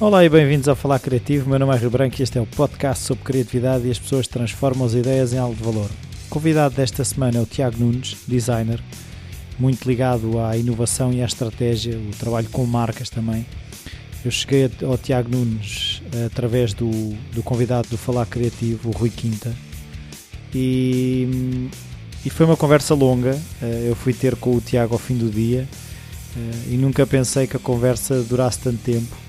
Olá e bem-vindos ao Falar Criativo. Meu nome é Rio Branco e este é o podcast sobre criatividade e as pessoas transformam as ideias em algo de valor. O convidado desta semana é o Tiago Nunes, designer, muito ligado à inovação e à estratégia, o trabalho com marcas também. Eu cheguei ao Tiago Nunes através do, do convidado do Falar Criativo, o Rui Quinta, e, e foi uma conversa longa. Eh, eu fui ter com o Tiago ao fim do dia eh, e nunca pensei que a conversa durasse tanto tempo.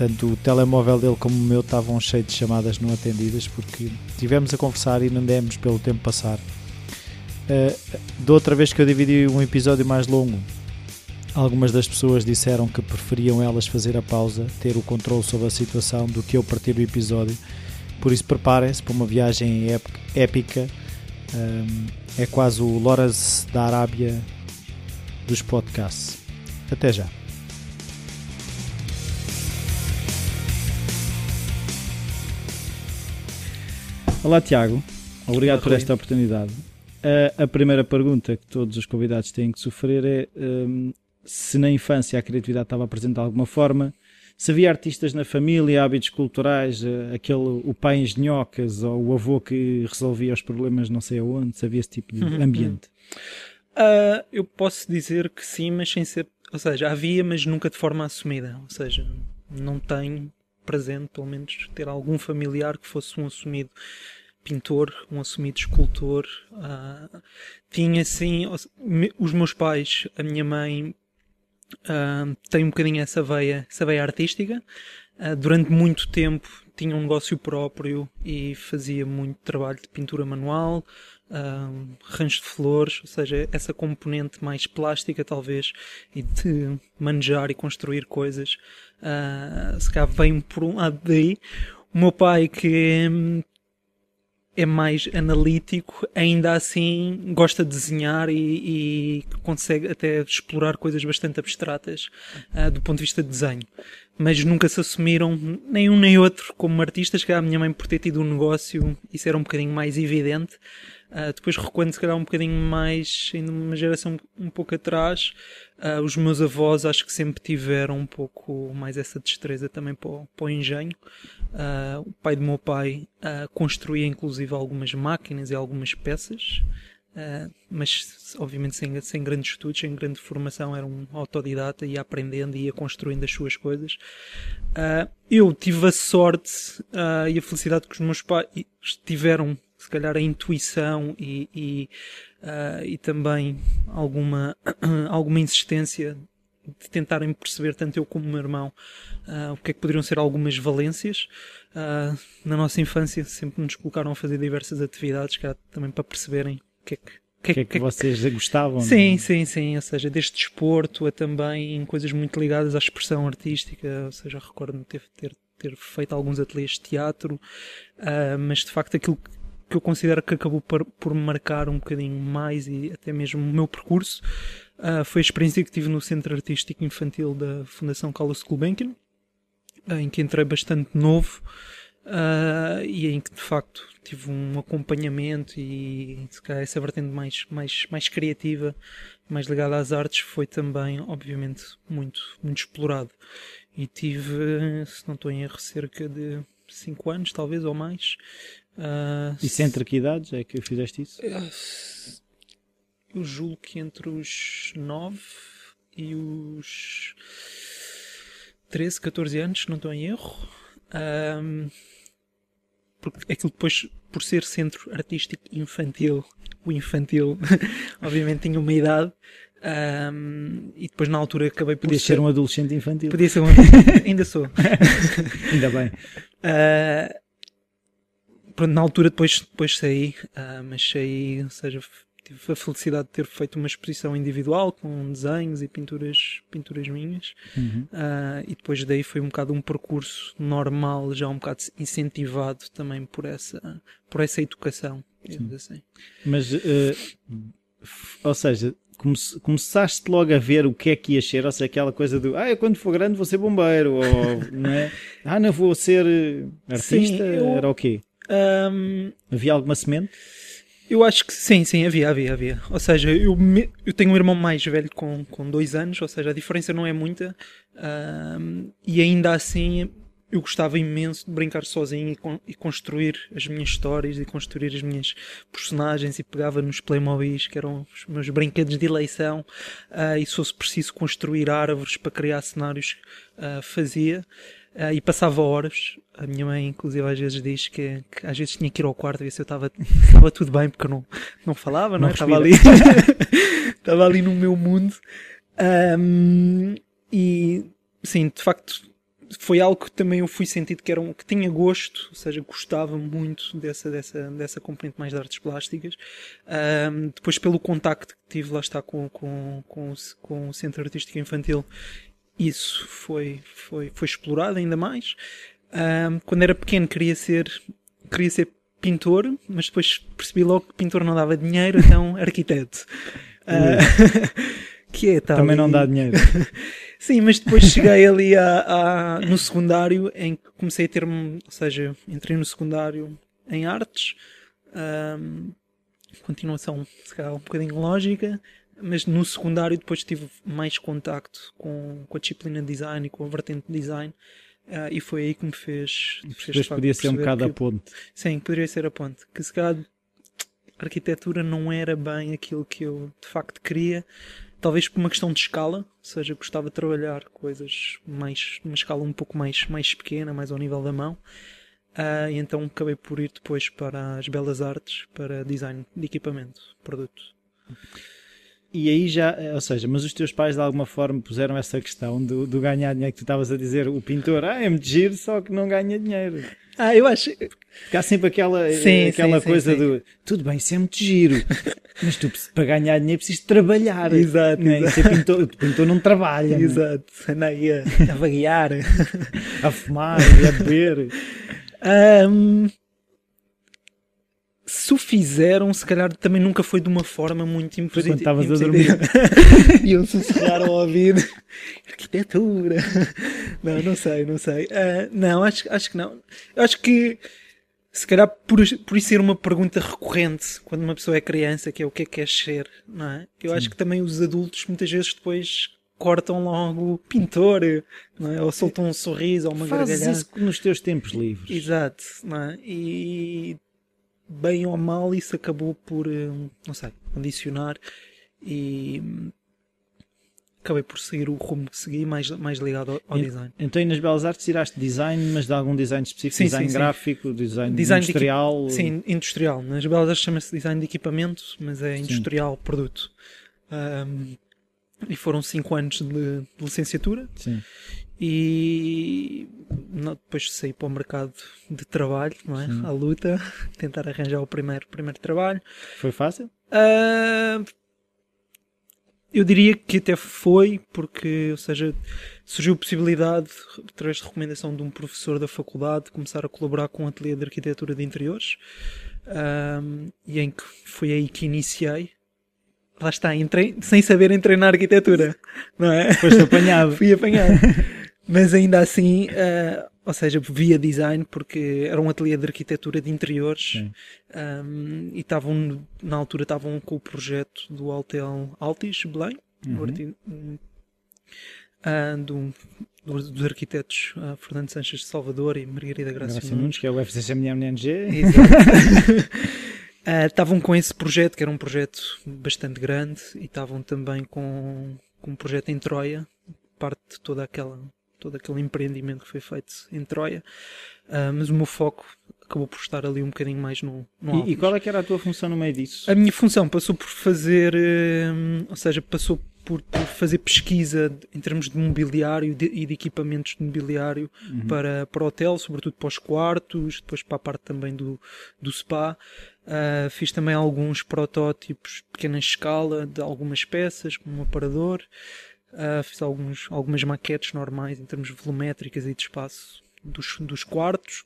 Tanto o telemóvel dele como o meu estavam cheios de chamadas não atendidas porque tivemos a conversar e não demos pelo tempo passar. Uh, da outra vez que eu dividi um episódio mais longo, algumas das pessoas disseram que preferiam elas fazer a pausa, ter o controle sobre a situação, do que eu partir o episódio. Por isso, preparem-se para uma viagem épica. Um, é quase o Loras da Arábia dos podcasts. Até já. Olá, Tiago. Obrigado Olá, por esta oportunidade. A, a, primeira pergunta que todos os convidados têm que sofrer é um, se na infância a criatividade estava presente de alguma forma, se havia artistas na família, hábitos culturais, eh, aquele, o pai engenhocas ou o avô que resolvia os problemas não sei aonde, se havia esse tipo de ambiente. Uh, eu posso dizer que sim, mas sem ser. Ou seja, havia, mas nunca de forma assumida. Ou seja, não tenho presente, pelo menos, ter algum familiar que fosse um assumido pintor, um assumido escultor. Uh, tinha sim, os meus pais, a minha mãe, uh, tem um bocadinho essa veia, essa veia artística. Uh, durante muito tempo tinha um negócio próprio e fazia muito trabalho de pintura manual, rancho de flores, ou seja, essa componente mais plástica talvez e de manejar e construir coisas Uh, se calhar vem por um lado daí. O meu pai, que é, é mais analítico, ainda assim gosta de desenhar e, e consegue até explorar coisas bastante abstratas uh, do ponto de vista de desenho. Mas nunca se assumiram, nem um nem outro, como artistas. Que a minha mãe, por ter tido um negócio, isso era um bocadinho mais evidente. Uh, depois recuando se calhar um bocadinho mais, ainda uma geração um pouco atrás, uh, os meus avós acho que sempre tiveram um pouco mais essa destreza também para o, para o engenho. Uh, o pai do meu pai construía inclusive algumas máquinas e algumas peças, mas obviamente sem, sem grandes estudos, sem grande formação, era um autodidata, ia aprendendo e ia construindo as suas coisas. eu tive a sorte e a felicidade que os meus pais tiveram se calhar a intuição e, e, uh, e também alguma, alguma insistência de tentarem perceber, tanto eu como o meu irmão, uh, o que é que poderiam ser algumas valências. Uh, na nossa infância sempre nos colocaram a fazer diversas atividades, que também para perceberem o que é que que, que, é que, vocês gostavam? Sim, sim, sim. Ou seja, desde desporto a também coisas muito ligadas à expressão artística. Ou seja, recordo-me ter, ter, ter feito alguns ateliês de teatro, uh, mas de facto aquilo que eu considero que acabou por, por marcar um bocadinho mais e até mesmo o meu percurso uh, foi a experiência que tive no Centro Artístico Infantil da Fundação Carlos Gulbenkian, uh, em que entrei bastante novo uh, e em que de facto tive um acompanhamento e se calhar essa vertente mais, mais, mais criativa, mais ligada às artes, foi também, obviamente, muito, muito explorado. E tive, se não estou em erro, cerca de 5 anos, talvez, ou mais, Uh, e entre que idades é que fizeste isso? Eu julgo que entre os 9 e os 13, 14 anos, não estou em erro. Um, porque aquilo depois, por ser centro artístico infantil, o infantil, obviamente tinha uma idade. Um, e depois na altura acabei por Podia ser, ser um adolescente infantil. Podia ser um ainda sou. ainda bem. Uh, pronto, na altura depois, depois saí, uh, mas saí, ou seja, tive a felicidade de ter feito uma exposição individual com desenhos e pinturas, pinturas minhas uhum. uh, e depois daí foi um bocado um percurso normal, já um bocado incentivado também por essa, por essa educação, assim. Mas, uh, ou seja, come começaste logo a ver o que é que ia ser, ou seja, aquela coisa do ah, eu quando for grande vou ser bombeiro, ou não é? Ah, não vou ser artista, Sim, eu... era o quê? Um, Havia alguma semente? Eu acho que sim, sim, havia, havia, havia. Ou seja, eu, me, eu tenho um irmão mais velho com, com dois anos, ou seja, a diferença não é muita. Um, e ainda assim eu gostava imenso de brincar sozinho e, con e, construir as minhas histórias e construir as minhas personagens e pegava nos Playmobilis, que eram os meus brinquedos de eleição, uh, e se fosse preciso construir árvores para criar cenários, uh, fazia. Uh, e passava horas. A minha mãe, inclusive, às vezes diz que, que às vezes tinha que ir ao quarto ver se eu estava tudo bem, porque eu não, não falava, não, é? estava ali, estava ali no meu mundo. Um, e sim, de facto, foi algo que também eu fui sentido que, era um, que tinha gosto, ou seja, gostava muito dessa, dessa, dessa componente mais de artes plásticas. Um, depois, pelo contacto que tive, lá está, com, com, com, com o Centro Artístico Infantil, isso foi, foi, foi explorado ainda mais. Um, quando era pequeno queria ser, queria ser pintor, mas depois percebi logo que pintor não dava dinheiro, então arquiteto. Uh, que é tal. Também não dá dinheiro. Sim, mas depois cheguei ali a, a, no secundário em que comecei a ter, ou seja, entrei no secundário em artes, um, continuação, se calhar um bocadinho lógica, mas no secundário depois tive mais contacto com, com a disciplina de design e com a vertente de design. Uh, e foi aí que me fez. Me fez podia ser um bocado que, a ponte. Sim, poderia ser a ponte. Que se calhar a arquitetura não era bem aquilo que eu de facto queria. Talvez por uma questão de escala, ou seja, gostava de trabalhar coisas mais, uma escala um pouco mais, mais pequena, mais ao nível da mão. Uh, e então acabei por ir depois para as belas artes, para design de equipamento, produto. E aí já, ou seja, mas os teus pais de alguma forma puseram essa questão do, do ganhar dinheiro que tu estavas a dizer, o pintor, ah, é muito giro, só que não ganha dinheiro. Ah, eu acho. Porque há sempre aquela, sim, aquela sim, coisa sim, do tudo bem, isso é muito giro, mas tu para ganhar dinheiro precisas trabalhar. Exato. Não é? exato. Ser pintor, pintor não trabalha. É? Exato. Aí a, a vaguear, a fumar e a beber. Um, se o fizeram, se calhar também nunca foi de uma forma muito impositiva. Quando estavas a dormir. Iam sussurrar ao ouvido. Arquitetura. Não, não sei, não sei. Uh, não, acho, acho que não. Acho que, se calhar, por, por isso ser uma pergunta recorrente quando uma pessoa é criança, que é o que é que queres ser, não é? Eu Sim. acho que também os adultos muitas vezes depois cortam logo pintor, não é? ou soltam um sorriso ou uma Fazes gargalhada. isso nos teus tempos livres. Exato, não é? E bem ou mal, isso acabou por, eh, não sei, condicionar e hum, acabei por seguir o rumo que segui, mais, mais ligado ao, ao e, design. Então, nas Belas Artes tiraste design, mas de algum design específico? Sim, design sim, gráfico, sim. design, design industrial? De sim, industrial. Nas Belas Artes chama-se design de equipamento, mas é industrial, produto. Um, e foram 5 anos de, de licenciatura. Sim e depois saí para o mercado de trabalho, não é? Sim. A luta, tentar arranjar o primeiro, primeiro trabalho. Foi fácil? Uh, eu diria que até foi, porque, ou seja, surgiu a possibilidade, através de recomendação de um professor da faculdade, de começar a colaborar com o ateliê de arquitetura de interiores, uh, e em que foi aí que iniciei lá está, entrei, sem saber entrei na arquitetura, não é? Foste apanhado. Fui apanhado. Mas ainda assim, uh, ou seja, via design, porque era um ateliê de arquitetura de interiores um, ehm, e estavam, na altura, estavam com o projeto do Hotel Altis, Belém, uhum. uh, do, dos, dos arquitetos uh, Fernando Sanches de Salvador e Margarida Graça Nunes, que é o FCCMNG. Estavam uh, com esse projeto, que era um projeto bastante grande, e estavam também com, com um projeto em Troia, parte de toda aquela todo aquele empreendimento que foi feito em Troia, uh, mas o meu foco acabou por estar ali um bocadinho mais no, no e, e, qual é que era a tua função no meio disso? A minha função passou por fazer, uh, ou seja, passou por, por, fazer pesquisa em termos de mobiliário de, e de equipamentos de mobiliário uhum. para, para o hotel, sobretudo para os quartos, depois para a parte também do, do spa. Uh, fiz também alguns protótipos pequena escala de algumas peças, como um aparador. Uh, fiz alguns, algumas maquetes normais em termos volumétricas e de espaço dos, dos quartos.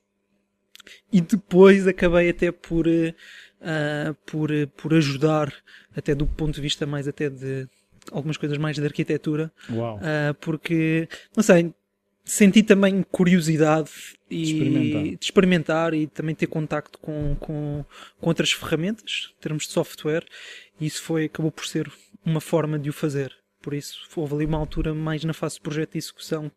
E depois acabei até por, uh, por, por ajudar, até do ponto de vista mais até de algumas coisas mais de arquitetura. Uh, porque, não sei, senti também curiosidade e Experimentar. de experimentar e também ter contacto com, com, com outras ferramentas, em termos de software, e isso foi, acabou por ser uma forma de o fazer. Por isso, houve ali uma altura mais na fase de projeto de execução,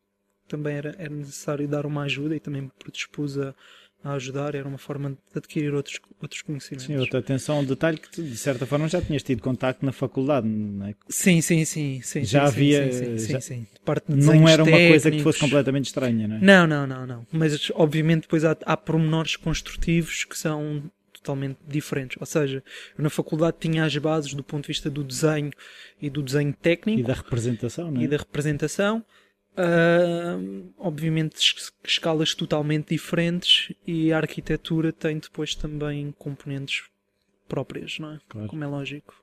também era, era necessário dar uma ajuda e também me predispus a, a ajudar, era uma forma de adquirir outros, outros conhecimentos. Sim, outra atenção ao detalhe que tu, de certa forma já tinhas tido contacto na faculdade, não é? Sim, sim, sim, sim. Já sim, havia- Sim, sim, já- sim. Parte de não era uma coisa que técnicos. fosse completamente estranha, não é? Não, não, não, não. Mas obviamente depois há, há pormenores construtivos que são totalmente diferentes. Ou seja, eu na faculdade tinha as bases do ponto de vista do desenho e do desenho técnico E da representação, não é? e da representação. Ah, obviamente es- escalas totalmente diferentes e a arquitetura tem depois também componentes próprias, não é? Claro. Como é lógico.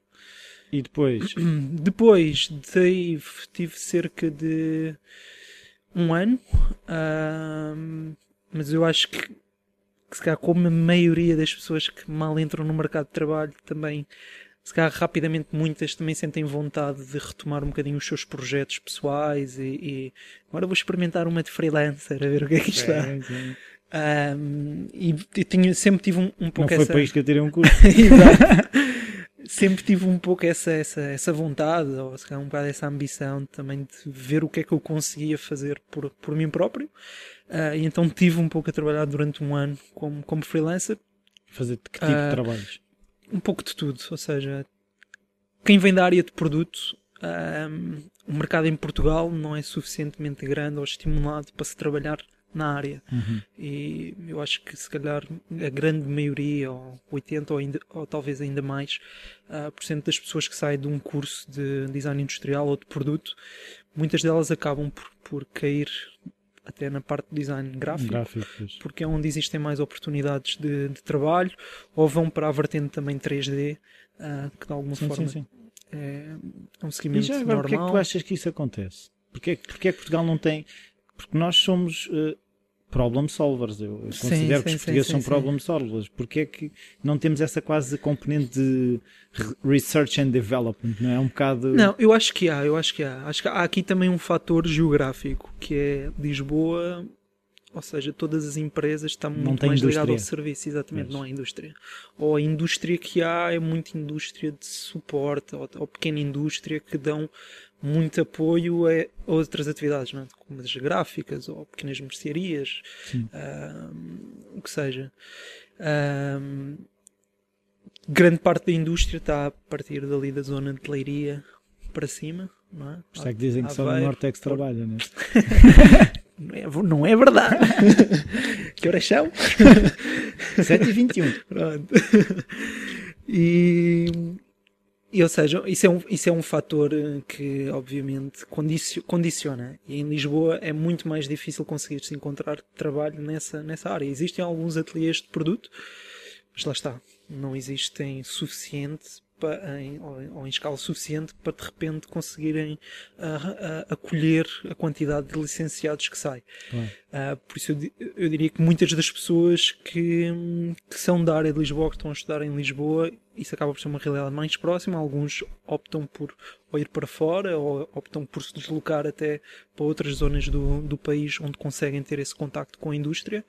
E depois, Depois tive, tive cerca de um ano, ahm, mas eu acho que, que se calhar como a maioria das pessoas que mal entram no mercado de trabalho também, se calhar rapidamente muitas também sentem vontade de retomar um bocadinho os seus projetos pessoais e, e agora vou experimentar uma de freelancer a ver o que é que isto dá. Sim. Ahm, e eu tinha, sempre tive um, um não pouco foi essa... para isto que eu tirei um curso. Sempre tive um pouco essa, essa, essa vontade, ou se calhar um bocado essa ambição também de ver o que é que eu conseguia fazer por, por mim próprio. Ah, e então tive um pouco a trabalhar durante um ano como, como freelancer, Fazer que tipo Ah, de trabalhos? um pouco de tudo. Ou seja, quem vem da área de produto, ah, o mercado em Portugal não é suficientemente grande ou estimulado para se trabalhar na área. Uhum. E eu acho que se calhar a grande maioria, ou 80% ou, ainda, ou talvez ainda mais, ah, por cento das pessoas que saem de um curso de design industrial ou de produto, muitas delas acabam por, por cair até na parte de design gráfico, Gráficos. porque é onde existem mais oportunidades de, de trabalho, ou vão para a vertente também 3D, ah, que de alguma Sim, forma sim, sim. É, um E seguimento já agora, porquê é que normal. tu achas que isso acontece? Porquê, é que- porquê é que Portugal não tem... Porque nós somos eh, problem solvers. Eu eu Sim, considero que sim, os sim, portugueses são problem solvers. Porquê é que não temos essa quase componente de re- research and development? Não é um bocado... Não, eu acho que há, eu acho que há. Acho que há aqui também um fator geográfico, que é Lisboa, ou seja, todas as empresas estão Não muito mais ligadas ao serviço, exatamente, Pois. não há indústria. Ou a indústria que há é muita indústria de suporte, ou, ou pequena indústria que dão muito apoio a outras atividades, não é? como as gráficas ou pequenas mercearias, ahm, o que seja. Ahm, grande parte da indústria está a partir dali da zona de Leiria para cima, não é? Por isso é que dizem que só no Norte é que se trabalha, não é? Não é, não é verdade. que horas são? 7 e 21. Pronto. E, e, ou seja, isso é um, isso é um fator eh, que obviamente condicio- condiciona. E em Lisboa é muito mais difícil conseguir se encontrar trabalho nessa, nessa área. Existem alguns ateliês de produto, mas lá está, não existem suficiente em, ou, em- escala suficiente para de repente conseguirem ah, ah, acolher a quantidade de licenciados que sai. Ah, por isso eu, eu diria que muitas das pessoas que, que são da área de Lisboa, que estão a estudar em Lisboa, isso acaba por ser uma realidade mais próxima. Alguns optam por ir para fora ou optam por se deslocar até para outras zonas do, do país onde conseguem ter esse contacto com a indústria.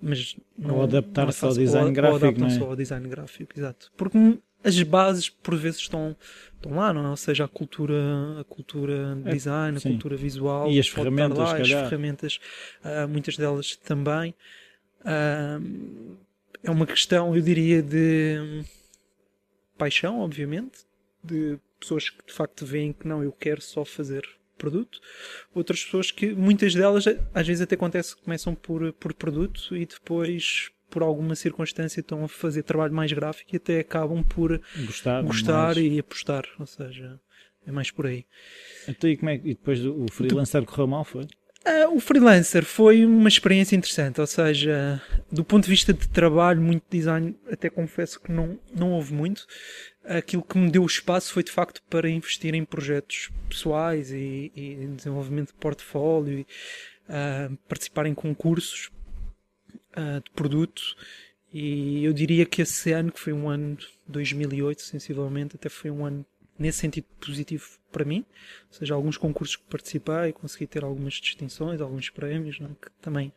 Mas não, Ou adaptar-se é ao fácil. design Ou- gráfico, Ou adaptam-se é? ao design gráfico, exato. Porque as bases por vezes estão, estão lá, não é? Ou seja, a cultura, a cultura de É, design, a sim. cultura visual. E as ferramentas, lá, as ferramentas, ah, muitas delas também. Ah, é uma questão, eu diria, de hum, paixão, obviamente, de pessoas que de facto veem que não, eu quero só fazer produto. Outras pessoas que, muitas delas, às vezes até acontece que começam por, por produto e depois, por alguma circunstância, estão a fazer trabalho mais gráfico e até acabam por Gostar. gostar mais. e apostar. Ou seja, é mais por aí. Então, e, como é, e depois o freelancer correu mal, foi? Ah, o freelancer foi uma experiência interessante, ou seja, do ponto de vista de trabalho, muito design, até confesso que não, não houve muito. Aquilo que me deu espaço foi de facto para investir em projetos pessoais e, e em desenvolvimento de portfólio, e, ah, participar em concursos ah, de produto. E eu diria que esse ano, que foi um ano 2008, sensivelmente, até foi um ano nesse sentido positivo para mim, ou seja, alguns concursos que participei, consegui ter algumas distinções, alguns prémios, não? É? que também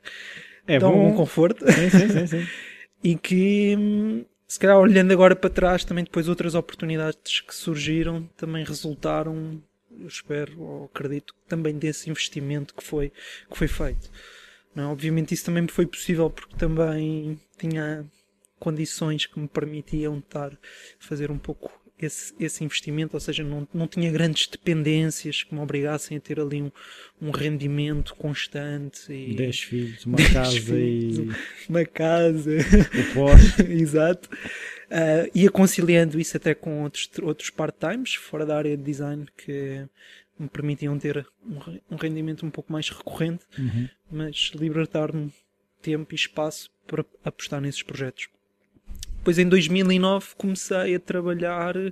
é dão bom. algum conforto. Sim, sim, sim, sim. e que, hum, se calhar olhando agora para trás, também depois outras oportunidades que surgiram também resultaram, eu espero ou acredito, também desse investimento que foi, que foi feito. Não, é? obviamente isso também me foi possível porque também tinha condições que me permitiam estar fazer um pouco esse, esse investimento, ou seja, não, não tinha grandes dependências que me obrigassem a ter ali um, um rendimento constante. E 10 filhos, uma casa filhos, e. Uma casa. O pós. Exato. Uh, ia conciliando isso até com outros, outros part-times fora da área de design que me permitiam ter um, rendimento um pouco mais recorrente, uhum. mas libertar-me tempo e espaço para apostar nesses projetos. Depois em 2009 comecei a trabalhar uh,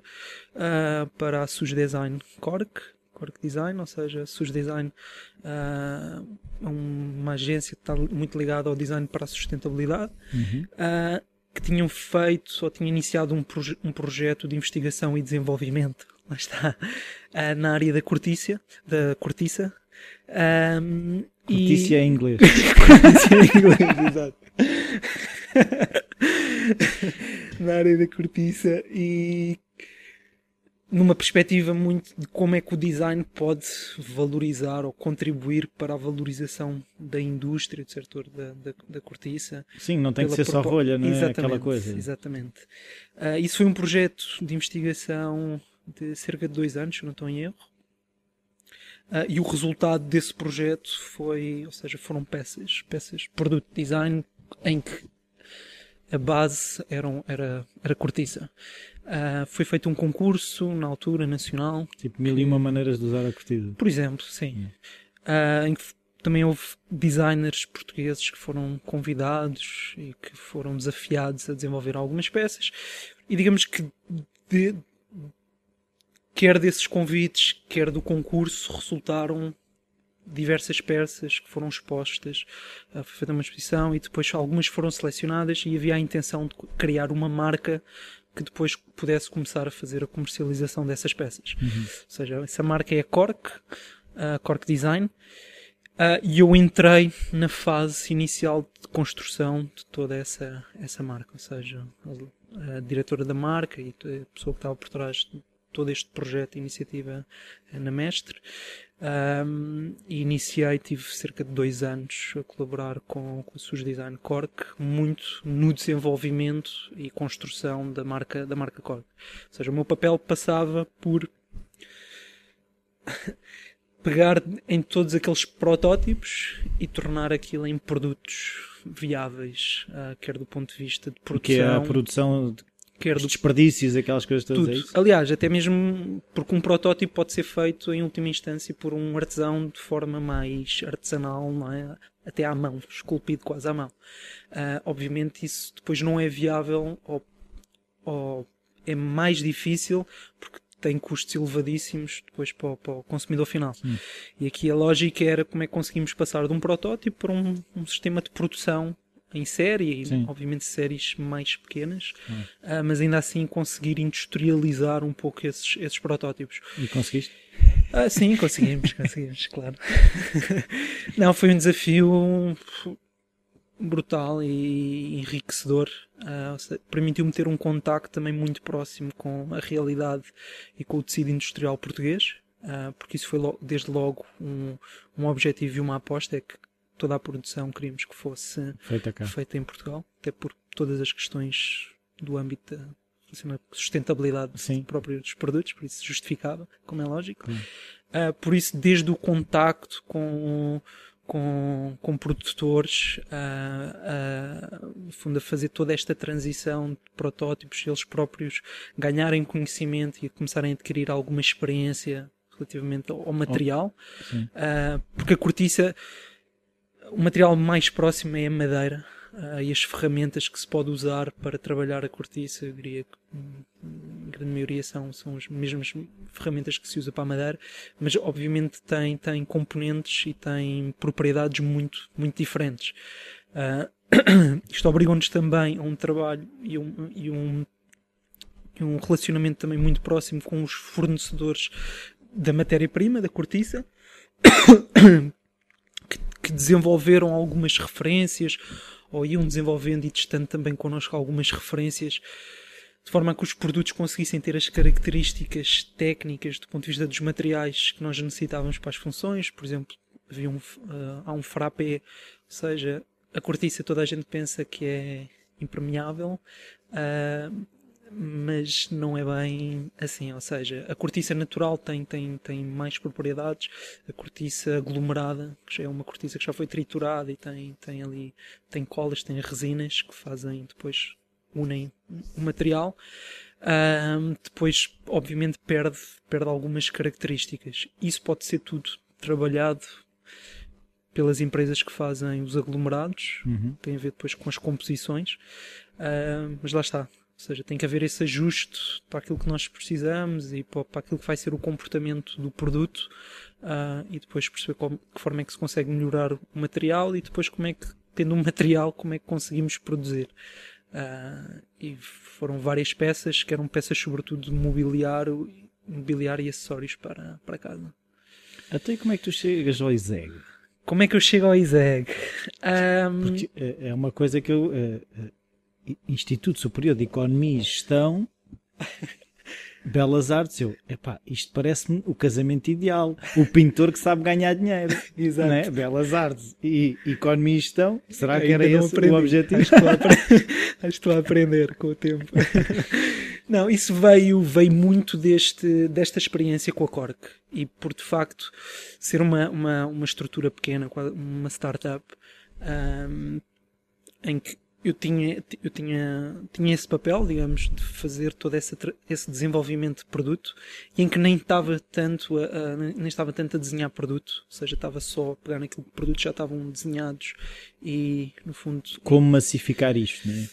para a Suj Design Cork, Cork Design, ou seja, Suj Design uh, é uma agência que está muito ligada ao design para a sustentabilidade, uhum. uh, que tinham feito ou tinham iniciado um, proje um projeto de investigação e desenvolvimento, lá está, na área da cortícia, da cortiça. Um, cortícia e... em inglês. cortícia em inglês, exato. na área da cortiça e numa perspectiva muito de como é que o design pode valorizar ou contribuir para a valorização da indústria do setor da, da, da cortiça. Sim, não tem que ser só rolha, não é exatamente, aquela coisa. Exatamente. Uh, isso foi um projeto de investigação de cerca de dois anos, se não estou em erro. Uh, e o resultado desse projeto foi, ou seja, foram peças, peças, produto design em que a base era, era, era cortiça. Uh, foi feito um concurso na altura nacional. Tipo mil e uma maneiras de usar a cortiça. Por exemplo, sim. Uh, em que também houve designers portugueses que foram convidados e que foram desafiados a desenvolver algumas peças. E digamos que de, quer desses convites, quer do concurso, resultaram diversas peças que foram expostas, uh, foi feita uma exposição e depois algumas foram selecionadas e havia a intenção de criar uma marca que depois pudesse começar a fazer a comercialização dessas peças. Uhum. Ou seja, essa marca é a Cork, a Cork Design, uh, e eu entrei na fase inicial de construção de toda essa, essa marca, ou seja, a, diretora da marca e a pessoa que estava por trás todo este projeto, iniciativa na Mestre, um, e iniciei, tive cerca de dois anos a colaborar com, com a Suj Design Cork, muito no desenvolvimento e construção da marca, da marca Cork. Ou seja, o meu papel passava por pegar em todos aqueles protótipos e tornar aquilo em produtos viáveis, uh, quer do ponto de vista de produção. Que é a produção quer do... desperdícios, aquelas coisas todas. Tudo. É Aliás, até mesmo porque um protótipo pode ser feito em última instância por um artesão de forma mais artesanal, não é? até à mão, esculpido quase à mão. Uh, obviamente isso depois não é viável ou, ou é mais difícil porque tem custos elevadíssimos depois para o, para o consumidor final. Hum. E aqui a lógica era como é que conseguimos passar de um protótipo para um, um sistema de produção em série, Sim. obviamente séries mais pequenas, uh, mas ainda assim conseguir industrializar um pouco esses, esses protótipos. E conseguiste? Ah, sim, conseguimos, conseguimos, claro. Não, foi um desafio brutal e enriquecedor. Uh, Permitiu-me ter um contacto também muito próximo com a realidade e com o tecido industrial português, uh, porque isso foi logo, desde logo um, um objetivo e uma aposta, é que toda a produção queríamos que fosse feita, cá. feita em Portugal, até por todas as questões do âmbito da sustentabilidade Sim. própria dos produtos, por isso justificava, como é lógico. Uh, por isso, desde o contacto com, com, com produtores, uh, uh, no fundo, a fazer toda esta transição de protótipos, eles próprios ganharem conhecimento e começarem a adquirir alguma experiência relativamente ao, material, oh, porque a cortiça o material mais próximo é a madeira uh, e as ferramentas que se pode usar para trabalhar a cortiça, eu diria que hum, a grande maioria são, são as mesmas ferramentas que se usa para a madeira, mas obviamente tem, tem componentes e tem propriedades muito, muito diferentes. Uh, isto obrigou-nos também a um trabalho e um, e um, e um relacionamento também muito próximo com os fornecedores da matéria-prima, da cortiça, que, desenvolveram algumas referências ou iam desenvolvendo e testando também connosco algumas referências de forma a que os produtos conseguissem ter as características técnicas do ponto de vista dos materiais que nós necessitávamos para as funções. Por exemplo, havia um, uh, há um frappé, ou seja, a cortiça toda a gente pensa que é impermeável, uh, mas não é bem assim. Ou seja, a cortiça natural tem, tem, tem mais propriedades, a cortiça aglomerada, que já é uma cortiça que já foi triturada e tem, tem ali tem colas, tem resinas que fazem depois unem o material. Uh, depois, obviamente, perde, perde algumas características. Isso pode ser tudo trabalhado pelas empresas que fazem os aglomerados, uhum. tem a ver depois com as composições, uh, mas lá está. Ou seja, tem que haver esse ajuste para aquilo que nós precisamos e para, para aquilo que vai ser o comportamento do produto uh, e depois perceber como, que forma é que se consegue melhorar o material e depois como é que, tendo um material, como é que conseguimos produzir. Uh, e foram várias peças, que eram peças sobretudo de mobiliário, mobiliário e acessórios para, para casa. Até como é que tu chegas ao ISEG? Como é que eu chego ao ISEG? Um... é uma coisa que eu. Uh, Instituto Superior de Economia e Gestão Belas Artes, eu, epá, isto parece-me o casamento ideal. O pintor que sabe ganhar dinheiro. Exato. Né? Belas Artes e Economia e Gestão. Será que era esse aprendi. o objetivo? Acho que, acho que estou a aprender com o tempo. Não, isso veio, veio muito deste, desta experiência com a Cork. E por de facto ser uma, uma, uma estrutura pequena, uma startup, um, em que eu tinha, eu tinha, tinha esse papel, digamos, de fazer todo esse, esse desenvolvimento de produto e em que nem estava tanto a, a, nem estava tanto a desenhar produto, ou seja, estava só a pegar naquilo que produtos já estavam desenhados e, no fundo... Como massificar isto, não é?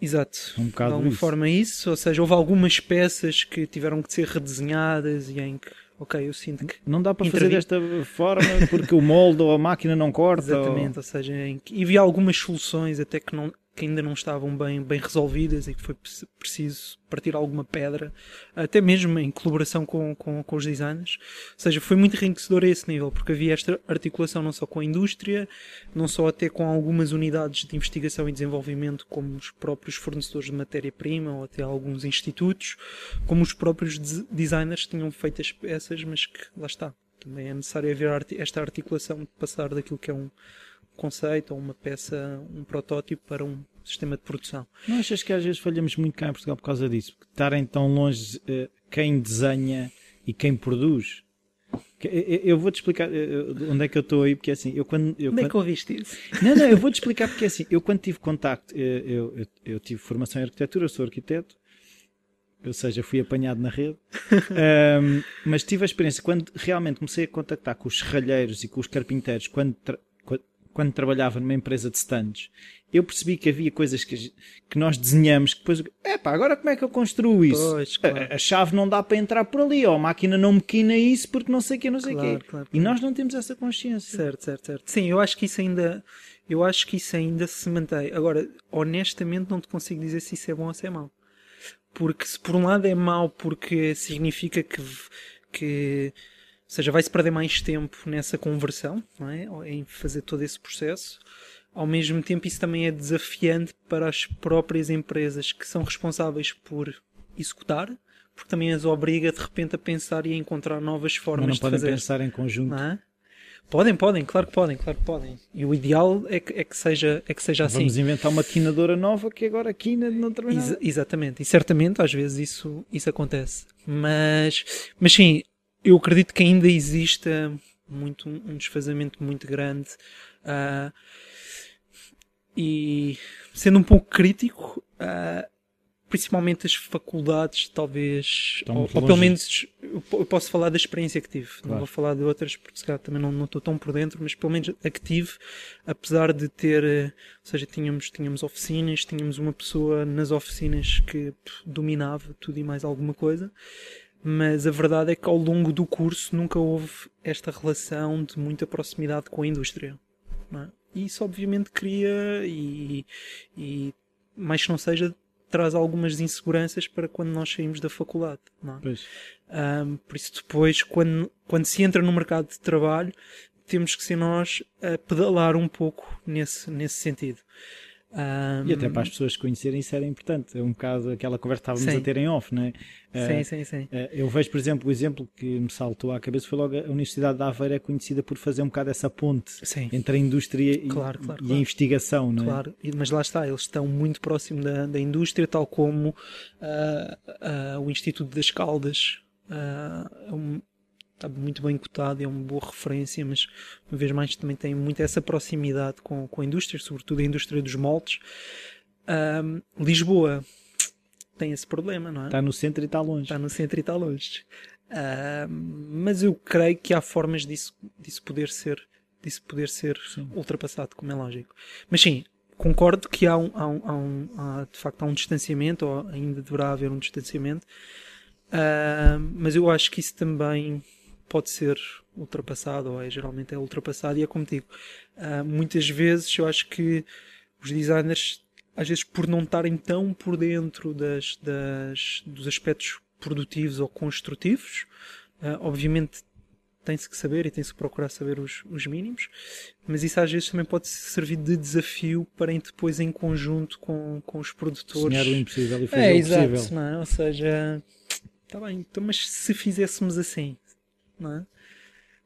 Exato, um de alguma isso. forma isso, ou seja, houve algumas peças que tiveram que ser redesenhadas e em que ok, eu sinto que. Não dá para intervi... fazer desta forma porque o molde ou a máquina não corta. Exatamente, ou, ou seja, e havia algumas soluções até que não, que ainda não estavam bem, bem resolvidas e que foi preciso partir alguma pedra, até mesmo em colaboração com, com, com os designers. Ou seja, foi muito enriquecedor a esse nível, porque havia esta articulação não só com a indústria, não só até com algumas unidades de investigação e desenvolvimento, como os próprios fornecedores de matéria-prima ou até alguns institutos, como os próprios designers tinham feito as peças, mas que lá está. Também é necessário haver esta articulação de passar daquilo que é um conceito ou uma peça, um protótipo para um sistema de produção. Não achas que às vezes falhamos muito cá em Portugal por causa disso? Porque estarem tão longe uh, quem desenha e quem produz? Eu vou-te explicar onde é que eu estou aí, porque assim, eu quando... Eu, onde é que ouviste isso? Não, não, eu vou-te explicar porque assim, eu quando tive contacto, eu, eu, eu tive formação em arquitetura, sou arquiteto, ou seja, fui apanhado na rede, um, mas tive a experiência, quando realmente comecei a contactar com os serralheiros e com os carpinteiros, quando quando trabalhava numa empresa de stands, eu percebi que havia coisas que, que nós desenhamos que depois, epá, agora como é que eu construo isso? Pois, claro. a, a, chave não dá para entrar por ali, ou a máquina não me quina isso porque não sei o que, não sei o claro, quê. Claro, e nós não temos essa consciência. Certo, certo, certo. Sim, eu acho que isso ainda, eu acho que isso ainda se mantém. Agora, honestamente não te consigo dizer se isso é bom ou se é mau. Porque se por um lado é mau porque significa que, que ou seja, vai-se perder mais tempo nessa conversão, é? em fazer todo esse processo. Ao mesmo tempo, isso também é desafiante para as próprias empresas que são responsáveis por executar, porque também as obriga de repente a pensar e a encontrar novas formas Mas não de podem pensar em conjunto. É? Podem, podem, claro que podem, claro que podem. E o ideal é que, é que, seja, é que seja assim. Vamos inventar uma quinadora nova que agora quina não termina. Ex exatamente, e certamente às vezes isso, isso acontece. Mas, mas sim, eu acredito que ainda exista muito, um desfazamento muito grande. Uh, e sendo um pouco crítico, uh, principalmente as faculdades, talvez, ou, ou, pelo menos eu posso falar da experiência que tive, claro. não vou falar de outras porque se calhar também não, não estou tão por dentro, mas pelo menos a que tive, apesar de ter, uh, ou seja, tínhamos, tínhamos oficinas, tínhamos uma pessoa nas oficinas que dominava tudo e mais alguma coisa mas a verdade é que ao longo do curso nunca houve esta relação de muita proximidade com a indústria. É? E isso obviamente cria, e, e mais que não seja, traz algumas inseguranças para quando nós saímos da faculdade. É? Um, por isso, depois, quando, quando se entra no mercado de trabalho, temos que ser nós a pedalar um pouco nesse, nesse sentido. Um... E até para as pessoas conhecerem isso era importante. É um bocado aquela conversa que estávamos sim. a ter em off, não é? Sim, uh, sim, sim. Uh, eu vejo, por exemplo, o exemplo que me saltou à cabeça foi logo a Universidade de Aveiro é conhecida por fazer um bocado essa ponte sim. entre a indústria e, claro, e claro. a investigação, não é? Claro, mas lá está, eles estão muito próximo da, da indústria, tal como uh, o Instituto das Caldas. Um, está muito bem cotado, é uma boa referência, mas uma vez mais também tem muito essa proximidade com, com a indústria, sobretudo a indústria dos moldes. Um, Lisboa tem esse problema, não é? Está no centro e está longe. Está no centro e está longe. mas eu creio que há formas disso, disso poder ser, disso poder ser ultrapassado, como é lógico. Mas sim, concordo que há, um, há, um, há, um, há, de facto há um distanciamento, ou ainda deverá haver um distanciamento, uh, mas eu acho que isso também pode ser ultrapassado, ou é, geralmente é ultrapassado, e é como digo, uh, muitas vezes eu acho que os designers, às vezes por não estarem tão por dentro das, das dos aspectos produtivos ou construtivos, uh, obviamente tem-se que saber e tem-se que procurar saber os, os mínimos, mas isso às vezes também pode servir de desafio para depois em conjunto com, com os produtores. Sonhar o impossível e fazer é, o exato, possível. Não é? Ou seja, está bem, então, mas se fizéssemos assim, não é?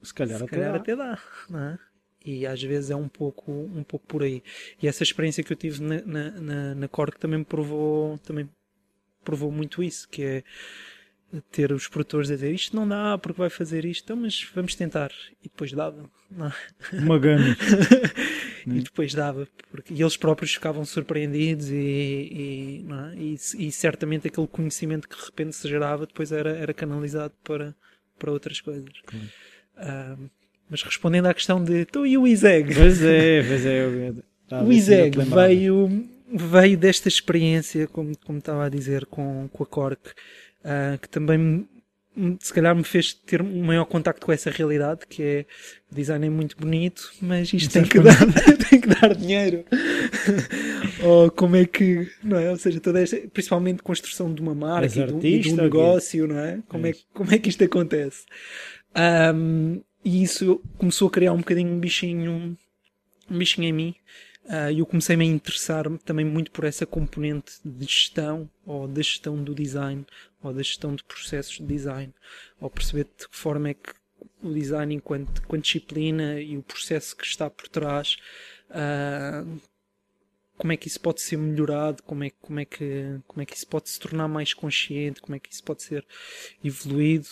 Se calhar, Se até, calhar dá. até dá, não é? E às vezes é um pouco, um pouco por aí. E essa experiência que eu tive na, na, na, na Cork também me provou, também provou muito isso, que é ter os produtores a dizer isto não dá porque vai fazer isto, então, mas vamos tentar. E depois dava. Não. É? Uma gana. e depois dava. Porque, e eles próprios ficavam surpreendidos e, e, é? e, e, certamente aquele conhecimento que de repente se gerava depois era, era canalizado para, para outras coisas. Uh, mas respondendo à questão de tu e o ISEG. Pois é, pois é. o ISEG veio, veio desta experiência, como, como estava a dizer, com, com a Cork, uh, que também se calhar me fez ter um maior contacto com essa realidade, que é o design é muito bonito, mas isto tem que, dar, tem que dar dinheiro. Ou como é que, não é? Ou seja, toda esta, principalmente construção de uma marca e de, e de, um negócio, não é? Como é, como é que isto acontece? Um, e isso começou a criar um bocadinho um bichinho, um bichinho em mim, Uh, eu comecei-me a interessar também muito por essa componente de gestão, ou da gestão do design, ou da gestão de processos de design, ou perceber de que forma é que o design enquanto, enquanto disciplina e o processo que está por trás, uh, como é que isso pode ser melhorado, como é, como, é que, como é que isso pode se tornar mais consciente, como é que isso pode ser evoluído,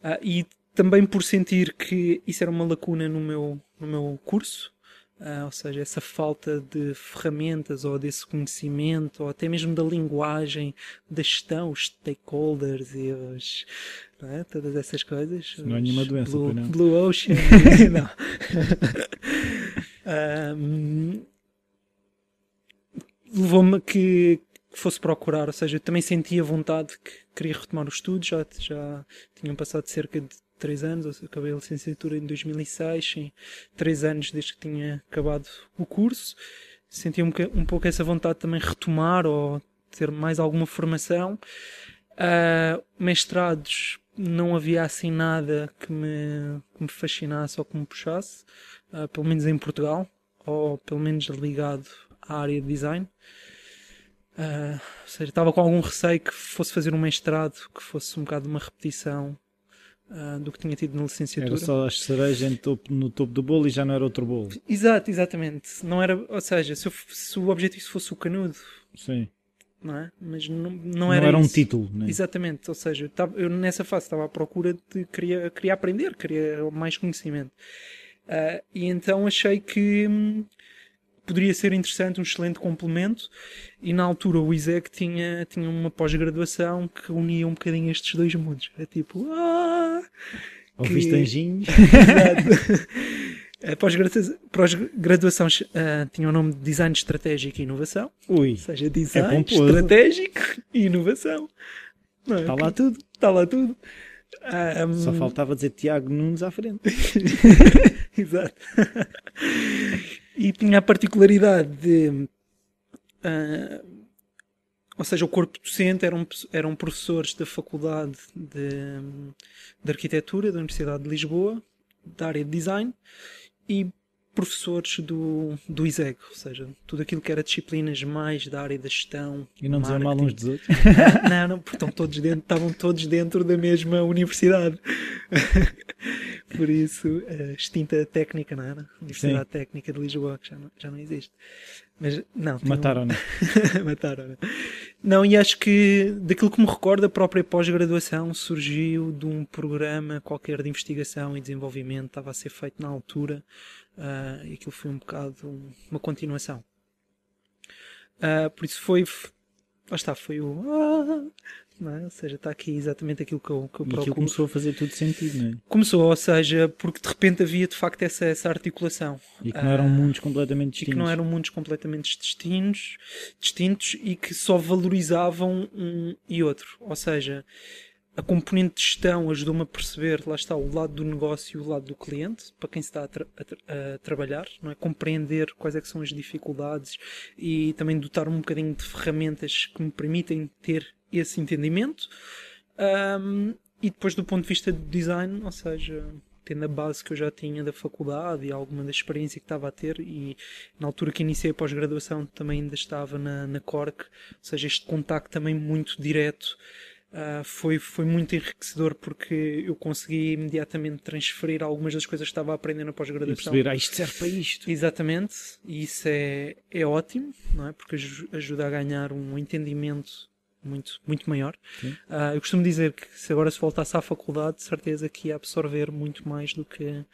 uh, e também por sentir que isso era uma lacuna no meu, no meu curso, Uh, ou seja, essa falta de ferramentas ou desse conhecimento, ou até mesmo da linguagem da gestão, os stakeholders e os, é? todas essas coisas. Não é nenhuma doença, Blue, não. Blue Ocean, não. um, Levou-me que fosse procurar, ou seja, eu também sentia vontade que queria retomar os estudos, já, já tinham passado cerca de três anos, eu acabei a licenciatura em 2006, em três anos desde que tinha acabado o curso. Senti um, um pouco essa vontade também retomar ou ter mais alguma formação. Uh, mestrados, não havia assim nada que me, que me fascinasse ou que me puxasse, uh, pelo menos em Portugal, ou pelo menos ligado à área de design. Uh, ou seja, estava com algum receio que fosse fazer um mestrado que fosse um bocado uma repetição uh, do que tinha tido na licenciatura. Era só as cerejas no topo, no topo do bolo e já não era outro bolo. Exato, exatamente. Não era, ou seja, se, eu, se o objetivo fosse o canudo. Sim. Não é? Mas não, não, não era, era um título. Né? Exatamente, ou seja, eu, eu nessa fase estava à procura de queria, queria aprender, queria mais conhecimento. Uh, e então achei que hum, poderia ser interessante, um excelente complemento. E na altura o ISEC tinha, tinha uma pós-graduação que unia um bocadinho estes dois mundos. Era tipo, ah! Ouviste que... anjinhos? A pós-graduação uh, tinha o nome de Design Estratégico e Inovação. Ui, ou seja, Design é Estratégico e Inovação. Não, Está lá tudo. Está lá tudo. Um... Só faltava dizer Tiago Nunes à frente. Exato. E tinha a particularidade de uh, ou seja, o corpo docente eram, eram professores da Faculdade de, de Arquitetura da Universidade de Lisboa, da área de design, e professores do, do ISEG, ou seja, tudo aquilo que era disciplinas mais da área da gestão. E não dizer mal uns dos outros? não, não, porque todos dentro, estavam todos dentro da mesma universidade. Por isso, a extinta técnica, não era? Universidade Sim. Técnica de Lisboa, que já não, já não existe. Mas não. Mataram-na. Um... Mataram-na. Não, e acho que daquilo que me recordo, a própria pós-graduação surgiu de um programa qualquer de investigação e desenvolvimento, estava a ser feito na altura, uh, e aquilo foi um bocado uma continuação. Uh, por isso foi. Lá está, foi o. Ah, é? Ou seja, está aqui exatamente aquilo que eu, que eu procuro. E aquilo começou a fazer tudo sentido, não é? Começou, ou seja, porque de repente havia de facto essa, essa articulação. E que não eram uh, mundos completamente distintos. E que não eram mundos completamente distintos, distintos e que só valorizavam um e outro. Ou seja, a componente de gestão ajudou-me a perceber, lá está, o lado do negócio e o lado do cliente, para quem está a, tra a, tra a, trabalhar, não é? compreender quais é que são as dificuldades e também dotar um bocadinho de ferramentas que me permitem ter esse entendimento. Um, e depois do ponto de vista do design, ou seja, tendo a base que eu já tinha da faculdade e alguma da experiência que estava a ter e na altura que iniciei a pós-graduação também ainda estava na, na Cork, ou seja, este contacto também muito direto uh, foi, foi muito enriquecedor porque eu consegui imediatamente transferir algumas das coisas que estava a aprender na pós-graduação. Perceber, ah, isto serve para isto. Exatamente, e isso é, é ótimo, não é? Porque ajuda a ganhar um entendimento muito, muito maior. Uh, eu costumo dizer que se agora se voltasse à faculdade, de certeza que ia absorver muito mais do que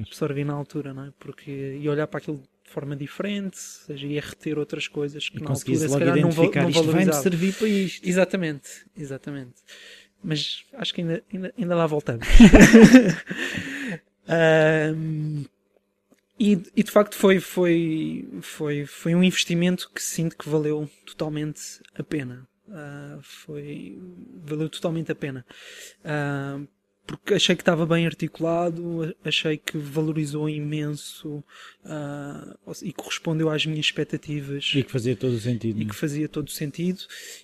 absorvi na altura, não é? Porque ia olhar para aquilo de forma diferente, ou seja, ia reter outras coisas que e na altura se calhar não, não isto vai-me servir para isto. Exatamente, exatamente. Mas acho que ainda, ainda, ainda lá voltamos. um, e, e, de facto foi, foi, foi, foi um investimento que sinto que valeu totalmente a pena. Uh, foi valeu totalmente a pena. Uh, porque achei que estava bem articulado achei que valorizou imenso uh, e correspondeu às minhas expectativas. E que fazia todo o sentido e né? que fazia todo o sentido.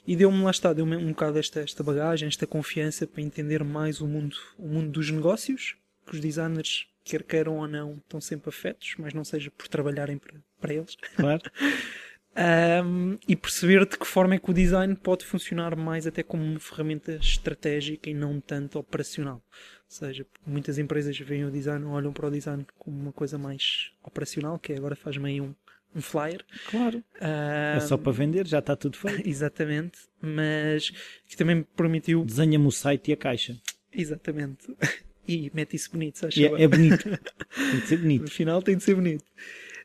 E deu-me lá está deu-me um bocado esta, esta bagagem esta confiança para entender mais o mundo o mundo dos negócios que os designers quer queiram ou não estão sempre afetos mas não seja por trabalharem para, para eles. Claro um, e perceber de que forma é que o design pode funcionar mais até como uma ferramenta estratégica e não tanto operacional. Ou seja, muitas empresas veem o design, olham para o design como uma coisa mais operacional, que é agora faz meio um, um flyer. Claro. Um, é só para vender, já está tudo feito. Exatamente. Mas que também me permitiu. Desenha-me o site e a caixa. Exatamente. E mete isso bonito, sabes? É, é bonito. tem de ser bonito. No final tem de ser bonito.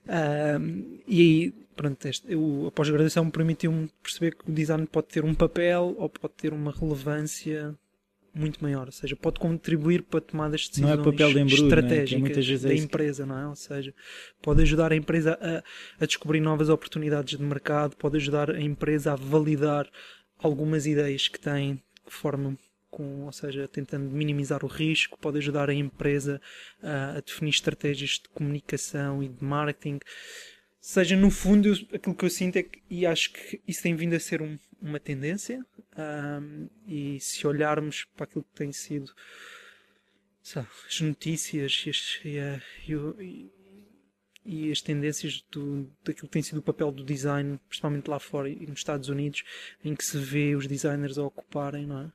Um, e pronto, este, eu, a pós-graduação me permitiu-me perceber que o design pode ter um papel ou pode ter uma relevância muito maior, ou seja, pode contribuir para tomadas de decisões não é papel de embrulho, estratégicas né? da empresa, não é? Ou seja, pode ajudar a empresa a, a descobrir novas oportunidades de mercado, pode ajudar a empresa a validar algumas ideias que tem de forma com, ou seja, tentando minimizar o risco, pode ajudar a empresa a, a definir estratégias de comunicação e de marketing. Seja, no fundo, aquilo que eu sinto é que, e acho que isso tem vindo a ser um, uma tendência, um, e se olharmos para aquilo que tem sido sabe, as notícias e as, e, a, e, e as tendências do, daquilo que tem sido o papel do design, principalmente lá fora e nos Estados Unidos, em que se vê os designers a ocuparem, é?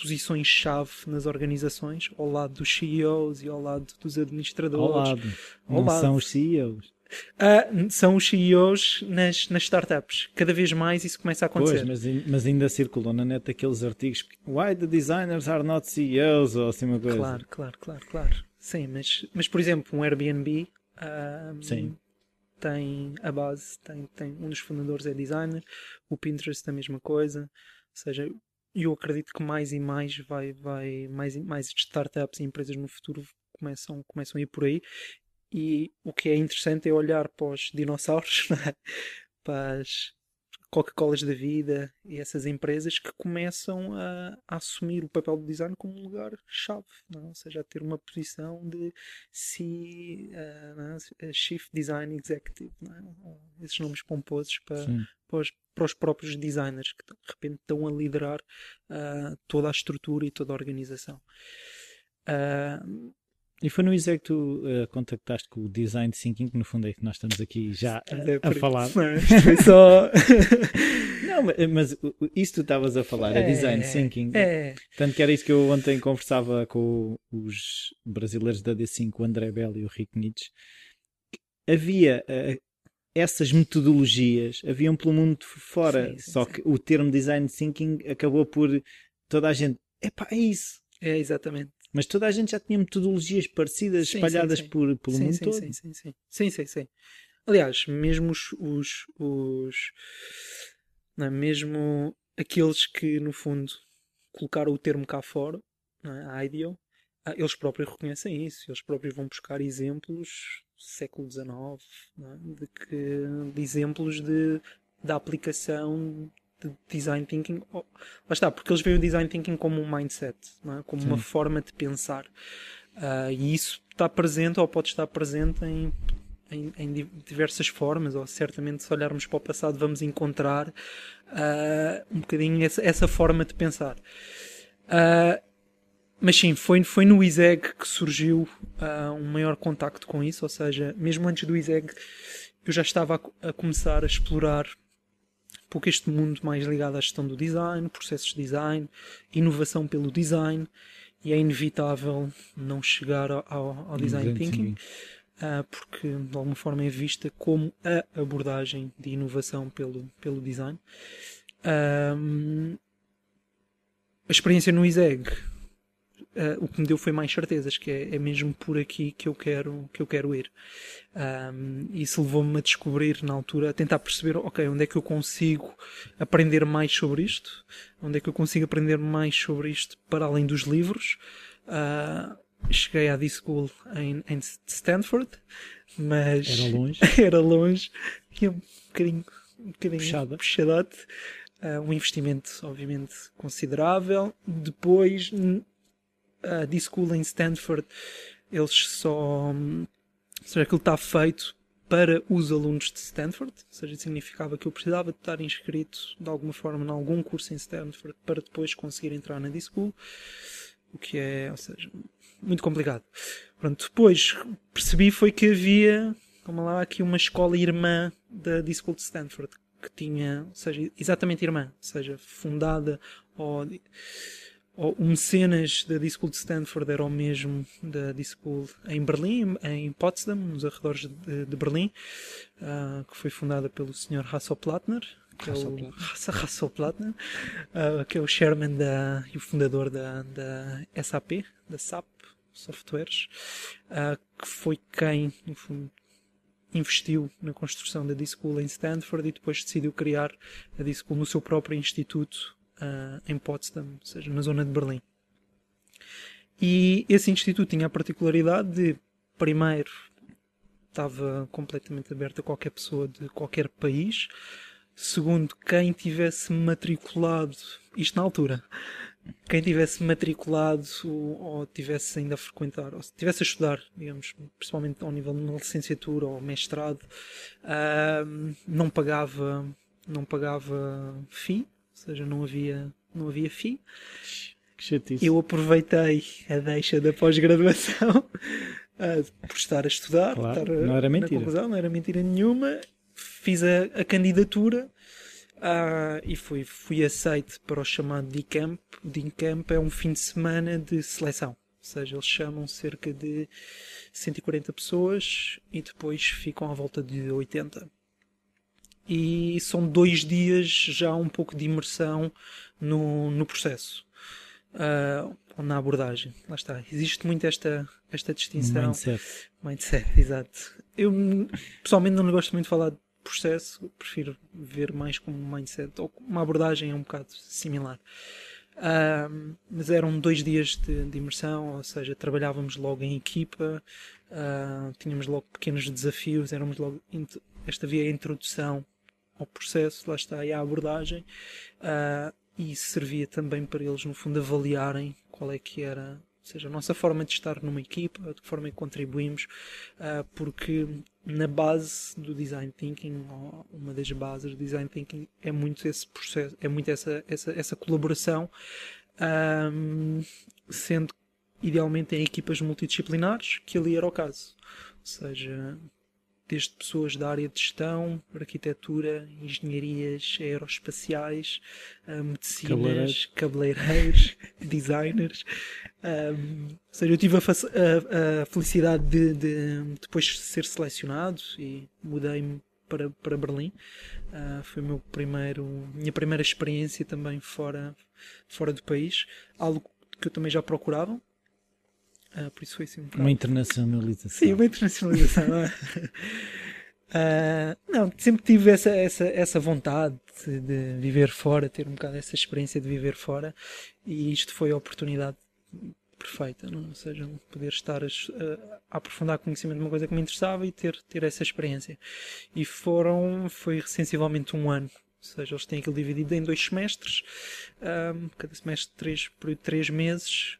posições-chave nas organizações, ao lado dos CEOs e ao lado dos administradores. Ao lado. Ao Não lado. são os CEOs. Uh, são os CEOs nas, nas startups. Cada vez mais isso começa a acontecer. Pois, mas, mas ainda circulam na net aqueles artigos Why the designers are not CEOs ou assim uma coisa. Claro, claro, claro, claro. Sim, mas, mas por exemplo, um Airbnb uh, Sim. tem a base, tem, tem um dos fundadores é designer, o Pinterest a mesma coisa. Ou seja, eu acredito que mais e mais vai, vai mais, mais startups e empresas no futuro começam, começam a ir por aí. E o que é interessante é olhar para os dinossauros, é? para as, Coca-Colas da vida e essas empresas que começam a, a, assumir o papel do design como um lugar-chave, é? ou seja, a ter uma posição de C, uh, Chief Design Executive, é? esses nomes pomposos para, para os, para, os, próprios designers que de repente estão a liderar uh, toda a estrutura e toda a organização. Uh, e foi no ISEG que tu uh, contactaste com o Design Thinking, que no fundo é que nós estamos aqui já a, a falar. foi só. Não, mas isso tu estavas a falar, é, a Design Thinking. É. Tanto que era isso que eu ontem conversava com os brasileiros da D5, o André Bell e o Rick Nietzsche. Havia uh, essas metodologias, haviam pelo mundo fora, sim, sim, só sim. que o termo Design Thinking acabou por toda a gente. Epá, é isso. É, exatamente. Mas toda a gente já tinha metodologias parecidas sim, espalhadas sim, sim. Por, pelo mundo todo. Sim, sim, sim. sim, sim, sim. Aliás, mesmo os, os, os é? mesmo aqueles que no fundo colocaram o termo cá fora, não é? a IDEO, ah, eles próprios reconhecem isso, eles próprios vão buscar exemplos do século XIX, é? de, que, de exemplos de, da aplicação de design thinking. Oh, lá está, porque eles veem o design thinking como um mindset, é? como Sim. uma forma de pensar. Uh, e isso está presente ou pode estar presente em, em, em, diversas formas, ou certamente se olharmos para o passado vamos encontrar uh, um bocadinho essa, essa, forma de pensar. Uh, mas sim, foi, foi no ISEG que surgiu um maior contacto com isso, ou seja, mesmo antes do ISEG eu já estava a, a começar a explorar pouco este mundo mais ligado à gestão do design, processos de design, inovação pelo design, e é inevitável não chegar ao, ao design thinking, uh, porque de alguma forma é vista como a abordagem de inovação pelo, pelo design. Uh, a experiência no ISEG uh, o que me deu foi mais certezas, que é, é, mesmo por aqui que eu quero, que eu quero ir. Um, isso levou-me a descobrir na altura, a tentar perceber, ok, onde é que eu consigo aprender mais sobre isto? Onde é que eu consigo aprender mais sobre isto para além dos livros? Uh, cheguei à D-School em, em, Stanford, mas era longe, era longe, e um bocadinho, um bocadinho Puxada. puxadote. Uh, um investimento, obviamente, considerável. Depois, a D-School em Stanford, eles só. Ou seja, aquilo está feito para os alunos de Stanford, ou seja, significava que eu precisava de estar inscrito de alguma forma em algum curso em Stanford para depois conseguir entrar na D-School, o que é, ou seja, muito complicado. Pronto, depois percebi foi que havia, como lá, aqui uma escola irmã da D-School de Stanford, que tinha, ou seja, exatamente irmã, ou seja, fundada ou o mecenas da Discool de Stanford era o mesmo da Discool em Berlim, em Potsdam, nos arredores de, de Berlim, uh, que foi fundada pelo Sr. Hasselplattner, que é o Hasselplattner, uh, que é o chairman da, e o fundador da, da SAP, da SAP Softwares, uh, que foi quem, no fundo, investiu na construção da Discool em Stanford e depois decidiu criar a Discool no seu próprio instituto uh, em Potsdam, ou seja, na zona de Berlim. E esse instituto tinha a particularidade de, primeiro, estava completamente aberto a qualquer pessoa de qualquer país. Segundo, quem tivesse matriculado, isto na altura, quem tivesse matriculado ou tivesse ainda a frequentar, ou tivesse a estudar, digamos, principalmente ao nível de licenciatura ou mestrado, uh, não pagava, não pagava ou seja, não havia, não havia FII. Que chatice. Eu aproveitei a deixa da pós-graduação uh, por estar a estudar. Claro, estar não era mentira. Conclusão, não era mentira nenhuma. Fiz a, a candidatura uh, e fui, fui aceito para o chamado D-Camp. O D-Camp é um fim de semana de seleção. Ou seja, eles chamam cerca de 140 pessoas e depois ficam à volta de 80 e são dois dias já um pouco de imersão no, no processo. Uh, na abordagem. Lá está. Existe muito esta, esta distinção. Mindset. Mindset, exato. Eu pessoalmente não gosto muito de falar de processo, prefiro ver mais como mindset, ou uma abordagem é um bocado similar. Uh, mas eram dois dias de, de, imersão, ou seja, trabalhávamos logo em equipa, uh, tínhamos logo pequenos desafios, éramos logo esta via a introdução ao processo, lá está, e à abordagem, uh, e servia também para eles, no fundo, avaliarem qual é que era ou seja, a nossa forma de estar numa equipa, de que forma é que contribuímos, uh, porque na base do design thinking, uma das bases do design thinking é muito esse processo, é muito essa, essa, essa colaboração, um, sendo idealmente em equipas multidisciplinares, que ali era o caso. Ou seja, desde pessoas da área de gestão, arquitetura, engenharias aeroespaciais, uh, medicinas, cabeleireiros, designers. Um, ou seja, eu tive a, a, a felicidade de, de, depois ser selecionado e mudei-me para, para Berlim. Uh, foi meu primeiro, minha primeira experiência também fora, fora do país. Algo que eu também já procurava. Uh, por isso foi assim um bocado... Uma internacionalização. Sim, uma internacionalização. Uh, não, sempre tive essa, essa, essa vontade de, de, viver fora, ter um bocado essa experiência de viver fora, e isto foi a oportunidade perfeita, não? ou seja, poder estar a, a, aprofundar conhecimento de uma coisa que me interessava e ter, ter essa experiência. E foram, foi sensivelmente um ano, ou seja, eles têm aquilo dividido em dois semestres, um, cada semestre três, por três meses,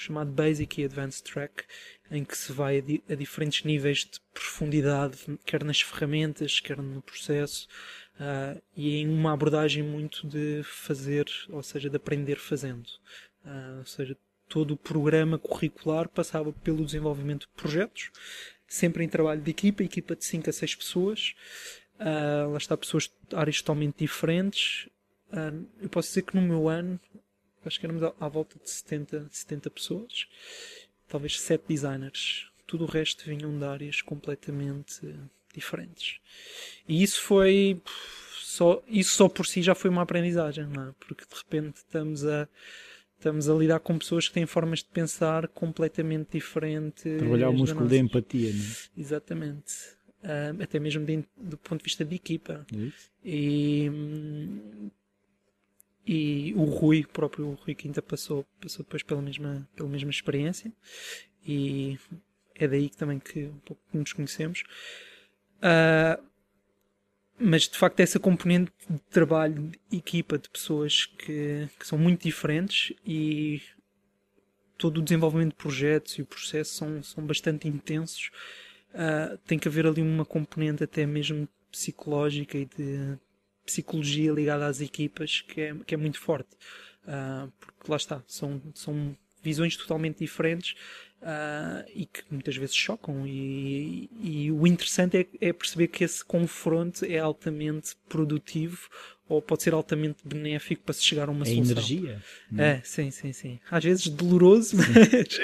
chamado Basic e Advanced Track, em que se vai a, di a, diferentes níveis de profundidade, quer nas ferramentas, quer no processo, uh, e em uma abordagem muito de fazer, ou seja, de aprender fazendo. Uh, ou seja, todo o programa curricular passava pelo desenvolvimento de projetos, sempre em trabalho de equipa, equipa de 5 a 6 pessoas. Uh, lá está, pessoas de áreas totalmente diferentes. eu posso dizer que no meu ano, acho que éramos à, volta de 70, 70 pessoas talvez sete designers. Tudo o resto vinham de áreas completamente diferentes. E isso foi só isso só por si já foi uma aprendizagem, não é? Porque de repente estamos a estamos a lidar com pessoas que têm formas de pensar completamente diferentes. Trabalhar o músculo da empatia, não é? Exatamente. Uh, até mesmo de, do ponto de vista de equipa. Isso. E, e o Rui, o próprio Rui Quinta, passou, passou depois pela mesma, pela mesma experiência e é daí que também que um pouco nos conhecemos. Uh, mas de facto, essa componente de trabalho de equipa de pessoas que, que são muito diferentes e todo o desenvolvimento de projetos e o processo são, são bastante intensos. Uh, tem que haver ali uma componente até mesmo psicológica e de psicologia ligada às equipas que é, que é muito forte. Uh, porque lá está, são, são visões totalmente diferentes uh, e que muitas vezes chocam. E, e o interessante é, é, perceber que esse confronto é altamente produtivo ou pode ser altamente benéfico para se chegar a uma é solução. energia. É? é, sim, sim, sim. Às vezes doloroso, mas,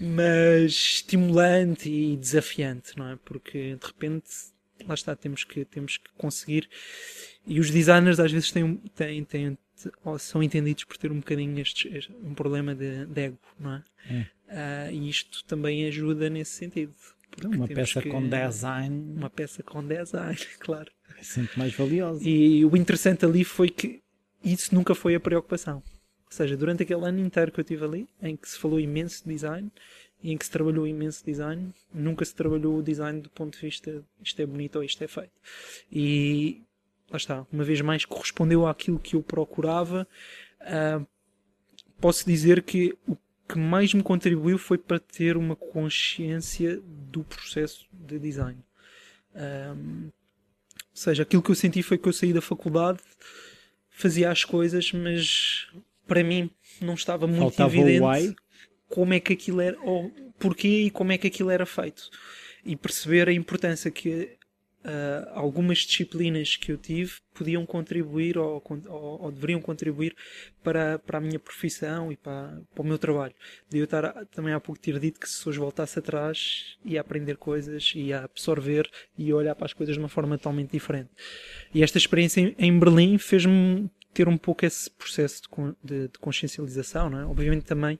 mas estimulante e desafiante, não é? Porque de repente lá está, temos que, temos que conseguir. E os designers às vezes têm, têm, têm, são entendidos por ter um bocadinho este, este um problema de, de, ego, não é? é. Uh, e isto também ajuda nesse sentido. Uma peça que, com design. Uma peça com design, claro. É sempre mais valiosa. E o interessante ali foi que isso nunca foi a preocupação. Ou seja, durante aquele ano inteiro que eu estive ali, em que se falou imenso de design, e em que se trabalhou imenso design, nunca se trabalhou o design do ponto de vista isto é bonito ou isto é feito. E lá está, uma vez mais correspondeu àquilo que eu procurava. Uh, posso dizer que o que mais me contribuiu foi para ter uma consciência do processo de design. Um, ou seja, aquilo que eu senti foi que eu saí da faculdade, fazia as coisas, mas para mim não estava muito Faltava evidente como é que aquilo era, ou porquê e como é que aquilo era feito. E perceber a importância que uh, algumas disciplinas que eu tive podiam contribuir ou, ou, ou, deveriam contribuir para, para a minha profissão e para, para o meu trabalho. De eu estar também há pouco ter dito que se hoje voltasse atrás ia aprender coisas, ia absorver e olhar para as coisas de uma forma totalmente diferente. E esta experiência em, em Berlim fez-me ter um pouco esse processo de, de, de consciencialização, não é? Obviamente também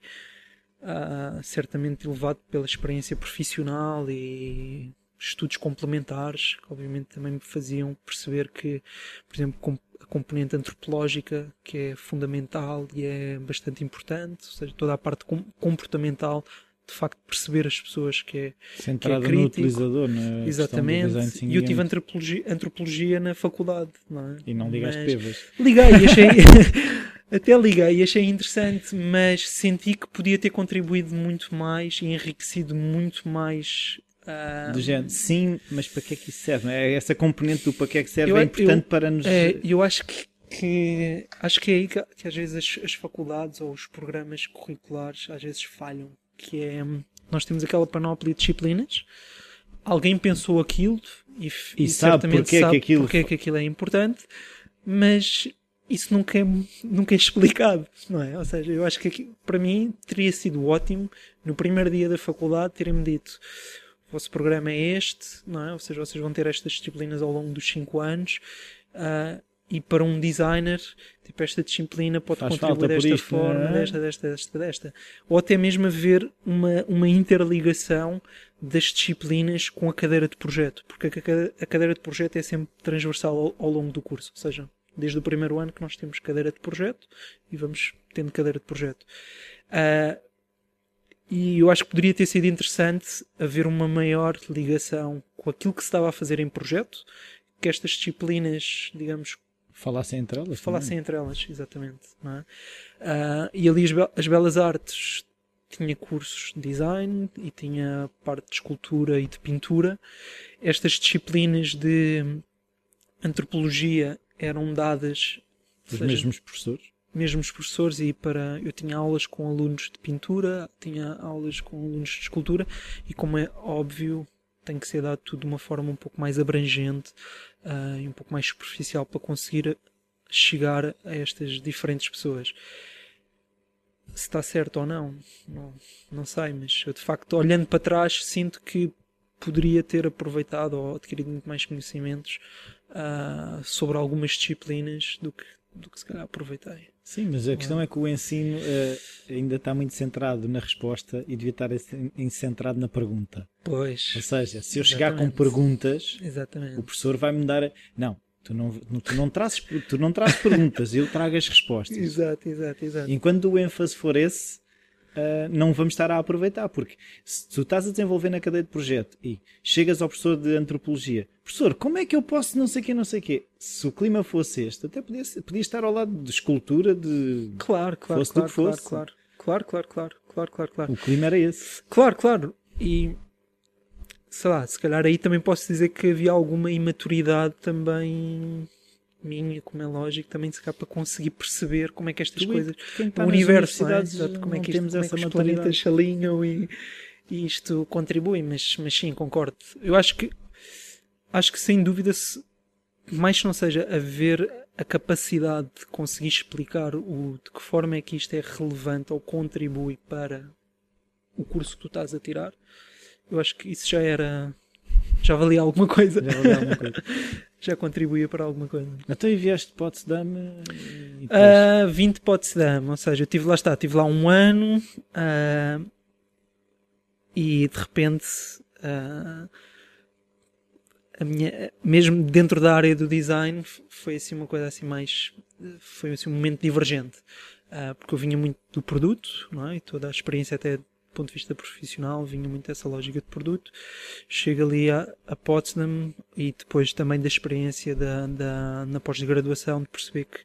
uh, certamente elevado pela experiência profissional e estudos complementares, que obviamente também me faziam perceber que, por exemplo, a componente antropológica, que é fundamental e é bastante importante, ou seja, toda a parte comportamental de facto perceber as pessoas que é, Centrado que é no utilizador, na Exatamente. E eu tive antropologia, antropologia na faculdade, não é? E não ligaste Mas- pevas. Liguei achei. Até liguei e achei interessante, mas senti que podia ter contribuído muito mais e enriquecido muito mais. ah, Do género, sim, mas para que é que isso serve? é? Essa componente do para que é que serve Eu- é importante eu- para nos. É, eu acho que, que- acho que é aí que, que às vezes as, as faculdades ou os programas curriculares às vezes falham, que é nós temos aquela panóplia de disciplinas, alguém pensou aquilo e, f- E sabe certamente porque é que sabe aquilo porque é que aquilo é importante, mas isso nunca é, nunca é explicado, não é? Ou seja, eu acho que aqui, para mim teria sido ótimo no primeiro dia da faculdade terem-me dito o vosso programa é este, não é? Ou seja, vocês vão ter estas disciplinas ao longo dos 5 anos ah, e para um designer, tipo, esta disciplina pode Faz contribuir desta isto, forma, não é? desta, desta, desta, desta. Ou até mesmo haver uma, uma interligação das disciplinas com a cadeira de projeto, porque a cadeira de projeto é sempre transversal ao, ao longo do curso, ou seja, desde o primeiro ano que nós temos cadeira de projeto e vamos tendo cadeira de projeto. Ah, e eu acho que poderia ter sido interessante haver uma maior ligação com aquilo que se estava a fazer em projeto, que estas disciplinas, digamos, Falassem entre elas. falassem entre elas, exatamente. É? Ah, e ali as, be- as belas artes tinha cursos de design e tinha parte de escultura e de pintura. Estas disciplinas de antropologia eram dadas Os seja, mesmos professores. mesmos professores e para eu tinha aulas com alunos de pintura, tinha aulas com alunos de escultura e como é óbvio tem que ser dado tudo de uma forma um pouco mais abrangente ah, e um pouco mais superficial para conseguir chegar a estas diferentes pessoas. Se está certo ou não, não, não sei, mas eu de facto olhando para trás sinto que poderia ter aproveitado ou adquirido muito mais conhecimentos ah, sobre algumas disciplinas do que, do que se calhar aproveitei. Sim, mas a questão é que o ensino eh, ainda está muito centrado na resposta e devia estar centrado na pergunta. Ou Pois, seja, se eu chegar com perguntas, exatamente. o professor vai-me dar. Não, tu não, tu não, trazes, tu não trazes perguntas, eu trago as respostas. Exato, exato, exato. Enquanto o ênfase for esse, ah, não vamos estar a aproveitar, porque se tu estás a desenvolver na cadeia de projeto e chegas ao professor de antropologia, professor, como é que eu posso não sei o quê, não sei o quê? Se o clima fosse este, até podia, podia estar ao lado de escultura, de. Claro, claro, Fosse do claro, que claro, fosse. claro, claro, claro, claro, claro, claro, claro. O clima era esse. Claro, claro. E sei lá, se calhar aí também posso dizer que havia alguma imaturidade também minha, como é lógico, também se calhar para conseguir perceber como é que estas Tu coisas. o universo, é? universidades, Exato, como é que, isto, temos como é essa que os planetas se alinham e, e isto contribui, mas, mas sim, concordo. Eu acho que acho que sem dúvida se mais que não seja haver a capacidade de conseguir explicar o, de que forma é que isto é relevante ou contribui para o curso que tu estás a tirar, eu acho que isso já era já valia alguma coisa, Já valia alguma coisa. já contribuía para alguma coisa. Então enviaste Potsdam e depois... Uh, 20 Potsdam, ou seja, eu tive lá está, tive lá um ano ah, e de repente ah, a minha, mesmo dentro da área do design foi assim uma coisa assim mais foi assim um momento divergente Ah, porque eu vinha muito do produto não é? e toda a experiência até do ponto de vista profissional vinha muito dessa lógica de produto chego ali a, a Potsdam e depois também da experiência da, da, na pós-graduação de perceber que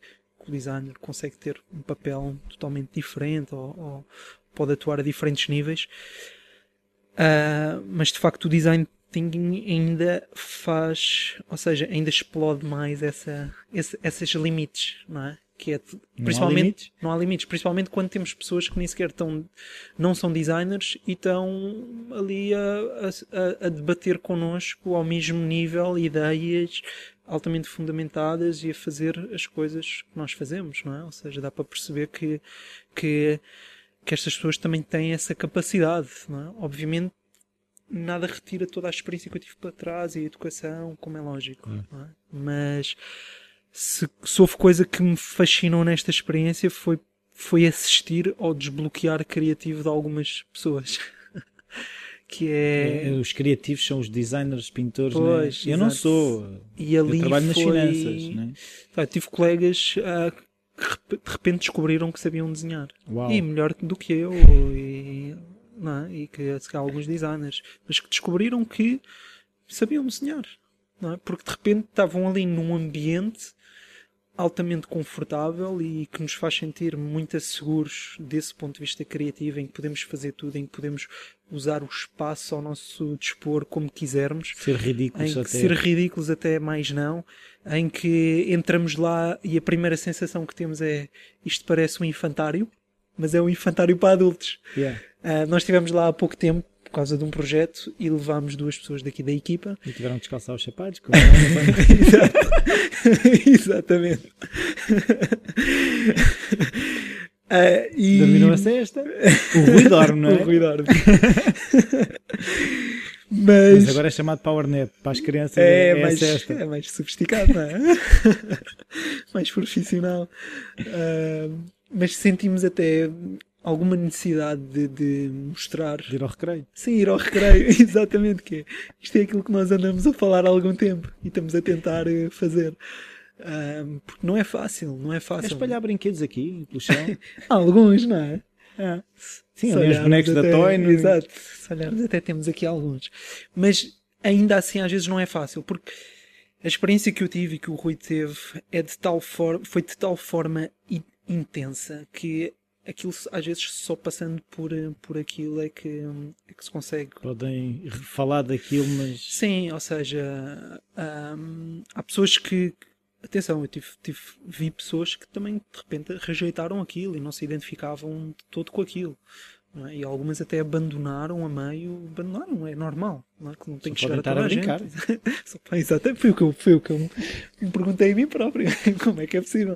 o designer consegue ter um papel totalmente diferente ou, ou pode atuar a diferentes níveis. Ah, mas de facto o design thinking ainda faz, ou seja, ainda explode mais essa, esse, esses limites, não é? Que é Não há principalmente limites? não há limites, principalmente quando temos pessoas que nem sequer estão, não são designers e estão ali a, a, a debater connosco ao mesmo nível ideias altamente fundamentadas e a fazer as coisas que nós fazemos, não é? Ou seja, dá para perceber que, que, que estas pessoas também têm essa capacidade, não é? Obviamente nada retira toda a experiência que eu tive para trás e a educação, como é lógico, não é? Mas se, se houve coisa que me fascinou nesta experiência foi, foi assistir ao desbloquear criativo de algumas pessoas. que é. Eh, Os criativos são os designers, pintores. Pois, né? Eu não sou. E ali eu trabalho foi... nas finanças. Né? Tá, tive colegas ah, que de repente descobriram que sabiam desenhar. Uau. E melhor do que eu. E não é? e que se calhar alguns designers, mas que descobriram que sabiam desenhar, não é? porque de repente estavam ali num ambiente altamente confortável e que nos faz sentir muito seguros desse ponto de vista criativo, em que podemos fazer tudo, em que podemos usar o espaço ao nosso dispor como quisermos. Ser ridículos até. Ser ridículos até mais não. Em que entramos lá e a primeira sensação que temos é isto parece um infantário, mas é um infantário para adultos. Yeah. Uh, nós estivemos lá há pouco tempo causa de um projeto e levámos duas pessoas daqui da equipa. E tiveram que descalçar os sapatos. Exatamente. Uh, e... Dormiram a sexta. O Rui dorme, não é? o Rui dorme. Mas... Mas, agora é chamado PowerNap. Para as crianças é, é, mais, é mais sofisticado, não é? mais profissional. Uh, mas sentimos até alguma necessidade de, de, mostrar. De ir ao recreio. Sim, ir ao recreio, exatamente. Que é. Isto é aquilo que nós andamos a falar há algum tempo e estamos a tentar eh, fazer. Um, porque não é fácil, não é fácil. É espalhar brinquedos aqui pelo chão. alguns, não é? é. Sim, ali os bonecos até, da Toy. No... Exato, se olharmos até temos aqui alguns. Mas ainda assim às vezes não é fácil, porque a experiência que eu tive e que o Rui teve é de tal forma, foi de tal forma intensa que aquilo às vezes só passando por, por aquilo é que, é que se consegue. Podem falar daquilo, mas. Sim, ou seja, hum, há pessoas que. Atenção, eu tive, tive, vi pessoas que também de repente rejeitaram aquilo e não se identificavam de todo com aquilo. É? E algumas até abandonaram a meio, abandonaram, é normal, não é? que não tem Só que chegar a toda a, a brincar. gente. Só, exato, foi o que eu, foi o que eu me perguntei a mim próprio, como é que é possível?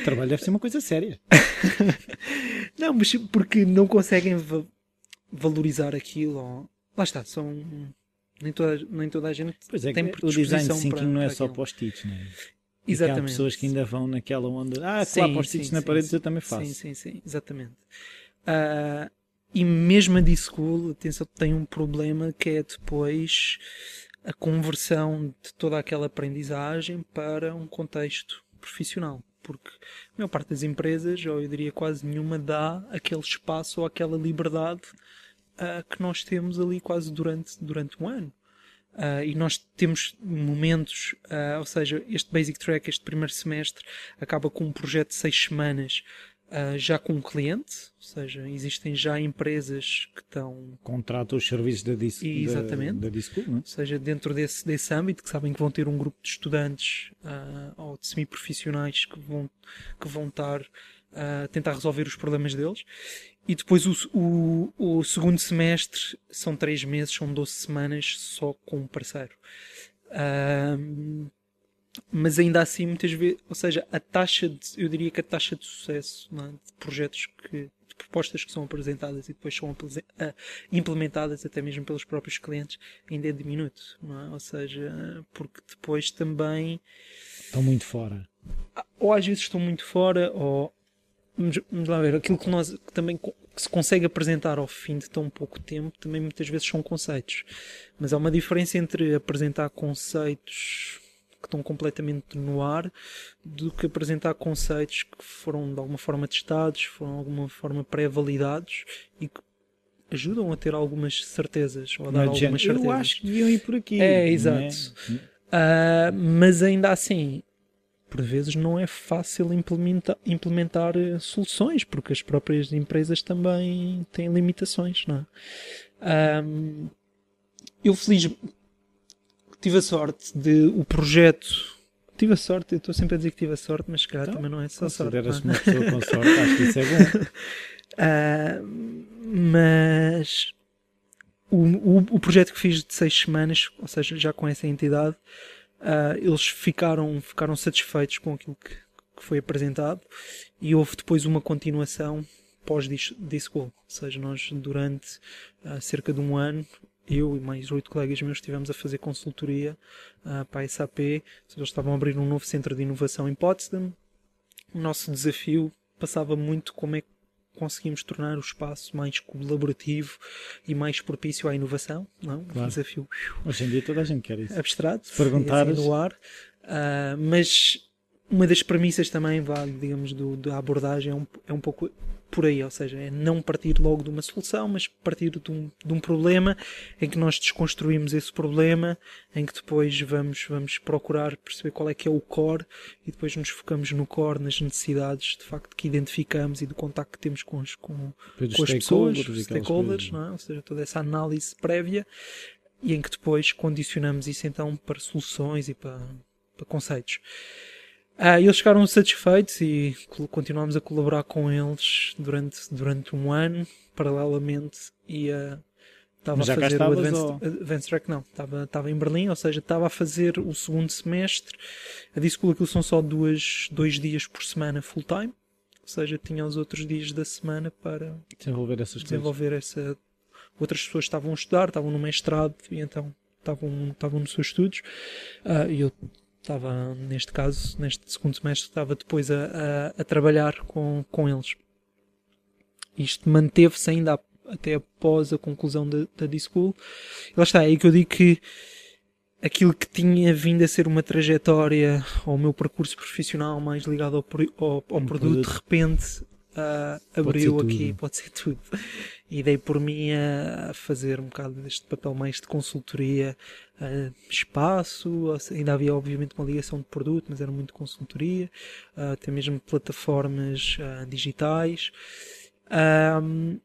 O trabalho deve ser uma coisa séria. não, mas porque não conseguem va valorizar aquilo, ou... lá está, são nem toda, nem toda a gente pois é, tem o design thinking para, não é só post-its, não é? Exatamente. há pessoas que ainda vão naquela onda. Ah, Sim, colar post-its na parede sim. eu também faço. Sim, sim, sim, exatamente. Uh, e mesmo a D-School, atenção, tem um problema que é depois a conversão de toda aquela aprendizagem para um contexto profissional. Porque a maior parte das empresas, ou eu diria quase nenhuma, dá aquele espaço ou aquela liberdade uh, que nós temos ali quase durante, durante um ano. Uh, e nós temos momentos, uh, ou seja, este Basic Track, este primeiro semestre, acaba com um projeto de seis semanas uh, já com um cliente, ou seja, existem já empresas que estão. Contratam os serviços da, dis Exatamente. da, da Disco, não é? Ou seja, dentro desse, desse âmbito, que sabem que vão ter um grupo de estudantes ou de semi-profissionais que vão, que vão estar a tentar resolver os problemas deles. E depois o, o, o, segundo semestre são três meses, são 12 semanas só com um parceiro. Mas ainda assim, muitas vezes, ou seja, a taxa de, eu diria que a taxa de sucesso é? de projetos que, de propostas que são apresentadas e depois são implementadas até mesmo pelos próprios clientes ainda é diminuto, é? Ou seja, porque depois também estão muito fora. Ou às vezes estão muito fora, ou vamos, vamos lá ver, aquilo que nós que também que se consegue apresentar ao fim de tão pouco tempo também muitas vezes são conceitos. Mas há uma diferença entre apresentar conceitos que estão completamente no ar do que apresentar conceitos que foram de alguma forma testados, foram de alguma forma pré-validados e que ajudam a ter algumas certezas ou a dar é algumas certezas. Eu acho que iam ir por aqui. É, não exato. É? Uh, mas ainda assim, por vezes não é fácil implementar, implementar uh, soluções, porque as próprias empresas também têm limitações, não é? Um, eu feliz tive a sorte de o projeto. Tive a sorte, eu estou sempre a dizer que tive a sorte, mas se calhar Então, também não é só sorte. é? Consideras-me uma pessoa com sorte, acho que isso é bom. Uh, mas o, o, o, projeto que fiz de seis semanas, ou seja, já com essa entidade, uh, eles ficaram, ficaram satisfeitos com aquilo que, que foi apresentado e houve depois uma continuação pós-Disco. Ou seja, nós durante uh, cerca de um ano, eu e mais oito colegas meus estivemos a fazer consultoria uh, para a SAP. Eles estavam a abrir um novo centro de inovação em Potsdam. O nosso desafio passava muito como é que conseguimos tornar o espaço mais colaborativo e mais propício à inovação. Não? Claro. Um desafio Hoje em dia toda a gente quer isso. abstrato, Se perguntares- assim ar. Uh, mas uma das premissas também, digamos, do, da abordagem é um, é um pouco por aí, ou seja, é não partir logo de uma solução, mas partir de um, de um problema em que nós desconstruímos esse problema, em que depois vamos, vamos procurar perceber qual é que é o core e depois nos focamos no core, nas necessidades de facto que identificamos e do contacto que temos com, os, com, com as pessoas, stakeholders, não é? ou seja, toda essa análise prévia e em que depois condicionamos isso então para soluções e para, para conceitos. Ah, eles ficaram satisfeitos e continuamos a colaborar com eles durante, durante um ano, paralelamente, e uh, estava a fazer o Advanced, ou... Advanced Track, não, estava, estava em Berlim, ou seja, estava a fazer o segundo semestre. A Discool aquilo são só duas, dois dias por semana full time, ou seja, tinha os outros dias da semana para desenvolver essas desenvolver coisas. essa. Outras pessoas estavam a estudar, estavam no mestrado e então estavam, estavam nos seus estudos. Uh, e eu estava, neste caso, neste segundo semestre, estava depois a, a, a trabalhar com, com eles. Isto manteve-se ainda até após a conclusão da, da D-School. E lá está, é aí que eu digo que aquilo que tinha vindo a ser uma trajetória ao meu percurso profissional mais ligado ao, ao, ao um produto, produto, de repente uh, abriu pode aqui, pode ser tudo. E dei por mim a fazer um bocado deste papel mais de consultoria, uh, espaço, ainda havia obviamente uma ligação de produto, mas era muito consultoria, uh, até mesmo plataformas digitais. Um,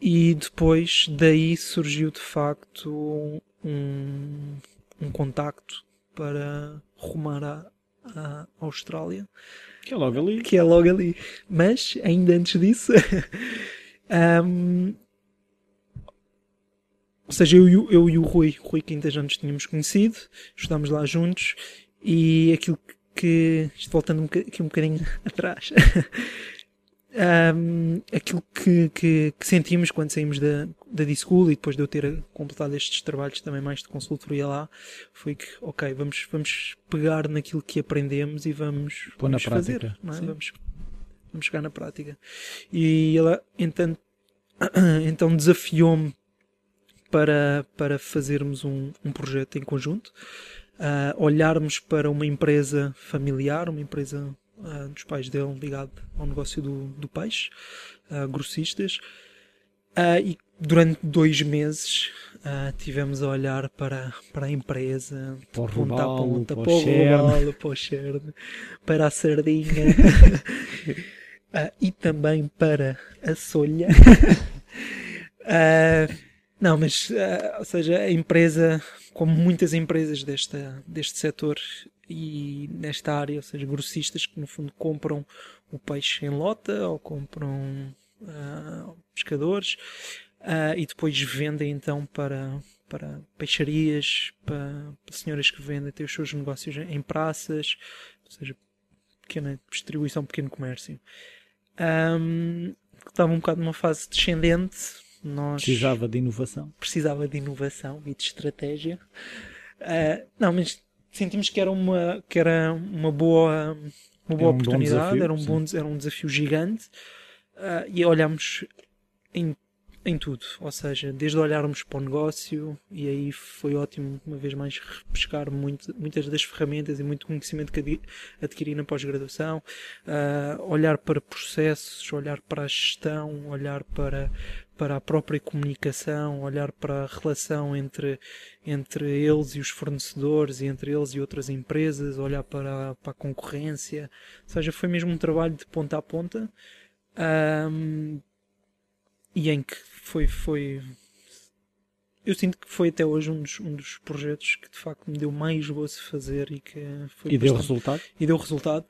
e depois daí surgiu de facto um, um contacto para rumar à, à Austrália. Que é logo ali. Que é logo ali. Mas, ainda antes disso. um, ou seja, eu, eu e o Rui, Rui Quinta já nos tínhamos conhecido, estudámos lá juntos e aquilo que. Isto voltando um, aqui um bocadinho atrás um, aquilo que, que, que, sentimos quando saímos da, da D-School e depois de eu ter completado estes trabalhos também mais de consultoria lá, foi que, ok, vamos, vamos pegar naquilo que aprendemos e vamos, Pôr vamos fazer. Não é? vamos, vamos chegar na prática. E ela, então, então desafiou-me para, para fazermos um, um projeto em conjunto, uh, olharmos para uma empresa familiar, uma empresa uh, dos pais dele ligado ao negócio do, do peixe, uh, grossistas. Uh, e durante dois meses tivemos a olhar para, para a empresa, para ponta a ponta, para o robalo, para o cherne, para a sardinha e também para a solha. não, mas, ou seja, a empresa, como muitas empresas desta, deste setor, e nesta área, ou seja, grossistas que no fundo compram o peixe em lota ou compram uh, pescadores uh, e depois vendem então para, para peixarias, para, para senhoras que vendem, têm os seus negócios em praças, ou seja, pequena distribuição, pequeno comércio. Um, estava um bocado numa fase descendente. Nós precisava de inovação. Precisava de inovação e de estratégia. Uh, não, mas sentimos que era uma, que era uma boa, uma boa um oportunidade, desafio, era, um bom, era um desafio gigante uh, e olhamos em, em tudo, ou seja, desde olharmos para o negócio e aí foi ótimo uma vez mais repescar muito, muitas das ferramentas e muito conhecimento que adquiri na pós-graduação, uh, olhar para processos, olhar para a gestão, olhar para para a própria comunicação, olhar para a relação entre, entre eles e os fornecedores e entre eles e outras empresas, olhar para, a, para a concorrência. Ou seja, foi mesmo um trabalho de ponta a ponta um, e em que foi, foi. Eu sinto que foi até hoje um dos, um dos projetos que de facto me deu mais gozo fazer e que foi. E deu resultado? E deu resultado.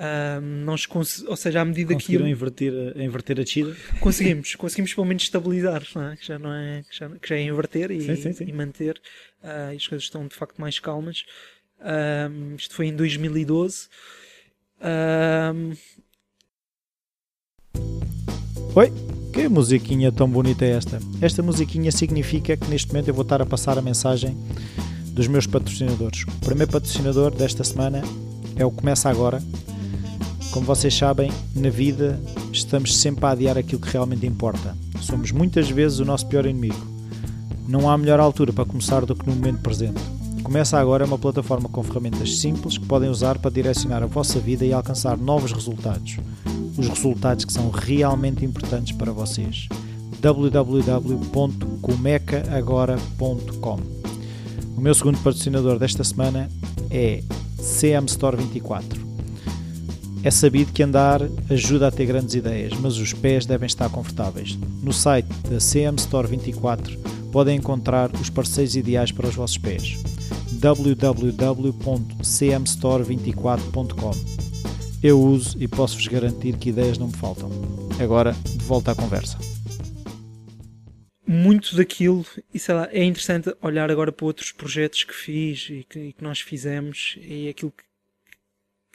Um, nós ou seja, à medida que eu... inverter, a, inverter a descida? Conseguimos, conseguimos pelo menos estabilizar, é? que já não é, que já, que já é inverter e, sim, sim, sim. e manter, uh, e as coisas estão de facto mais calmas. Um, isto foi em 2012. Um... Oi, que musiquinha tão bonita é esta? Esta musiquinha significa que neste momento eu vou estar a passar a mensagem dos meus patrocinadores. O primeiro patrocinador desta semana é o Começa Agora, como vocês sabem, na vida estamos sempre a adiar aquilo que realmente importa. Somos muitas vezes o nosso pior inimigo. Não há melhor altura para começar do que no momento presente. Começa agora uma plataforma com ferramentas simples que podem usar para direcionar a vossa vida e alcançar novos resultados. os resultados que são realmente importantes para vocês. www.comecaagora.com O meu segundo patrocinador desta semana é CM Store 24. É sabido que andar ajuda a ter grandes ideias, mas os pés devem estar confortáveis. No site da CM Store 24 podem encontrar os parceiros ideais para os vossos pés. www.cmstore24.com Eu uso e posso-vos garantir que ideias não me faltam. Agora, de volta à conversa. Muito daquilo, e sei lá, é interessante olhar agora para outros projetos que fiz e que, e que nós fizemos e aquilo que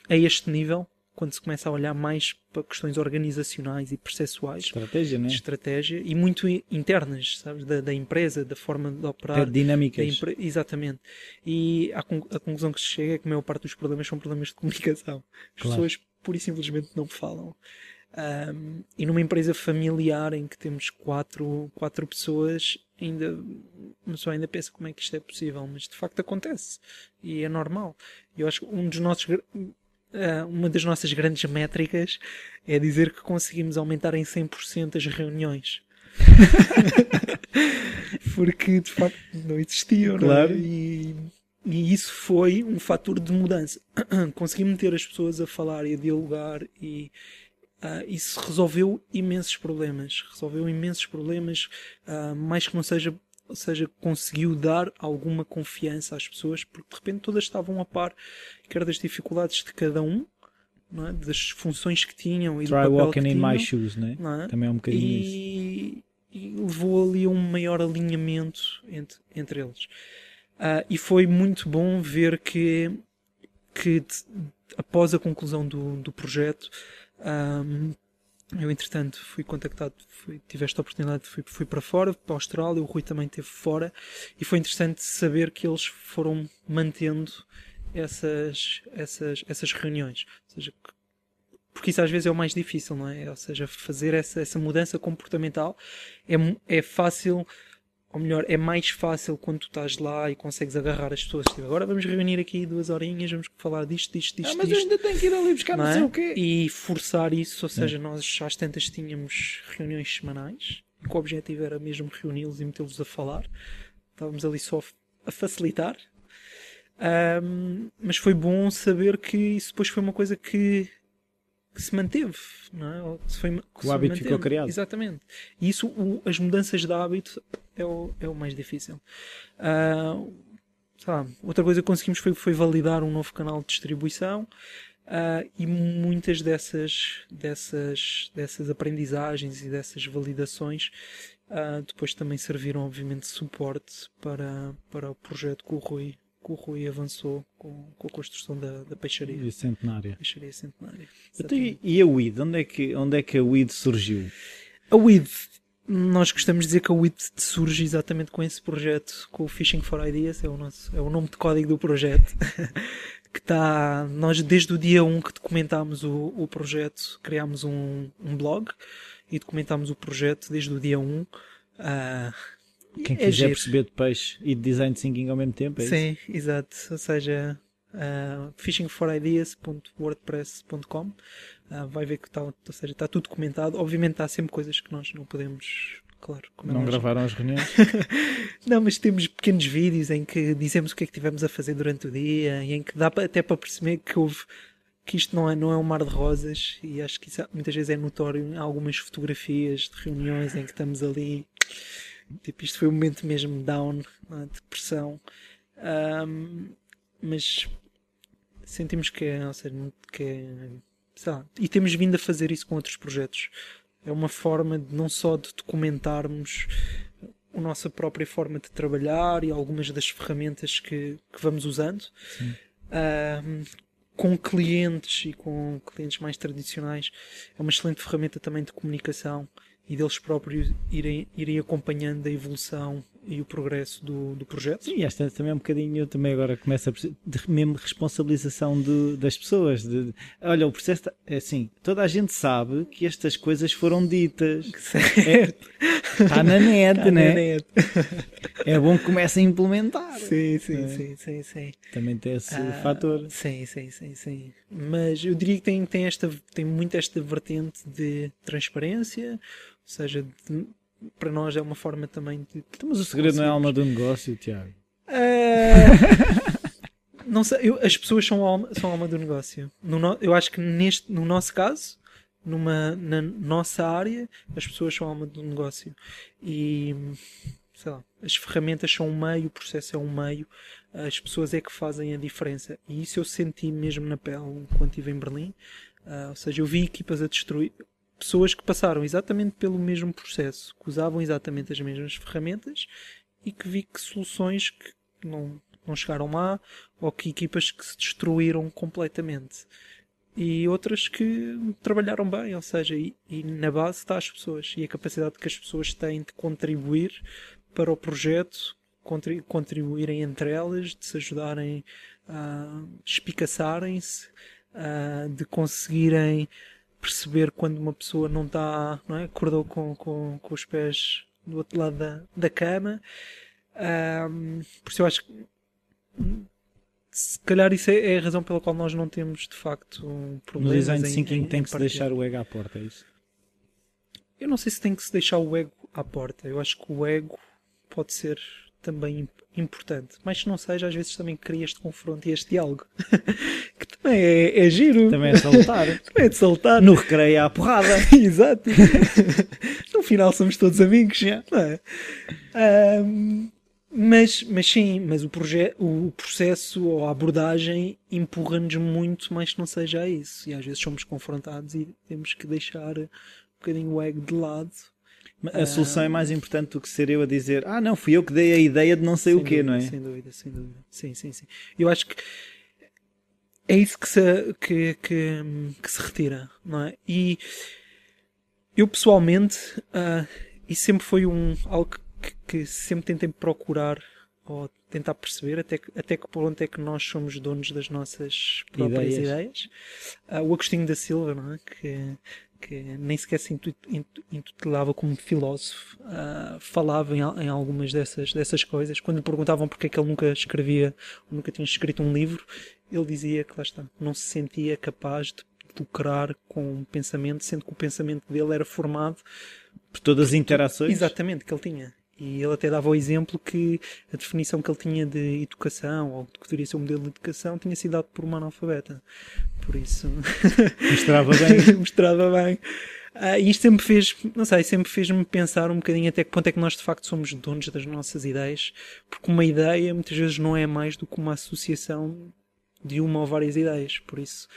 a este nível quando se começa a olhar mais para questões organizacionais e processuais. Estratégia, né? De estratégia e muito internas, sabes? Da, da empresa, da forma de operar. É dinâmicas. Exatamente. E a, a, conclusão que se chega é que a maior parte dos problemas são problemas de comunicação. As claro. pessoas pura e simplesmente não falam. Um, e numa empresa familiar em que temos quatro, quatro pessoas, ainda uma pessoa ainda pensa como é que isto é possível, mas de facto acontece e é normal. Eu acho que um dos nossos uma das nossas grandes métricas é dizer que conseguimos aumentar em 100% as reuniões. Porque de facto não existiam, claro. Não é? e, e, isso foi um fator de mudança. Consegui meter as pessoas a falar e a dialogar e uh, isso resolveu imensos problemas. Resolveu imensos problemas, uh, mais que não seja ou seja, conseguiu dar alguma confiança às pessoas, porque de repente todas estavam a par, quer das dificuldades de cada um, é? das funções que tinham e Try do papel walking que in tinham, my shoes, né? é? também é um bocadinho e, isso. E levou ali a um maior alinhamento entre, entre eles. Uh, e foi muito bom ver que, que após a conclusão do, do projeto, um, ah, eu, entretanto, fui contactado, fui, tive esta oportunidade, fui, fui para fora, para a Austrália, o Rui também esteve fora, e foi interessante saber que eles foram mantendo essas, essas, essas reuniões. Ou seja, porque isso às vezes é o mais difícil, não é? Ou seja, fazer essa, essa mudança comportamental é, é fácil ou melhor, é mais fácil quando tu estás lá e consegues agarrar as pessoas. Tipo, agora vamos reunir aqui duas horinhas, vamos falar disto, disto, disto. Ah, mas disto, eu ainda tenho que ir ali buscar não, não sei é? o quê. E forçar isso, ou seja, é. nós às tantas tínhamos reuniões semanais, e o objetivo era mesmo reuni-los e metê-los a falar. Estávamos ali só a facilitar. Um, mas foi bom saber que isso depois foi uma coisa que que se manteve, não é? Que foi, que o hábito manteve. ficou criado. Exatamente. E isso, o, as mudanças de hábito é o, é o mais difícil. Uh, outra coisa que conseguimos foi, foi validar um novo canal de distribuição uh, e muitas dessas, dessas, dessas aprendizagens e dessas validações uh, depois também serviram, obviamente, de suporte para, para o projeto que o Rui que o Rui avançou com, com a construção da, da peixaria. E centenária. Peixaria centenária. Então, e a WID? Onde é, que, onde é que a WID surgiu? A WID, nós gostamos de dizer que a WID surge exatamente com esse projeto, com o Fishing for Ideas, é o, nosso, é o nome de código do projeto. que está, nós desde o dia 1 que documentámos o, o projeto, criámos um, um blog e documentámos o projeto desde o dia 1. Uh, quem é quiser perceber de peixe e de design thinking ao mesmo tempo, é Sim, isso? exato. Ou seja, uh, fishingforideas.wordpress.com uh, vai ver que está, ou seja, está tudo documentado. Obviamente há sempre coisas que nós não podemos claro. É não gravaram as reuniões? não, mas temos pequenos vídeos em que dizemos o que é que tivemos a fazer durante o dia e em que dá até para perceber que houve que isto não é, não é um mar de rosas e acho que isso muitas vezes é notório em algumas fotografias de reuniões em que estamos ali Tipo, isto foi um momento mesmo down, é? de pressão. Um, mas sentimos que é, ou seja, que é, lá, e temos vindo a fazer isso com outros projetos. É uma forma de não só de documentarmos a nossa própria forma de trabalhar e algumas das ferramentas que, que vamos usando. Um, com clientes e com clientes mais tradicionais é uma excelente ferramenta também de comunicação e deles próprios irem, irem acompanhando a evolução e o progresso do, do projeto. Sim, esta também é um bocadinho, eu também agora começo a de mesmo responsabilização de, das pessoas. De, olha, o processo tá, é assim, toda a gente sabe que estas coisas foram ditas. Certo. É, está na net, Está né? na net. É bom que comecem a implementar. Sim, sim, É. sim, sim, sim. Também tem esse Ah, fator. Sim, sim, sim, sim. Mas eu diria que tem, tem, esta, tem muito esta vertente de transparência, ou seja, de- para nós é uma forma também de. Mas o segredo não é a alma do negócio, Tiago. Ah, não sei, eu- as pessoas são alma, são a alma do negócio. No no- eu acho que neste, no nosso caso, numa, na nossa área, as pessoas são a alma do negócio. E sei lá, as ferramentas são um meio, o processo é um meio, as pessoas é que fazem a diferença. E isso eu senti mesmo na pele quando estive em Berlim. Ah, ou seja, eu vi equipas a destruir. Pessoas que passaram exatamente pelo mesmo processo, que usavam exatamente as mesmas ferramentas e que vi que soluções que não, não chegaram lá ou que equipas que se destruíram completamente. E outras que trabalharam bem, ou seja, e, e na base está as pessoas e a capacidade que as pessoas têm de contribuir para o projeto, contri- contribuírem entre elas, de se ajudarem a espicaçarem-se, a- de conseguirem perceber quando uma pessoa não está, não é? acordou com, com, com os pés do outro lado da, da cama. Ahm, por isso eu acho que se calhar isso é, é a razão pela qual nós não temos de facto um No problemas design thinking em- tem em que se deixar o ego à porta, é isso? Eu não sei se tem que se deixar o ego à porta. Eu acho que o ego pode ser também imp- importante. Mas se não seja, às vezes também cria este confronto e este diálogo. que também é, é giro. Também é salutar. Também é de saltar. no recreio à porrada. Exato. no final somos todos amigos. Não é? Ahm, mas, mas sim, mas o, o processo ou a abordagem empurra-nos muito, mais que não seja isso. E às vezes somos confrontados e temos que deixar um bocadinho o ego de lado. A solução é mais importante do que ser eu a dizer ah não, fui eu que dei a ideia de não sei o quê, dúvida, não é? Sem dúvida, sem dúvida. Sim, sim, sim. Eu acho que é isso que se, que, que, que se retira, não é? E eu pessoalmente, ah, isso sempre foi um, algo que, que sempre tentei procurar ou tentar perceber até que, até que ponto é que nós somos donos das nossas próprias Ideias. ideias. Ah, o Agostinho da Silva, não é? Que, que nem sequer se intitulava como filósofo, ah, falava em, em algumas dessas, dessas coisas. Quando lhe perguntavam porque é que ele nunca escrevia, ou nunca tinha escrito um livro, ele dizia que lá está, não se sentia capaz de lucrar com o pensamento, sendo que o pensamento dele era formado Por todas as interações. Exatamente, que ele tinha. E ele até dava o exemplo que a definição que ele tinha de educação, ou que deveria ser um modelo de educação, tinha sido dado por uma analfabeta. Por isso, Mostrava bem. mostrava bem. Ah, e isto sempre fez, não sei, sempre fez-me pensar um bocadinho até que ponto é que nós de facto somos donos das nossas ideias, porque uma ideia muitas vezes não é mais do que uma associação de uma ou várias ideias. Por isso,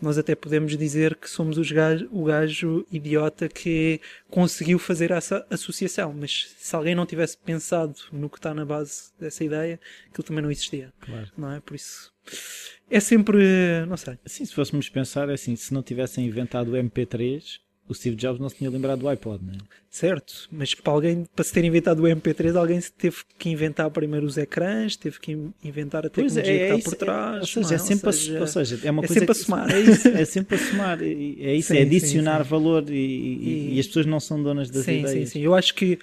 nós até podemos dizer que somos os gajo- o gajo idiota que conseguiu fazer essa associação, mas se alguém não tivesse pensado no que está na base dessa ideia, aquilo também não existia, Claro. não é? Por isso, é sempre, não sei. Assim, se fôssemos pensar, é assim, se não tivessem inventado o MP3, o Steve Jobs não se tinha lembrado do iPod, não é? Certo, mas para alguém, para se ter inventado o MP3, alguém se teve que inventar primeiro os ecrãs, teve que inventar a tecnologia que está isso, por trás. ou seja, não é sempre, Ou a- seja, ou seja, é uma é coisa sempre a que- somar. É, isso, é sempre a somar, é isso, Sim, é sim, adicionar sim. valor e, e- E- as pessoas não são donas das sim, ideias. sim, sim. Eu acho que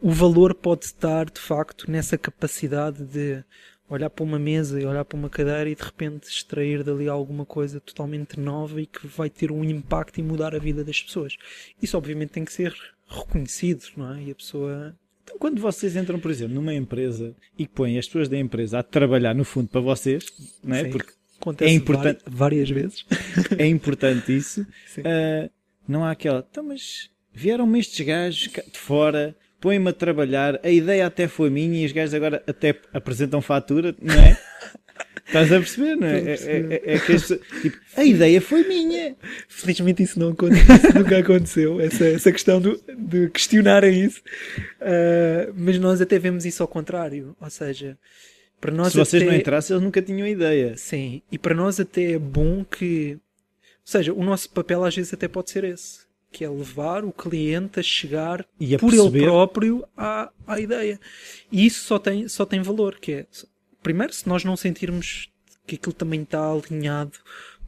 o valor pode estar, de facto, nessa capacidade de olhar para uma mesa e olhar para uma cadeira e de repente extrair dali alguma coisa totalmente nova e que vai ter um impacto e mudar a vida das pessoas. Isso, obviamente, tem que ser reconhecido, não é? E a pessoa. Então, quando vocês entram, por exemplo, numa empresa e põem as pessoas da empresa a trabalhar no fundo para vocês, não é? Sim. Porque Acontece É importante- várias vezes. é importante isso. Ah, não há aquela, então, mas vieram-me estes gajos de fora, põem-me a trabalhar, a ideia até foi minha e os gajos agora até apresentam fatura, não é? Estás a perceber, não é? É, perceber. é- é que pessoas- tipo, a ideia foi minha. Felizmente isso não aconteceu, nunca aconteceu, essa, essa questão do- de questionarem isso. Ah, mas nós até vemos isso ao contrário. Ou seja, para nós Se vocês até... não entrassem, eles nunca tinham ideia. Sim, e para nós até é bom que. Ou seja, o nosso papel às vezes até pode ser esse. Que é levar o cliente a chegar E a por perceber- ele próprio à, à ideia. E isso só tem, só tem valor, que é, primeiro, se nós não sentirmos que aquilo também está alinhado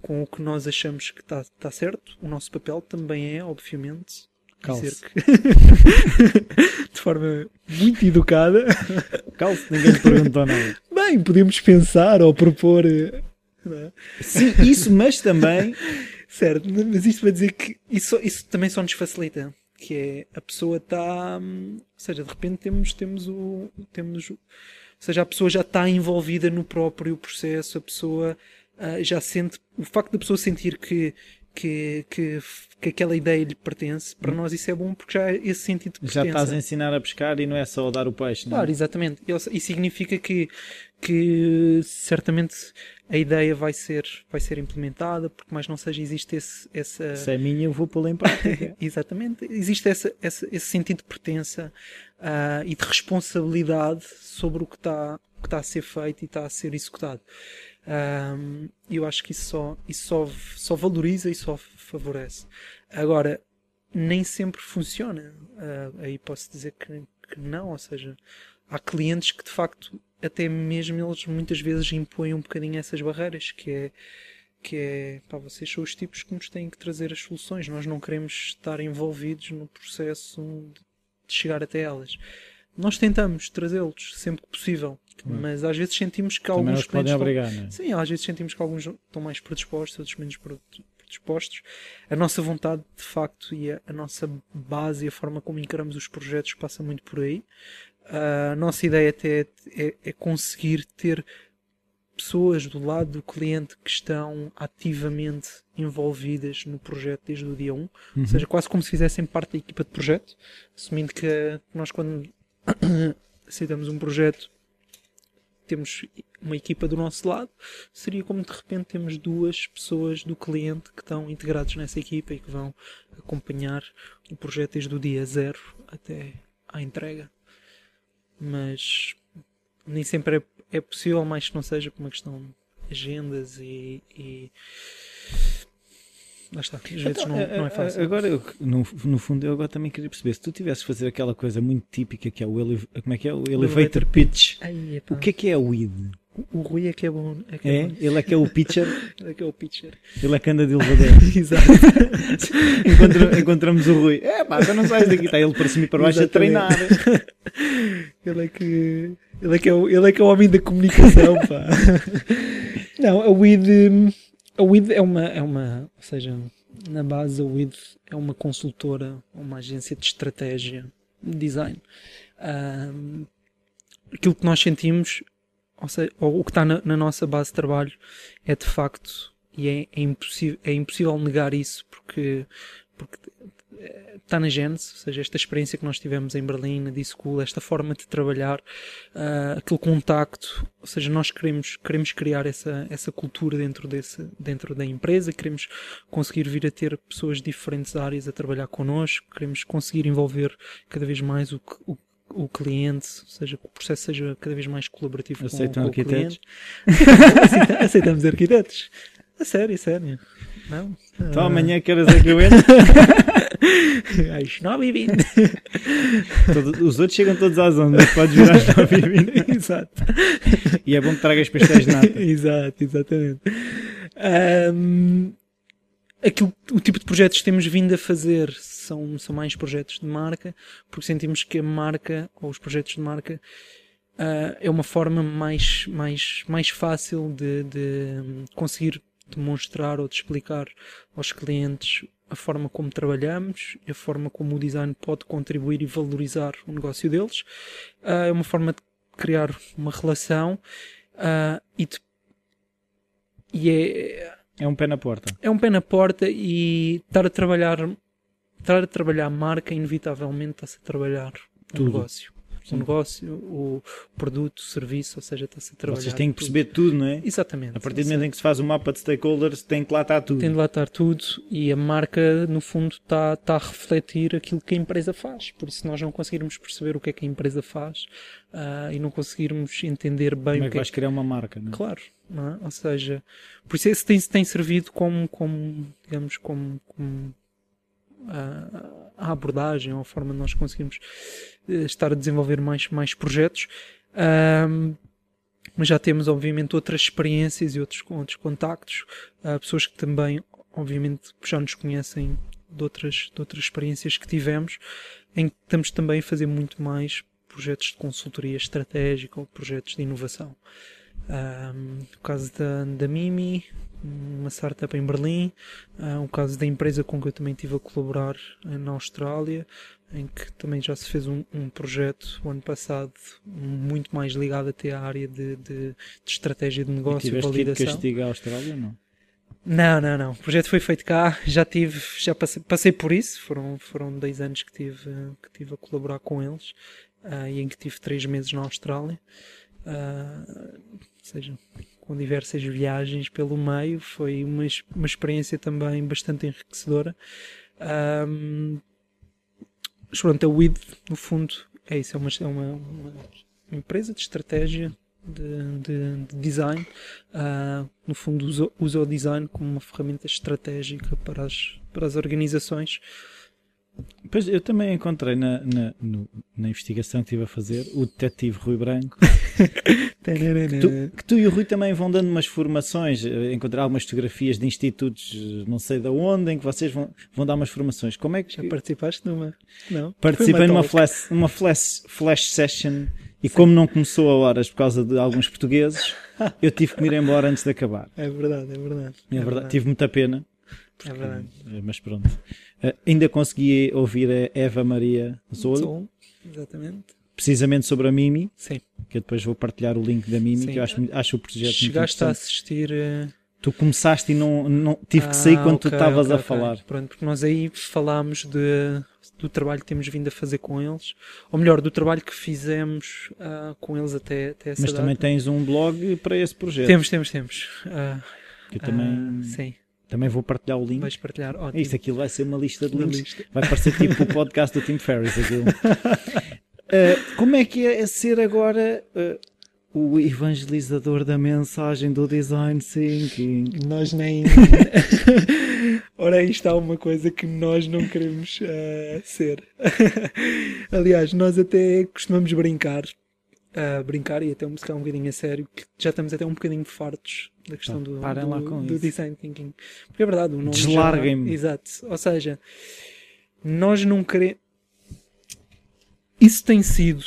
com o que nós achamos que está, está certo, o nosso papel também é, obviamente, Calce. de forma muito educada, Calce, ninguém te perguntou nada. bem, podemos pensar ou propor, eh, é? Sim, isso, mas também Certo, mas isto vai dizer que isso, isso também só nos facilita. Que é a pessoa está. hum, Ou seja, de repente temos, temos o. Temos, ou seja, a pessoa já está envolvida no próprio processo, a pessoa ah, já sente. O facto da pessoa sentir que, que, que, que aquela ideia lhe pertence, para nós isso é bom porque já esse sentido de já estás a ensinar a pescar e não é só dar o peixe, não é? Claro, exatamente. E significa que, que certamente a ideia vai ser, vai ser implementada, porque mais não seja, existe esse, essa. Se é minha, eu vou pô-la em prática. Exatamente. Existe essa, essa- esse sentido de pertença ah, e de responsabilidade sobre o que está que está a ser feito e está a ser executado. Ahm, eu acho que isso só, isso só, só valoriza e só favorece. Agora, nem sempre funciona. Ah, aí posso dizer que, que não, ou seja, há clientes que de facto até mesmo eles muitas vezes impõem um bocadinho essas barreiras, que é que é, pá, vocês são os tipos que nos têm que trazer as soluções, nós não queremos estar envolvidos no processo de chegar até elas. Nós tentamos trazê-los sempre que possível, Claro. mas às vezes sentimos que Também alguns clientes estão- obrigar, é? Sim, às vezes sentimos que alguns estão mais predispostos, outros menos pre- predispostos. A nossa vontade, de facto, e a, a nossa base e a forma como encaramos os projetos passa muito por aí. A nossa ideia até é, é conseguir ter pessoas do lado do cliente que estão ativamente envolvidas no projeto desde o dia 1, Uhum. ou seja, quase como se fizessem parte da equipa de projeto, assumindo que nós quando aceitamos um projeto temos uma equipa do nosso lado, seria como de repente temos duas pessoas do cliente que estão integrados nessa equipa e que vão acompanhar o projeto desde o dia zero até à entrega. Mas nem sempre é, é possível, mais que não seja por uma questão de agendas e. e... Lá está, às vezes Então, não, não é fácil. Agora, eu, no, no fundo, eu agora também queria perceber se tu tivesses de fazer aquela coisa muito típica que é o, ele, como é que é? o elevator pitch. Ai, O que é que é o id? o, o Rui é que é bom. É que é, É? bom. Ele é que é o pitcher, Ele é que é o pitcher. ele é que anda de elevador. Exato. Encontra- encontramos o Rui. É pá, tu não sais daqui. Está ele para cima e para baixo a treinar. Ele é que. Ele é que é o, ele é, que é o homem da comunicação, pá. Não, a WID. A WID é uma, é uma. Ou seja, na base, a WID é uma consultora, uma agência de estratégia, de design. Ahm, aquilo que nós sentimos, ou, seja, ou o que está na, na nossa base de trabalho, é de facto. E é, é, impossível, é impossível negar isso, porque. porque está na Gênesis, ou seja, esta experiência que nós tivemos em Berlim, na D-School, esta forma de trabalhar, ah, aquele contacto, ou seja, nós queremos, queremos criar essa, essa cultura dentro, desse, dentro da empresa, queremos conseguir vir a ter pessoas de diferentes áreas a trabalhar connosco, queremos conseguir envolver cada vez mais o, o, o cliente, ou seja, que o processo seja cada vez mais colaborativo com, Aceitam com o arquitetos? cliente. Aceita- Aceitamos arquitetos. A sério, a sério. Não? Então Ah, amanhã queres é que eu entre? Às 9 e 20. Todo- Os outros chegam todos às 11, mas podes vir às 9 e 20. Exato. E é bom que tragas pastéis de nata. Exato, exatamente. Ahm, aquilo, o tipo de projetos que temos vindo a fazer são, são mais projetos de marca, porque sentimos que a marca, ou os projetos de marca, ah, é uma forma mais, mais, mais fácil de, de conseguir demonstrar ou de explicar aos clientes a forma como trabalhamos e a forma como o design pode contribuir e valorizar o negócio deles. Ah, é uma forma de criar uma relação ah, e, de- e é, É um pé na porta. é um pé na porta e estar a trabalhar estar a trabalhar a marca inevitavelmente está-se a trabalhar o Tudo. negócio o negócio, o produto, o serviço, ou seja, está-se a trabalhar Vocês têm que tudo. perceber tudo, não é? exatamente A partir do momento em que se faz o mapa de stakeholders, tem que lá estar tudo. tem de lá estar tudo e a marca no fundo está, está a refletir aquilo que a empresa faz por isso nós não conseguirmos perceber o que é que a empresa faz ah, e não conseguirmos entender bem Como é o que que é vais criar uma marca, não é? Claro, não é? ou seja, por isso esse tem, tem servido como, como digamos, como, como a, abordagem ou a forma de nós conseguirmos uh, estar a desenvolver mais, mais projetos. Um, mas já temos, obviamente, outras experiências e outros, outros contactos, uh, pessoas que também, obviamente, já nos conhecem de outras, de outras experiências que tivemos, em que estamos também a fazer muito mais projetos de consultoria estratégica ou projetos de inovação. Um, o caso da, da Mimi, uma startup em Berlim, uh, o caso da empresa com que eu também estive a colaborar na Austrália, em que também já se fez um, um projeto o ano passado muito mais ligado até à área de, de, de estratégia de negócio e, validação. Que castiga a Austrália, não? Não, não, não. O projeto foi feito cá, já tive, já passei, passei por isso, foram, foram dois anos que tive, que tive a colaborar com eles uh, e em que tive três meses na Austrália. Uh, seja, com diversas viagens pelo meio, foi uma, uma experiência também bastante enriquecedora. Um, pronto, a WID, no fundo, é isso, é uma, é uma, uma empresa de estratégia de, de, de design. Uh, no fundo, usa, usa o design como uma ferramenta estratégica para as, para as organizações Pois eu também encontrei na, na, no, na investigação que estive a fazer o detetive Rui Branco que, tu, que, tu, e o Rui também vão dando umas formações. Encontrar algumas fotografias de institutos, não sei de onde, em que vocês vão, vão dar umas formações. Como é que. Já participaste numa? Não. Participei numa flash, uma flash, flash session e Sim. como não começou a horas por causa de alguns portugueses, eu tive que me ir embora antes de acabar. É verdade, é verdade. É, é verdade. verdade. Tive muita pena. Porque, é verdade. Mas pronto. Uh, ainda consegui ouvir a Eva Maria Zol. Zol, exatamente. Precisamente sobre a Mimi. Sim. Que eu depois vou partilhar o link da Mimi, Sim. que eu acho, acho o projeto Chegaste a assistir. Uh... Tu começaste e não, não tive que sair ah, quando okay, tu estavas okay, a okay. falar. Pronto, porque nós aí falámos de, do trabalho que temos vindo a fazer com eles, ou melhor, do trabalho que fizemos uh, com eles até, até essa Mas data. também tens um blog para esse projeto. Temos, temos, temos. Uh, que eu também. sim. Também vou partilhar o link. Vais partilhar, ótimo. Isto aquilo vai ser uma lista de links. Lista. Vai parecer tipo o podcast do Tim Ferriss. Aquilo. Uh, como é que é ser agora uh, o evangelizador da mensagem do design thinking? Nós nem. Ora, isto há uma coisa que nós não queremos uh, ser. Aliás, nós até costumamos brincar a brincar e até um, um bocadinho a sério, que já estamos até um bocadinho fartos da questão do, do, do design thinking. Porque é verdade, o nome Deslarguem-me. Exato. Ou seja, nós não queremos. Isso tem sido,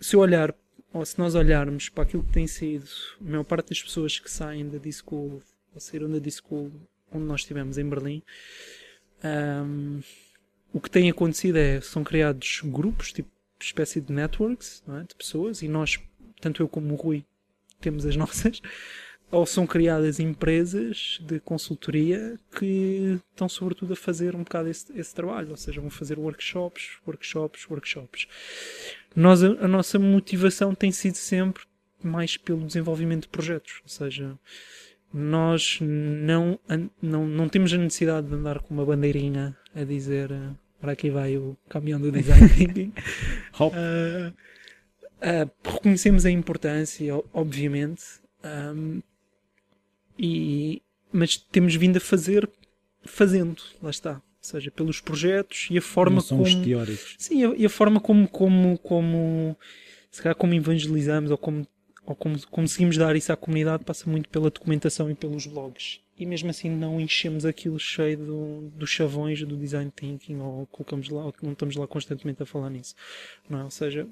se eu olhar, ou se nós olharmos para aquilo que tem sido a maior parte das pessoas que saem da Disco, ou saíram da Disco onde nós estivemos em Berlim, um, o que tem acontecido é são criados grupos, tipo espécie de networks é? de pessoas e nós, tanto eu como o Rui, temos as nossas, ou são criadas empresas de consultoria que estão sobretudo a fazer um bocado esse, esse trabalho, ou seja, vão fazer workshops, workshops, workshops. Nós, a, a nossa motivação tem sido sempre mais pelo desenvolvimento de projetos, ou seja, nós não, não, não temos a necessidade de andar com uma bandeirinha a dizer para aqui vai o caminhão do design thinking. uh, uh, reconhecemos a importância, obviamente, um, e, mas temos vindo a fazer fazendo, lá está. Ou seja, pelos projetos e a forma Não são como. Os teóricos. Sim, e a forma como, como, como se calhar como evangelizamos ou como, ou como conseguimos dar isso à comunidade passa muito pela documentação e pelos blogs e mesmo assim não enchemos aquilo cheio do, dos chavões do design thinking ou colocamos lá, ou não estamos lá constantemente a falar nisso. Não é? Ou seja,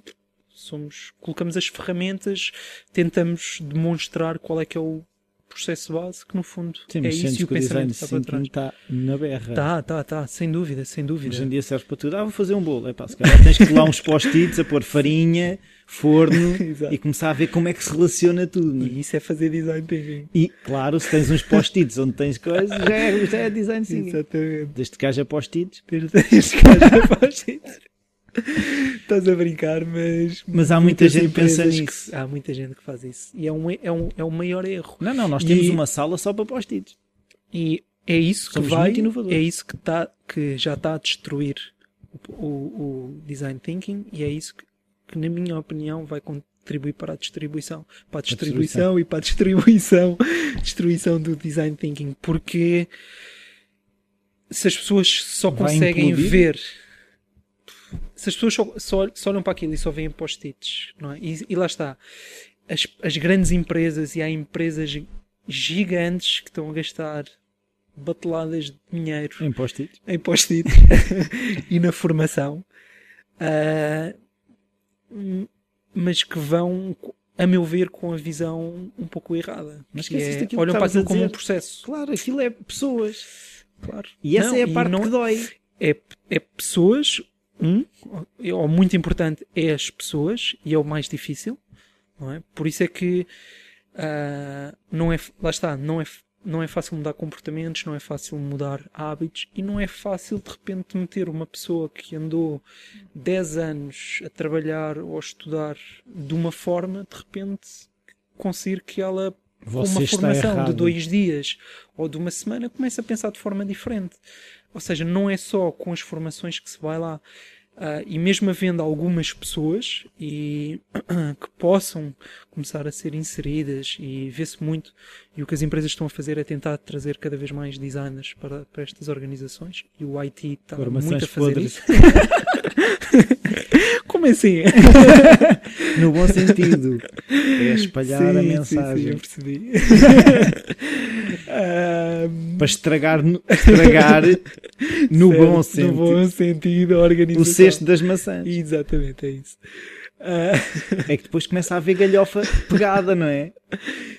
somos, colocamos as ferramentas, tentamos demonstrar qual é que é o processo base que no fundo Sim, é isso e o pensamento está para trás. está na berra. Está, está, está, sem dúvida, sem dúvida. Hoje em dia serve para tudo. Ah, vou fazer um bolo. É se calhar tens que colar uns post-its a pôr farinha, forno e começar a ver como é que se relaciona tudo. Né? E isso é fazer design thinking. E claro, se tens uns post-its onde tens coisas, já é, já é design thinking. Exatamente. Desde que haja post-its. Desde que haja post-its. Estás a brincar, mas. Mas há muita gente que pensa nisso. Que, há muita gente que faz isso. E é um, é um, é um maior erro. Não, não, nós temos e, uma sala só para post-its. E é isso Somos que vai. É isso que, tá, que já está a destruir o, o, o, design thinking e é isso que, que, na minha opinião, vai contribuir para a distribuição. Para a distribuição a e para a distribuição, destruição do design thinking. Porque se as pessoas só Vai conseguem implodir? ver. Se as pessoas só, só, só olham para aquilo e só veem post-its, não é? E, e lá está. As, as grandes empresas e há empresas gigantes que estão a gastar bateladas de dinheiro Em post-it. em post-it e na formação, hum, mas que vão, a meu ver, com a visão um pouco errada. Mas que é, olham para aquilo como um processo. Claro, aquilo é pessoas. Claro. E essa Não, é a parte não- que dói. é, é pessoas, um, ou muito importante, é as pessoas, e é o mais difícil, não é? Por isso é que ah, não é, lá está, não é, não é fácil mudar comportamentos, não é fácil mudar hábitos, e não é fácil de repente meter uma pessoa que andou 10 anos a trabalhar ou a estudar de uma forma, de repente conseguir que ela com Você uma está formação de dois dias ou de uma semana começa a pensar de forma diferente. Ou seja, não é só com as formações que se vai lá. Ah, e mesmo havendo algumas pessoas e que possam começar a ser inseridas e vê-se muito e o que as empresas estão a fazer é tentar trazer cada vez mais designers para, para estas organizações e o IT está Formações muito a fazer podres. isso. Como assim? No bom sentido. É espalhar Sim, a sim, mensagem. sim, eu percebi. Para estragar, estragar no certo, bom sentido. No bom sentido, organização. O cesto das maçãs. Exatamente, é isso. Ah, É que depois começa a haver galhofa pegada, não é?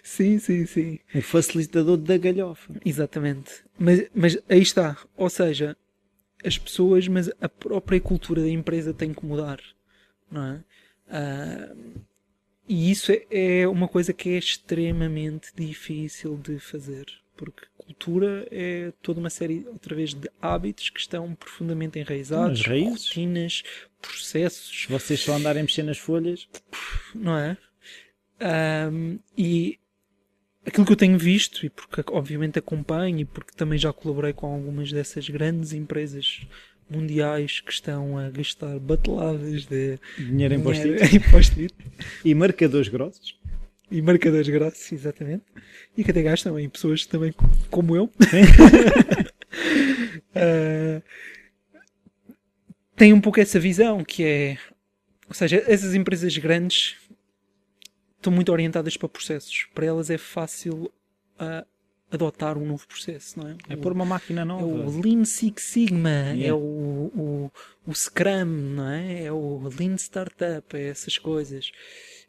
sim, sim, sim. O facilitador da galhofa. Exatamente. Mas, mas aí está. Ou seja, as pessoas, mas a própria cultura da empresa tem que mudar. Não é? Ah, e isso é, é uma coisa que é extremamente difícil de fazer. Porque cultura é toda uma série, outra vez, de hábitos que estão profundamente enraizados, rotinas, processos, vocês só andarem mexer nas folhas, não é? Ahm, e aquilo que eu tenho visto, e porque obviamente acompanho, e porque também já colaborei com algumas dessas grandes empresas mundiais que estão a gastar bateladas de dinheiro em post-it e marcadores grossos. e marcadores grátis, exatamente, e que até gastam em pessoas também como eu. Ah, tem um pouco essa visão que é, ou seja, essas empresas grandes estão muito orientadas para processos. Para elas é fácil ah, adotar um novo processo, não é? É O- pôr uma máquina é nova. o Lean Six Sigma, Yeah. é o, o, o Scrum, não é? É o Lean Startup, é essas coisas.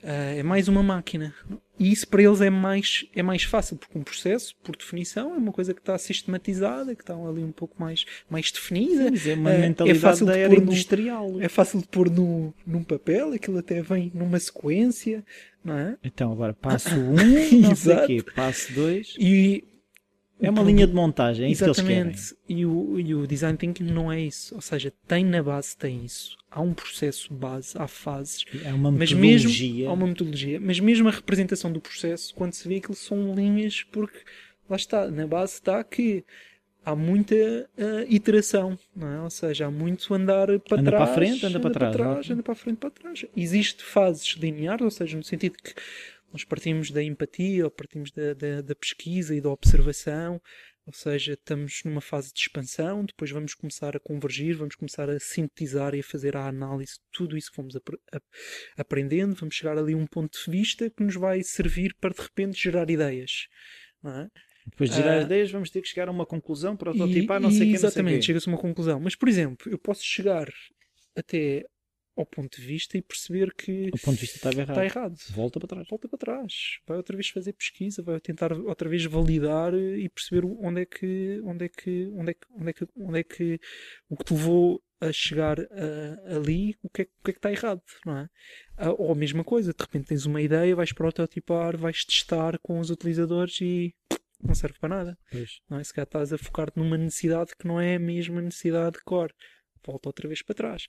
Ah, é mais uma máquina. E isso para eles é mais, é mais fácil, porque um processo, por definição, é uma coisa que está sistematizada, que está ali um pouco mais, mais definida. Mas é uma É- é mentalidade fácil da era pôr no- industrial. É fácil de pôr no, num papel, aquilo até vem numa sequência, não é? Então agora passo 1, um, não sei quê, passo 2. E É uma linha de montagem, é isso que eles querem. Exatamente. E o, e o design thinking não é isso. Ou seja, tem na base, tem isso. Há um processo base, há fases. É uma metodologia. mesmo há uma metodologia, mas mesmo a representação do processo, quando se vê aquilo são linhas, porque lá está, na base está que há muita ah, iteração, não é? Ou seja, há muito andar para Anda para a trás, frente, anda para trás, ok. anda para a frente, para trás. Existe fases lineares, ou seja, no sentido que nós partimos da empatia, ou partimos da, da, da pesquisa e da observação, ou seja, estamos numa fase de expansão, depois vamos começar a convergir, vamos começar a sintetizar e a fazer a análise de tudo isso que fomos apre- ap- aprendendo, vamos chegar ali a um ponto de vista que nos vai servir para de repente gerar ideias. É? Depois de gerar Ah, as ideias, vamos ter que chegar a uma conclusão, E- prototipar, não sei o e que, Exatamente, chega-se a uma conclusão. Mas, por exemplo, eu posso chegar até ao ponto de vista e perceber que O ponto de vista estava errado. está errado. Volta para trás. Volta para trás, vai outra vez fazer pesquisa, vai tentar outra vez validar e perceber onde é que, onde é que, onde é que, onde é que, onde é que o que te levou a chegar a- ali, o que, é, o que é que está errado, não é? Ou a mesma coisa, de repente tens uma ideia, vais prototipar, vais testar com os utilizadores e não serve para nada, Pois. não é? Se calhar estás a focar-te numa necessidade que não é a mesma necessidade de core, volta outra vez para trás.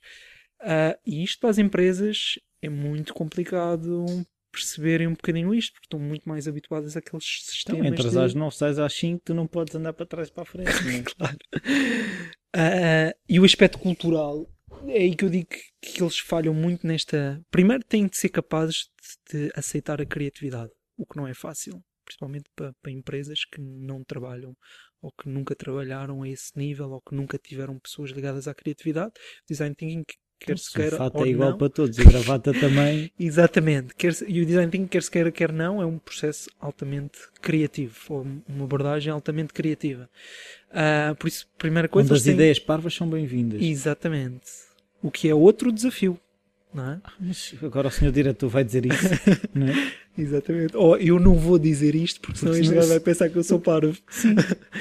Ah, e isto para as empresas é muito complicado perceberem um bocadinho isto, porque estão muito mais habituadas àqueles Então, sistemas. entras de- às 9, sais às 5, tu não podes andar para trás e para a frente. não é? Claro. Ah, e o aspecto cultural é aí que eu digo que, que eles falham muito nesta. Primeiro, têm de ser capazes de, de aceitar a criatividade, o que não é fácil, principalmente para, para empresas que não trabalham ou que nunca trabalharam a esse nível, ou que nunca tiveram pessoas ligadas à criatividade. Design thinking quer se queira o fato ou é igual não. para todos, e a gravata também. Exatamente. Quer se- e o design thinking, quer se queira, quer não, é um processo altamente criativo, ou uma abordagem altamente criativa. Ah, por isso, primeira coisa, Quando as têm- ideias parvas são bem-vindas. Exatamente. O que é outro desafio, não é? Mas agora o senhor diretor vai dizer isso, não é? Exatamente. Ou eu não vou dizer isto porque senão este gajo vai pensar que eu sou parvo.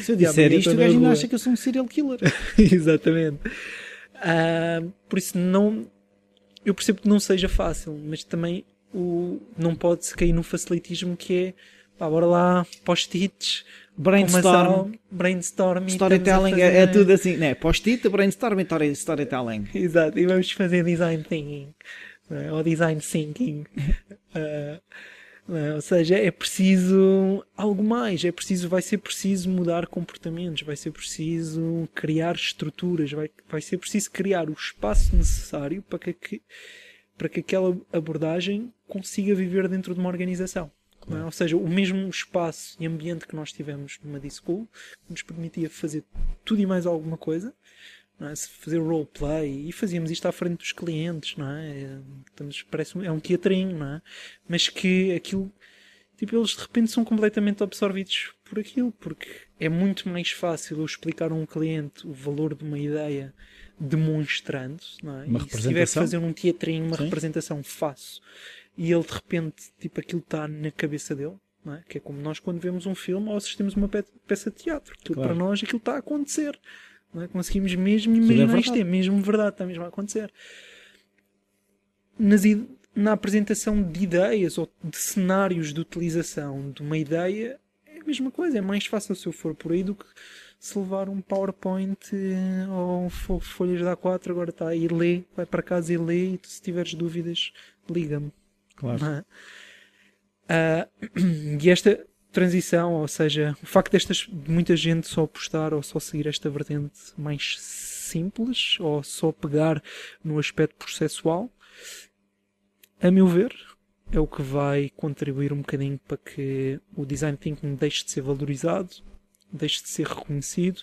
Se eu disser isto, o gajo ainda acha que eu sou um serial killer. Exatamente. Ah, por isso não. Eu percebo que não seja fácil, mas também o, não pode-se cair no facilitismo que é pá, bora lá, post-its, Brainstorm, brainstorm e storytelling, é, é tudo assim, né? Post-it, brainstorm e story- storytelling. Exato, e vamos fazer design thinking é? ou design thinking. Não é? Ou seja, é preciso algo mais, é preciso, vai ser preciso mudar comportamentos, vai ser preciso criar estruturas, vai, vai ser preciso criar o espaço necessário para que, para que aquela abordagem consiga viver dentro de uma organização. é? Ou seja, o mesmo espaço e ambiente que nós tivemos numa D-School nos permitia fazer tudo e mais alguma coisa, é? Fazer roleplay e fazíamos isto à frente dos clientes, não é? É, Estamos, parece um, é um teatrinho, não é? Mas que aquilo, tipo, eles de repente são completamente absorvidos por aquilo, porque é muito mais fácil eu explicar a um cliente o valor de uma ideia demonstrando, não é? Uma e se tiver que fazer um teatrinho, uma Sim. representação, faço. E ele de repente, tipo, aquilo está na cabeça dele. É? Que é como nós quando vemos um filme ou assistimos uma pe- peça de teatro. Aquilo Claro. para nós aquilo está a acontecer. É? Conseguimos mesmo é imaginar verdade. isto é mesmo verdade, está mesmo a acontecer. Nas na apresentação de ideias ou de cenários de utilização de uma ideia é a mesma coisa, é mais fácil se eu for por aí do que se levar um PowerPoint eh, ou fo- folhas de A4, agora está aí, lê, vai para casa e lê e se tiveres dúvidas, liga-me. Claro. é? Ah, e esta transição, ou seja, o facto destas, de muita gente só apostar ou só seguir esta vertente mais simples ou só pegar no aspecto processual, a meu ver, é o que vai contribuir um bocadinho para que o design thinking deixe de ser valorizado, deixe de ser reconhecido,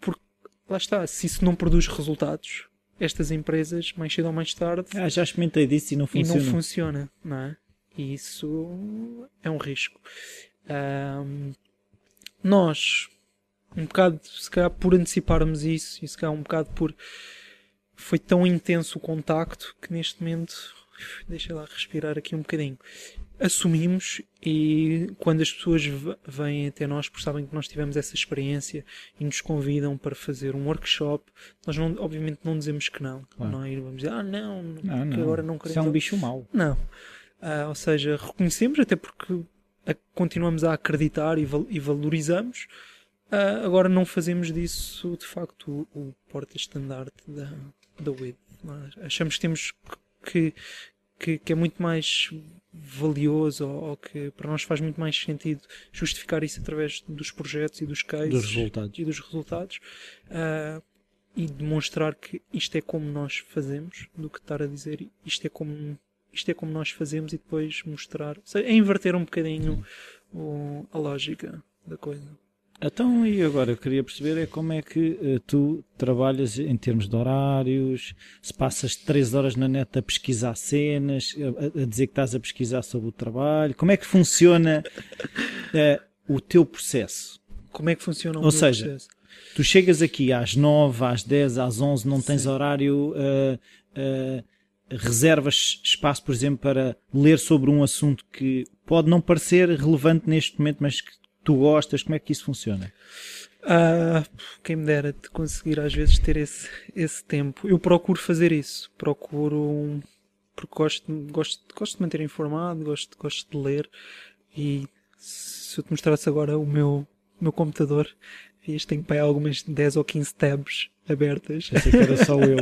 porque lá está, se isso não produz resultados, estas empresas, mais cedo ou mais tarde, Ah, já experimentei disso e não e funciona. não funciona, não é? E isso é um risco. Ahm, nós, um bocado, se calhar por anteciparmos isso, e se calhar um bocado por. Foi tão intenso o contacto que neste momento. Deixa lá respirar aqui um bocadinho. Assumimos e quando as pessoas vêm até nós, porque sabem que nós tivemos essa experiência e nos convidam para fazer um workshop, nós não, obviamente não dizemos que não. Claro. Não é? vamos dizer, ah, não, Não, que não. agora não Isso é queremos. um bicho mau. Não. Ah, ou seja, reconhecemos, até porque continuamos a acreditar e, val- e valorizamos. Ah, agora não fazemos disso, de facto, o, o porta-estandarte da, da é? Achamos que temos que, que, que é muito mais valioso ou, ou que para nós faz muito mais sentido justificar isso através dos projetos e dos cases Dos resultados. e dos resultados ah, e demonstrar que isto é como nós fazemos do que estar a dizer isto é como isto é como nós fazemos e depois mostrar ou seja, é inverter um bocadinho o- a lógica da coisa Então, e agora eu queria perceber é como é que eh, tu trabalhas em termos de horários, se passas 3 horas na net a pesquisar cenas, a, a dizer que estás a pesquisar sobre o trabalho, como é que funciona eh, o teu processo? como é que funciona o Ou seja, processo? Tu chegas aqui às 9, às 10, às 11, não tens horário, eh, reservas espaço, por exemplo, para ler sobre um assunto que pode não parecer relevante neste momento, mas que tu gostas, como é que isso funciona? Ah, quem me dera de conseguir às vezes ter esse, esse tempo. Eu procuro fazer isso. Procuro. Porque gosto, gosto, gosto de manter informado, gosto, gosto de ler. E se eu te mostrasse agora o meu, meu computador, vias, tenho para algumas 10 ou 15 tabs abertas Pensei que era só eu.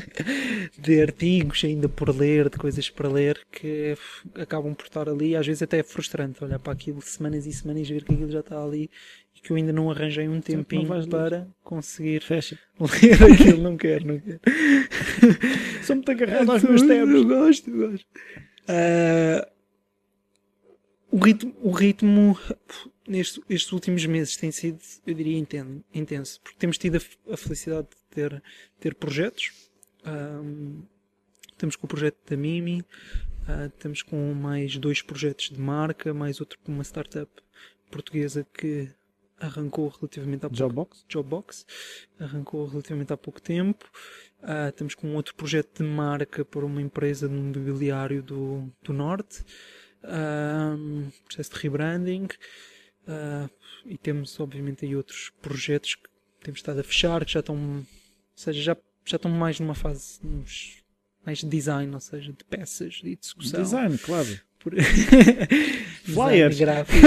de artigos ainda por ler, de coisas para ler que acabam por estar ali. Às vezes até é frustrante olhar para aquilo semanas e semanas e ver que aquilo já está ali e que eu ainda não arranjei um tempinho vais ler. para conseguir Fecha. ler aquilo. Não quero, não quero. Sou muito agarrado aos meus Eu tabs. gosto, eu gosto. Ah, o ritmo, o ritmo nestes, estes últimos meses tem sido, eu diria, intenso, porque temos tido a, a felicidade de ter, ter projetos. Um, estamos com o projeto da Mimi, uh, estamos com mais dois projetos de marca, mais outro com uma startup portuguesa que arrancou relativamente há pouco Jobbox? Jobbox arrancou relativamente há pouco tempo. Uh, estamos com um outro projeto de marca para uma empresa de mobiliário do, do Norte. Processo de rebranding. Uh, e temos, obviamente, aí outros projetos que temos estado a fechar, que já estão, ou seja, já, já estão mais numa fase mais de design, ou seja, de peças e de execução. Design, claro. Por... Flyers. gráfico.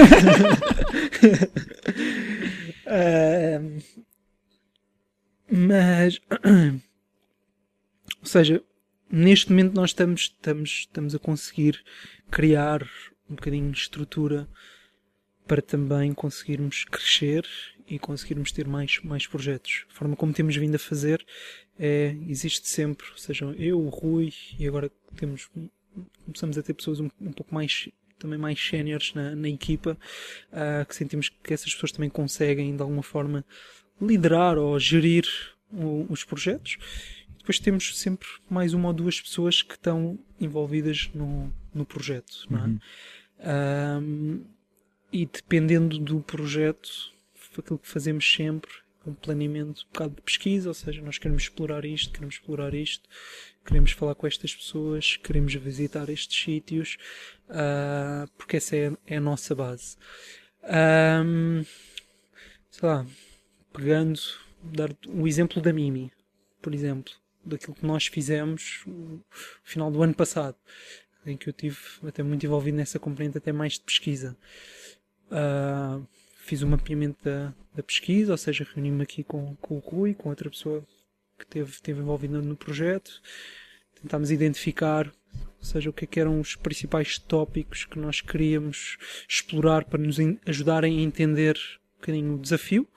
uh, mas, ou seja, neste momento nós estamos, estamos, estamos a conseguir criar um bocadinho de estrutura para também conseguirmos crescer e conseguirmos ter mais, mais projetos. A forma como temos vindo a fazer é, existe sempre, ou seja, eu, o Rui, e agora temos, começamos a ter pessoas um, um pouco mais também mais séniores na, na, equipa, uh, que sentimos que essas pessoas também conseguem de alguma forma liderar ou gerir o, os projetos. Depois temos sempre mais uma ou duas pessoas que estão envolvidas no, no projeto. Não é? Uhum. Um, e dependendo do projeto, aquilo que fazemos sempre é um planeamento um bocado de pesquisa, ou seja, nós queremos explorar isto, queremos explorar isto, queremos falar com estas pessoas, queremos visitar estes sítios, uh, porque essa é, é, a nossa base. Um, sei lá, pegando, dar o exemplo da Mimi, por exemplo, daquilo que nós fizemos no final do ano passado, em que eu tive até muito envolvido nessa componente até mais de pesquisa. Uh, fiz o um mapeamento da, da, pesquisa, ou seja, reuni-me aqui com, com o Rui, com outra pessoa que teve, teve envolvida no projeto. Tentámos identificar, ou seja, o que, é que eram os principais tópicos que nós queríamos explorar para nos ajudarem a entender um bocadinho o desafio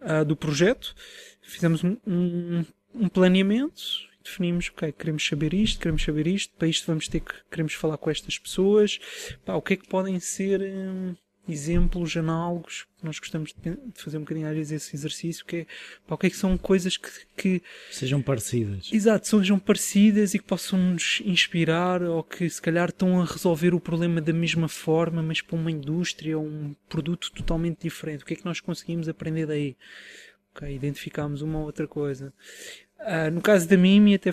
uh, do projeto. Fizemos um, um, um planeamento, definimos, ok, queremos saber isto, queremos saber isto, para isto vamos ter que, queremos falar com estas pessoas, pá, o que é que podem ser hum, exemplos análogos, nós gostamos de fazer um bocadinho às vezes esse exercício, que é pá, o que é que são coisas que, que sejam parecidas. Exato, sejam parecidas e que possam nos inspirar ou que se calhar estão a resolver o problema da mesma forma, mas para uma indústria ou um produto totalmente diferente. O que é que nós conseguimos aprender daí? Ok, identificámos uma ou outra coisa. Uh, no caso da Mimi, até,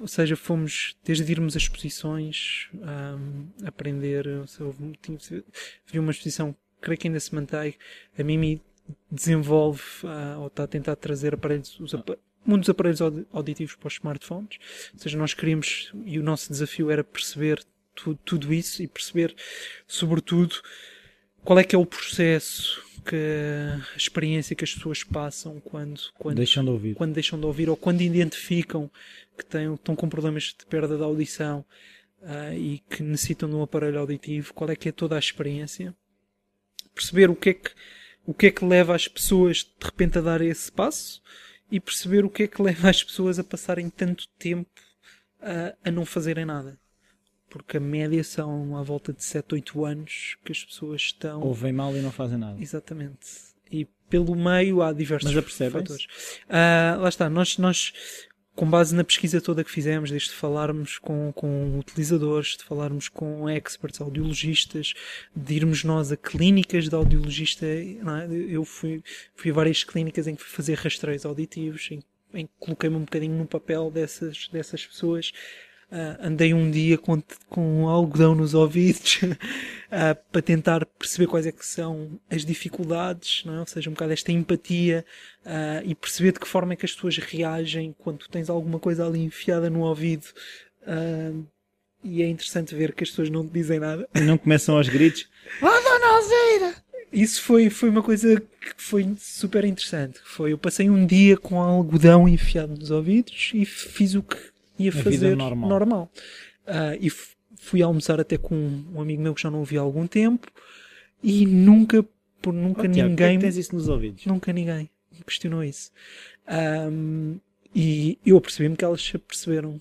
ou seja, fomos desde irmos a exposições, um, aprender, seja, vi uma exposição, creio que ainda se mantém, a Mimi desenvolve uh, ou está a tentar trazer aparelhos, os, um dos aparelhos auditivos para os smartphones, ou seja, nós queríamos, e o nosso desafio era perceber tu, tudo isso e perceber, sobretudo, qual é que é o processo que a experiência que as pessoas passam quando, quando, deixam, de ouvir. quando deixam de ouvir ou quando identificam que têm, estão com problemas de perda da audição uh, e que necessitam de um aparelho auditivo, qual é que é toda a experiência, perceber o que é que, o que, é que leva as pessoas de repente a dar esse passo e perceber o que é que leva as pessoas a passarem tanto tempo uh, a não fazerem nada porque a média são à volta de 7, 8 anos que as pessoas estão. Ouvem mal e não fazem nada. Exatamente. E pelo meio há diversos Mas fatores. Uh, lá está, nós, nós, com base na pesquisa toda que fizemos, desde falarmos com, com utilizadores, de falarmos com experts, audiologistas, de irmos nós a clínicas de audiologista, é? eu fui, fui a várias clínicas em que fui fazer rastreios auditivos, em, em que coloquei-me um bocadinho no papel dessas, dessas pessoas Uh, andei um dia com, com algodão nos ouvidos uh, para tentar perceber quais é que são as dificuldades, não é? ou seja, um bocado esta empatia uh, e perceber de que forma é que as pessoas reagem quando tu tens alguma coisa ali enfiada no ouvido. e é interessante ver que as pessoas não te dizem nada. E não começam aos gritos. Oh, dona Alzeira! Isso foi, foi uma coisa que foi super interessante. Foi, eu passei um dia com algodão enfiado nos ouvidos e fiz o que ia a fazer normal. normal. Uh, e fui almoçar até com um amigo meu que já não ouvi há algum tempo e nunca, por nunca oh, ninguém. Tiago, que tens isso nos ouvidos? Nunca ninguém questionou isso. Um, e eu percebi-me que elas se perceberam.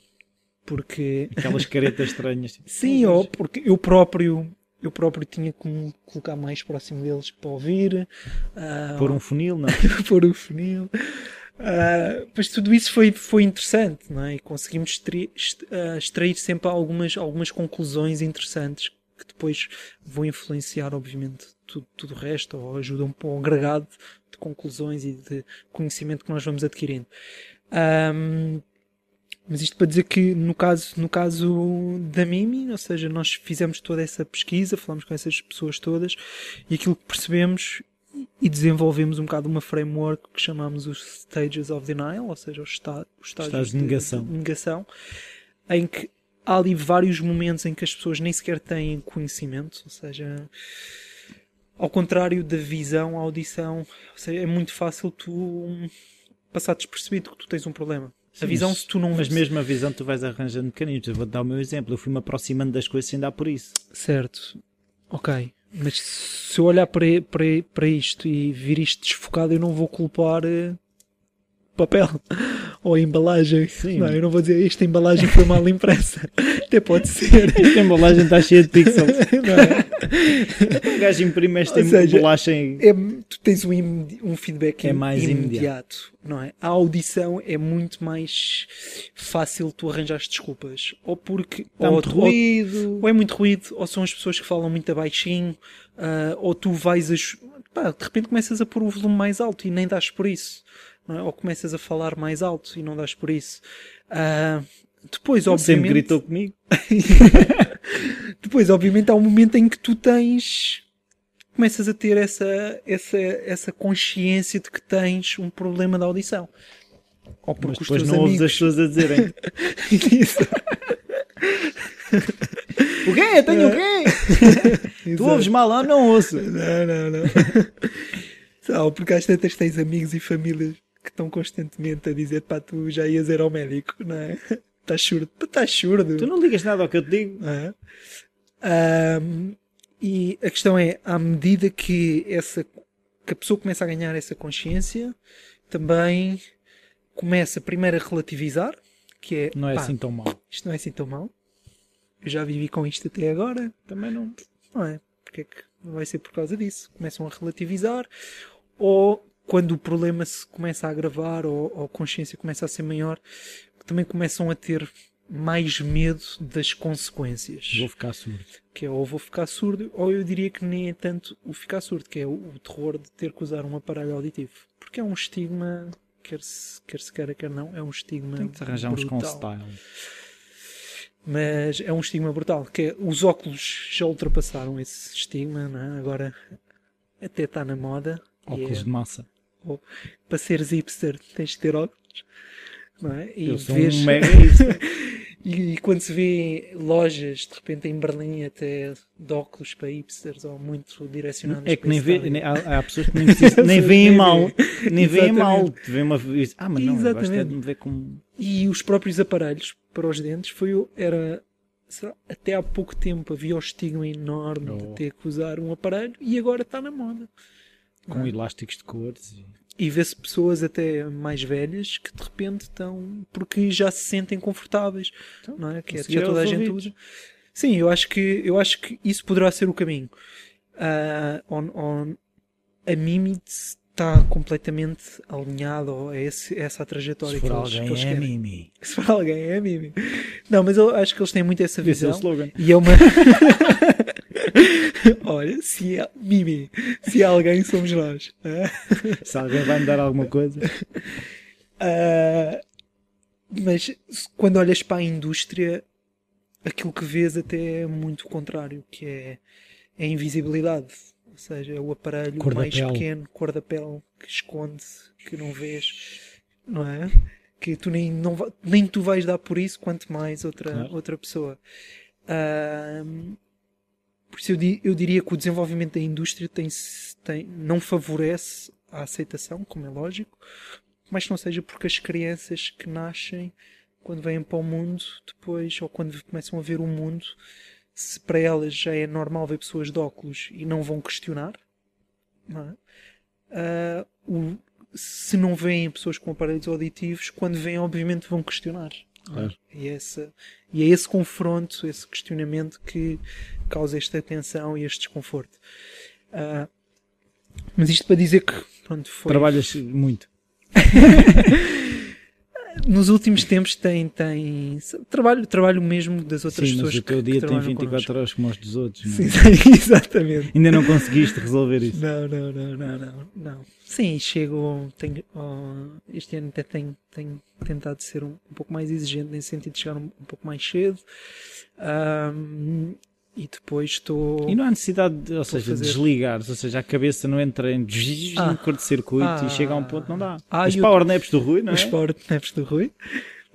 Porque. Aquelas caretas estranhas. Tipo, Sim, ou porque eu próprio eu próprio tinha que me colocar mais próximo deles para ouvir. Uh, Pôr um funil, não? pôr um funil. Uh, tudo isso foi, foi interessante, não é? E conseguimos extrair, extrair sempre algumas, algumas conclusões interessantes que depois vão influenciar, obviamente, tudo, tudo o resto, ou ajudam para um agregado de conclusões e de conhecimento que nós vamos adquirindo. Um, mas isto para dizer que no caso, no caso da Mimi, ou seja, nós fizemos toda essa pesquisa, falamos com essas pessoas todas e aquilo que percebemos e desenvolvemos um bocado uma framework que chamamos os Stages of Denial, ou seja, os, esta os estágios de negação. de negação, em que há ali vários momentos em que as pessoas nem sequer têm conhecimento, ou seja, ao contrário da visão, a audição, seja, é muito fácil tu passar despercebido que tu tens um problema. Sim, a visão, se tu não. Mas mesmo a visão, tu vais arranjando mecanismos. Eu vou dar o meu exemplo. Eu fui-me aproximando das coisas sem dar por isso. Certo. Ok. Mas se eu olhar para, para, para isto e vir isto desfocado, eu não vou culpar uh, papel ou embalagem. Sim. Não, eu não vou dizer esta embalagem foi mal impressa. Até pode ser. Esta embalagem está cheia de pixels. não é? O gajo imprime esta embalagem. É, tu tens um, um feedback é mais imediato, imediato, não é? A audição é muito mais fácil tu arranjares desculpas. Ou porque. Está ou, muito ruído. Ou, ou, é muito ruído, ou são as pessoas que falam muito baixinho, uh, ou tu vais a. Pá, de repente começas a pôr o volume mais alto e nem dás por isso é? ou começas a falar mais alto e não dás por isso. Uh, depois, obviamente. Sempre gritou comigo. depois, obviamente, há um momento em que tu tens. Começas a ter essa, essa, essa consciência de que tens um problema de audição. Ou porque Mas depois os teus não amigos... ouves as pessoas a dizerem. Isso. o quê? Tenho o quê? tu ouves mal? Ah, não ouço. Não, não, não. Só porque às tantas tens amigos e famílias que estão constantemente a dizer pá, tu já ias ir ao médico, não é? Estás surdo. Estás surdo. Tu não ligas nada ao que eu te digo. É? Um, e a questão é, à medida que, essa, que a pessoa começa a ganhar essa consciência, também começa primeiro a relativizar, que é... Não é pá, assim tão mal. Isto não é assim tão mal. Eu já vivi com isto até agora. Também não. Não é? Porque é que vai ser por causa disso? Começam a relativizar ou quando o problema se começa a agravar ou, ou a consciência começa a ser maior, também começam a ter mais medo das consequências. Vou ficar surdo. Que é ou vou ficar surdo, ou eu diria que nem é tanto o ficar surdo, que é o, o terror de ter que usar um aparelho auditivo. Porque é um estigma, quer se, quer se queira, quer não, é um estigma. Tem que te arranjar uns com style. Mas é um estigma brutal. Que é, os óculos já ultrapassaram esse estigma, é? agora até está na moda. Óculos é, de massa. Ou, para seres hipster tens de ter óculos. Não é? E Eu sou vês... um mega hipster. e, e, quando se vê lojas, de repente em Berlim, até de óculos para hipsters ou muito direcionados É que nem vê, nem, há, há, pessoas que nem, precisam, nem veem mal. Nem veem mal. Vê uma, ah, mas não, Exatamente. eu gosto de me ver como. E os próprios aparelhos para os dentes foi, era até há pouco tempo havia o estigma enorme oh. de ter que usar um aparelho e agora está na moda com elásticos de cores. E, e vê-se pessoas até mais velhas que de repente estão. porque já se sentem confortáveis. Então, não é? Que é, já toda a gente usa. Sim, eu acho que, eu acho que isso poderá ser o caminho. Uh, on, on, a Mimi está completamente alinhado a, esse, a essa trajetória Se for que eles, alguém que eles é Mimi. Se for alguém é Mimi. Não, mas eu acho que eles têm muito essa visão. Esse é o slogan. E é uma. Olha, se é Mimi, se é alguém, somos nós. se alguém vai me dar alguma coisa. Uh, mas quando olhas para a indústria, aquilo que vês até é muito contrário, que é a invisibilidade ou seja, é o aparelho cor mais pequeno, cor da pele, que esconde, que não vês, não é? Que tu nem, não, nem tu vais dar por isso, quanto mais outra, claro. outra pessoa. Uh, por isso eu, eu, diria que o desenvolvimento da indústria tem, tem, não favorece a aceitação, como é lógico, mas não seja porque as crianças que nascem quando vêm para o mundo depois, ou quando começam a ver o mundo, se para elas já é normal ver pessoas de óculos e não vão questionar, não é? uh, o, se não veem pessoas com aparelhos auditivos, quando veem, obviamente vão questionar. Claro. E, essa, e é esse confronto, esse questionamento que, causa esta tensão e este desconforto. Uh, mas isto para dizer que pronto, foi... Trabalhas muito. Nos últimos tempos tem, tem trabalho, trabalho mesmo das outras Sim, pessoas. mas o teu que, dia tem trabalham 24 connosco. horas como os dos outros. é? Sim, exatamente. Ainda não conseguiste resolver isso. Não, não, não, não, não, não. Sim, chego. Tenho, oh, este ano até tenho, tenho tentado ser um, um pouco mais exigente nesse sentido de chegar um, um pouco mais cedo. Ahm, e depois estou. E não há necessidade de, ou seja, fazer- desligares, ou seja, a cabeça não entra em Ah. curto-circuito Ah. e chega a um ponto, não dá. Ah, Os power naps do Rui, não Os é? Power Naps do Rui.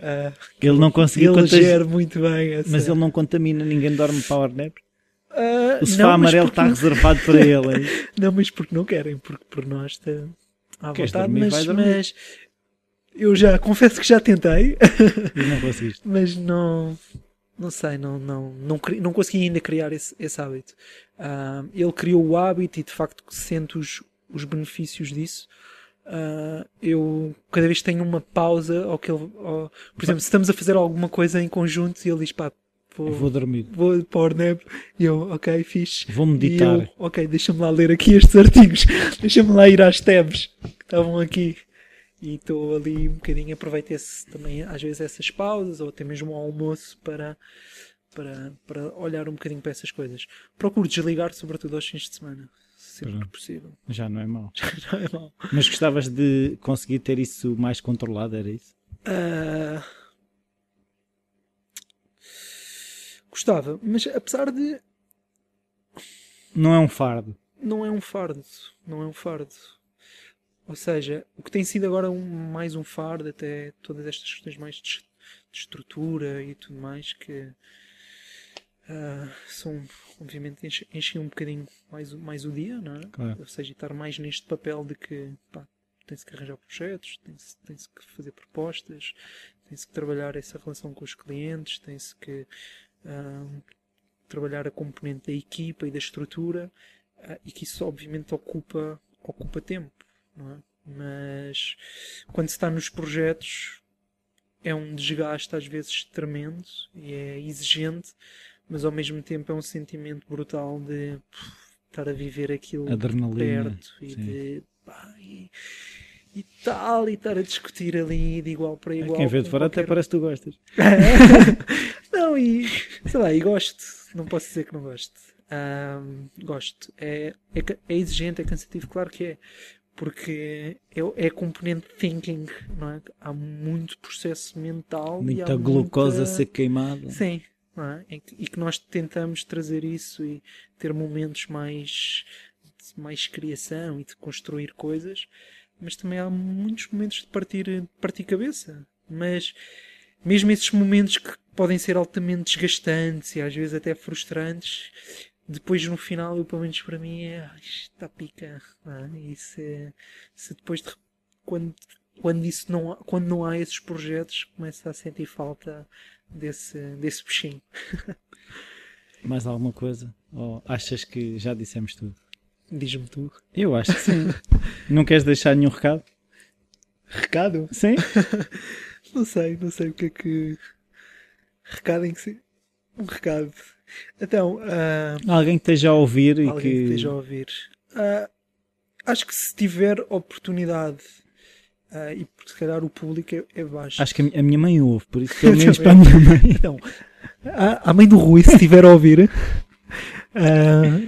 Ah, Ele não conseguiu gera muito bem essa. mas ele não contamina, ninguém dorme power naps. Ah, O sofá não, amarelo está não- reservado para ele. é? Não, mas porque não querem, porque por nós está à Queres vontade, dormir, mas, mas eu já confesso que já tentei, E não conseguiste. mas não não sei, não, não, não, não consegui ainda criar esse, esse hábito. Ah, ele criou o hábito e de facto sente os, os benefícios disso. Ah, eu cada vez tenho uma pausa, ou que ele, por exemplo, se estamos a fazer alguma coisa em conjunto e ele diz pá, vou, vou dormir. vou power nap, e eu, ok, fixe. Vou meditar. eu, ok, deixa-me lá ler aqui estes artigos, deixa-me lá ir às tabs que estavam aqui. E estou ali um bocadinho, aproveito esse, também às vezes essas pausas ou até mesmo ao almoço para, para, para olhar um bocadinho para essas coisas. Procuro desligar, sobretudo aos fins de semana, sempre que Pronto. possível. Já não é mau. Não é mau. Mas gostavas de conseguir ter isso mais controlado, era isso? Ah, gostava, mas apesar de Não é um fardo. não é um fardo, não é um fardo. Ou seja, o que tem sido agora um, mais um fardo, até todas estas questões mais de, de estrutura e tudo mais, que ah, são, obviamente, enche- enchem um bocadinho mais, o- mais o dia, não é? Claro. Ou seja, estar mais neste papel de que pá, tem-se que arranjar projetos, tem-se tem-se que fazer propostas, tem-se que trabalhar essa relação com os clientes, tem-se que ah, trabalhar a componente da equipa e da estrutura ah, e que isso obviamente ocupa, ocupa tempo, é? Mas quando se está nos projetos é um desgaste às vezes tremendo e é exigente, mas ao mesmo tempo é um sentimento brutal de pff, estar a viver aquilo Adrenalina. perto e sim. de pá, e, e tal, e estar a discutir ali de igual para igual. Quem vê de fora até qualquer- parece que tu gostas. não, e sei lá, e gosto, não posso dizer que não gosto. Ahm, gosto. É, é, é exigente, é cansativo, claro que é. Porque é, é componente thinking, não é? Há muito processo mental. Muita glucosa a muita... ser queimada. Sim, não é? E que nós tentamos trazer isso e ter momentos mais de mais criação e de construir coisas, mas também há muitos momentos de partir, de partir cabeça. Mas mesmo esses momentos que podem ser altamente desgastantes e às vezes até frustrantes, depois no final, eu, pelo menos para mim, é "Ah, está pica. é? E se, depois de, quando, quando, isso não, há- quando não há esses projetos, começa a sentir falta desse, desse bichinho. Mais alguma coisa? Ou achas que já dissemos tudo? Diz-me tu. Eu acho que sim. não queres deixar nenhum recado? Recado? Sim? Não sei, não sei o que é que. Recado em que. Um recado. Então, ah, Alguém que esteja a ouvir e que. esteja a ouvir. Ah, acho que se tiver oportunidade, ah, e se calhar o público é, é baixo. Acho que a mi- a minha mãe ouve, por isso pelo Eu menos para a minha mãe. Então, a, a mãe do Rui, se estiver a ouvir,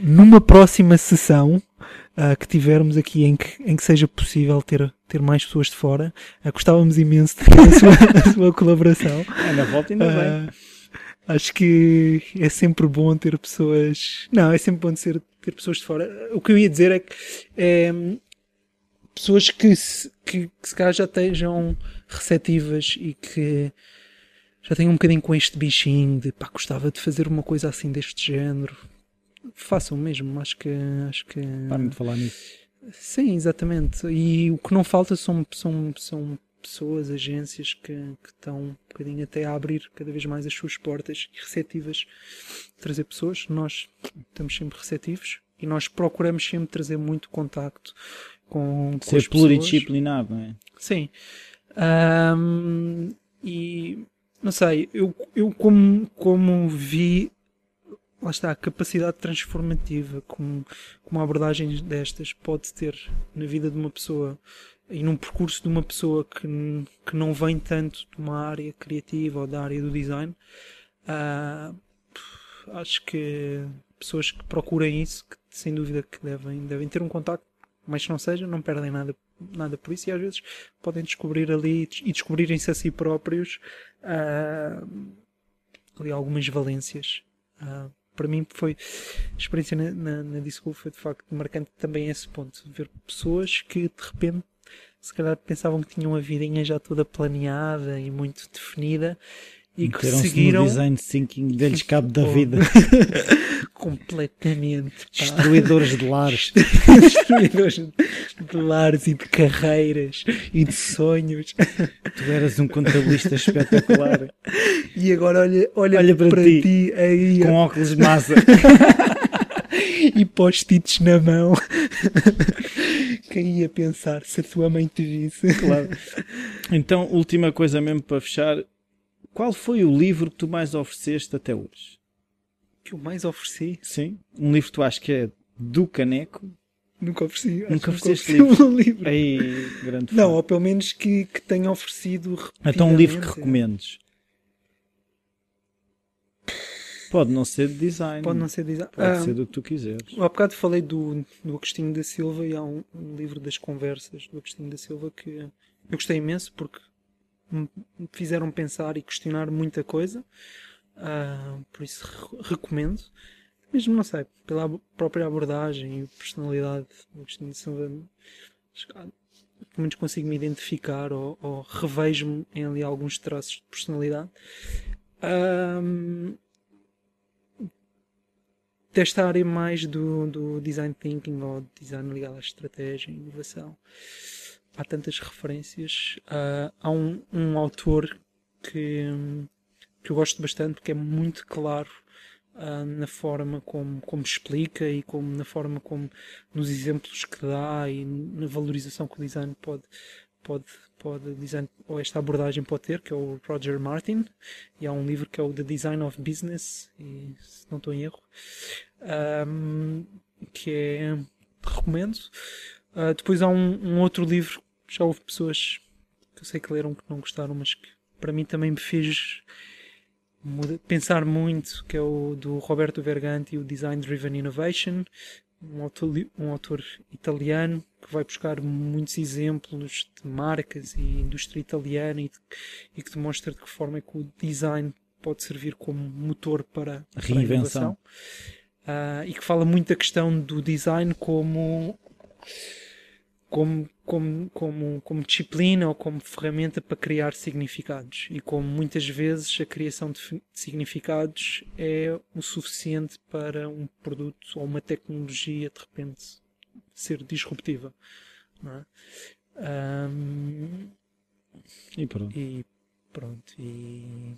numa próxima sessão que tivermos aqui em que, em que seja possível ter, ter mais pessoas de fora, ah, gostávamos imenso de ter a sua, a sua colaboração. É, na volta ainda bem. Acho que é sempre bom ter pessoas. Não, é sempre bom ter, ter pessoas de fora. O que eu ia dizer é que é, pessoas que se, que, que se calhar já estejam receptivas e que já tenham um bocadinho com este bichinho de pá, gostava de fazer uma coisa assim deste género. Façam mesmo, acho que. Acho que Para de falar nisso. Sim, exatamente. E o que não falta são, são, são pessoas, agências que, que estão um bocadinho até a abrir cada vez mais as suas portas e receptivas a trazer pessoas. Nós estamos sempre receptivos e nós procuramos sempre trazer muito contacto com, com Ser pluridisciplinar, não é? Sim. Ahm, e não sei, eu, eu como, como vi lá está, a capacidade transformativa como, como a abordagem destas pode ter na vida de uma pessoa e num percurso de uma pessoa que, que não vem tanto de uma área criativa ou da área do design, uh, acho que pessoas que procurem isso, que sem dúvida que devem, devem ter um contacto, mas que não seja, não perdem nada, nada por isso e às vezes podem descobrir ali e descobrirem-se a si próprios uh, ali algumas valências. Uh, para mim foi a experiência na, na, na foi de facto marcante também esse ponto, ver pessoas que de repente se calhar pensavam que tinham a vidinha já toda planeada e muito definida e que seguiram no design thinking deles cabo da vida. completamente pá. destruidores de lares. Destruidores de lares e de carreiras e de sonhos. Tu eras um contabilista espetacular. E agora olha, olha, olha para, para ti, ti, aí com óculos de massa e post-its na mão quem ia pensar se a tua mãe te visse claro então última coisa mesmo para fechar qual foi o livro que tu mais ofereceste até hoje? Que eu mais ofereci? Sim. Um livro que tu achas que é do Caneco? Nunca ofereci. Nunca ofereceste livro. Um livro. Aí, grande Não, ou pelo menos que, que tenha oferecido Então um livro que recomendes. Pode não ser de design. Pode não ser de design. Pode ah, ser do que tu quiseres. Há bocado falei do, do Agostinho da Silva e há um, um livro das conversas do Agostinho da Silva que eu gostei imenso porque me fizeram pensar e questionar muita coisa. Uh, por isso recomendo. Mesmo, não sei, pela própria abordagem e personalidade do Agostinho de Silva, pelo menos consigo me identificar ou, ou revejo-me em ali alguns traços de personalidade. Um, desta área mais do, do design thinking ou design ligado à estratégia e inovação há tantas referências. Uh, há um, um autor que, que eu gosto bastante porque é muito claro uh, na forma como, como explica e como, na forma como nos exemplos que dá e na valorização que o design pode, pode, pode design, ou esta abordagem pode ter, que é o Roger Martin, e há um livro que é o The Design of Business, e, se não estou em erro, um, que é recomendo. Uh, depois há um, um, outro livro já houve pessoas que eu sei que leram que não gostaram, mas que para mim também me fez pensar muito, que é o do Roberto Verganti, o Design Driven Innovation, um autor, um autor italiano que vai buscar muitos exemplos de marcas e indústria italiana e, de, e que demonstra de que forma é que o design pode servir como motor para, a reinvenção. Uh, e que fala muito da questão do design como como, como, como, como disciplina ou como ferramenta para criar significados. E como muitas vezes a criação de significados é o suficiente para um produto ou uma tecnologia de repente ser disruptiva. É? Um, e pronto. E pronto. E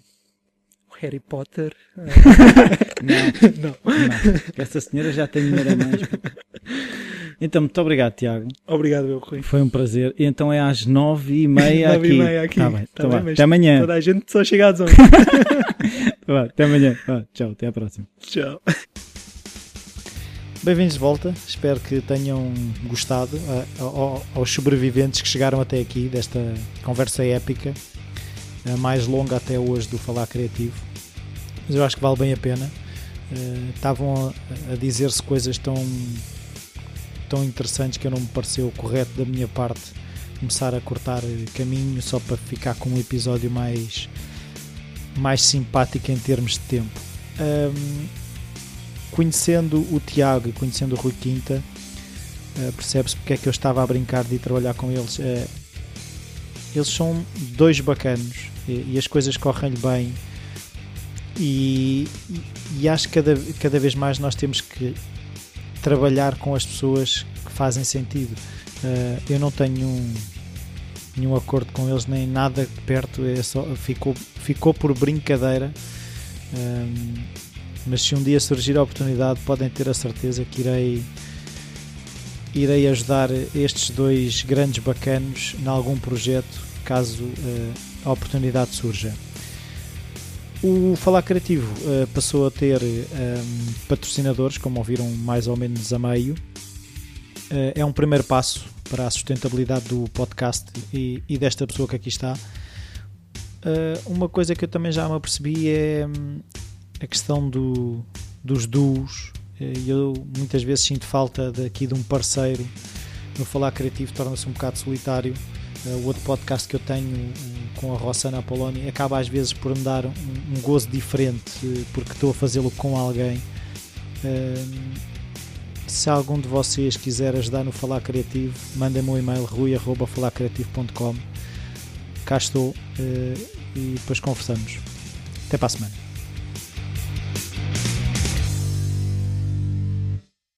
Harry Potter. não, não, não. Essa senhora já tem dinheiro a mais. Então, muito obrigado, Tiago. Obrigado, meu Rui. Foi um prazer. E então é às nove e meia aqui. Nove e meia aqui. Tá bem, tá então bem, até amanhã. Toda a gente só chega às onze. até amanhã. tchau, até à próxima. Tchau. Bem-vindos de volta, espero que tenham gostado uh, aos sobreviventes que chegaram até aqui desta conversa épica, a mais longa até hoje do Falar Criativo, mas eu acho que vale bem a pena. Uh, estavam a, a dizer-se coisas tão tão interessantes que eu não me pareceu correto da minha parte começar a cortar caminho só para ficar com um episódio mais mais simpático em termos de tempo. Um, conhecendo o Tiago e conhecendo o Rui Quinta, uh, percebe-se porque é que eu estava a brincar de ir trabalhar com eles. Uh, eles são dois bacanos e, e as coisas correm-lhe bem. E, e, e, acho que cada, cada vez mais nós temos que trabalhar com as pessoas que fazem sentido. Uh, eu não tenho nenhum, acordo com eles, nem nada perto, é só, ficou, ficou por brincadeira. Um, eh, mas se um dia surgir a oportunidade, podem ter a certeza que irei, irei ajudar estes dois grandes bacanos em algum projeto, caso uh, a oportunidade surja. O Falar Criativo uh, passou a ter um, patrocinadores, como ouviram mais ou menos a meio. Uh, é um primeiro passo para a sustentabilidade do podcast e, e desta pessoa que aqui está. Uh, uma coisa que eu também já me apercebi é um, a questão do, dos duos. eu muitas vezes sinto falta daqui de um parceiro. No Falar Criativo torna-se um bocado solitário o outro podcast que eu tenho com a Rossana Apoloni acaba às vezes por me dar um, um gozo diferente porque estou a fazê-lo com alguém. se algum de vocês quiser ajudar no Falar Criativo, mandem-me um e-mail rui.falarcreativo.com. Cá estou eh, e depois conversamos. Até para a semana.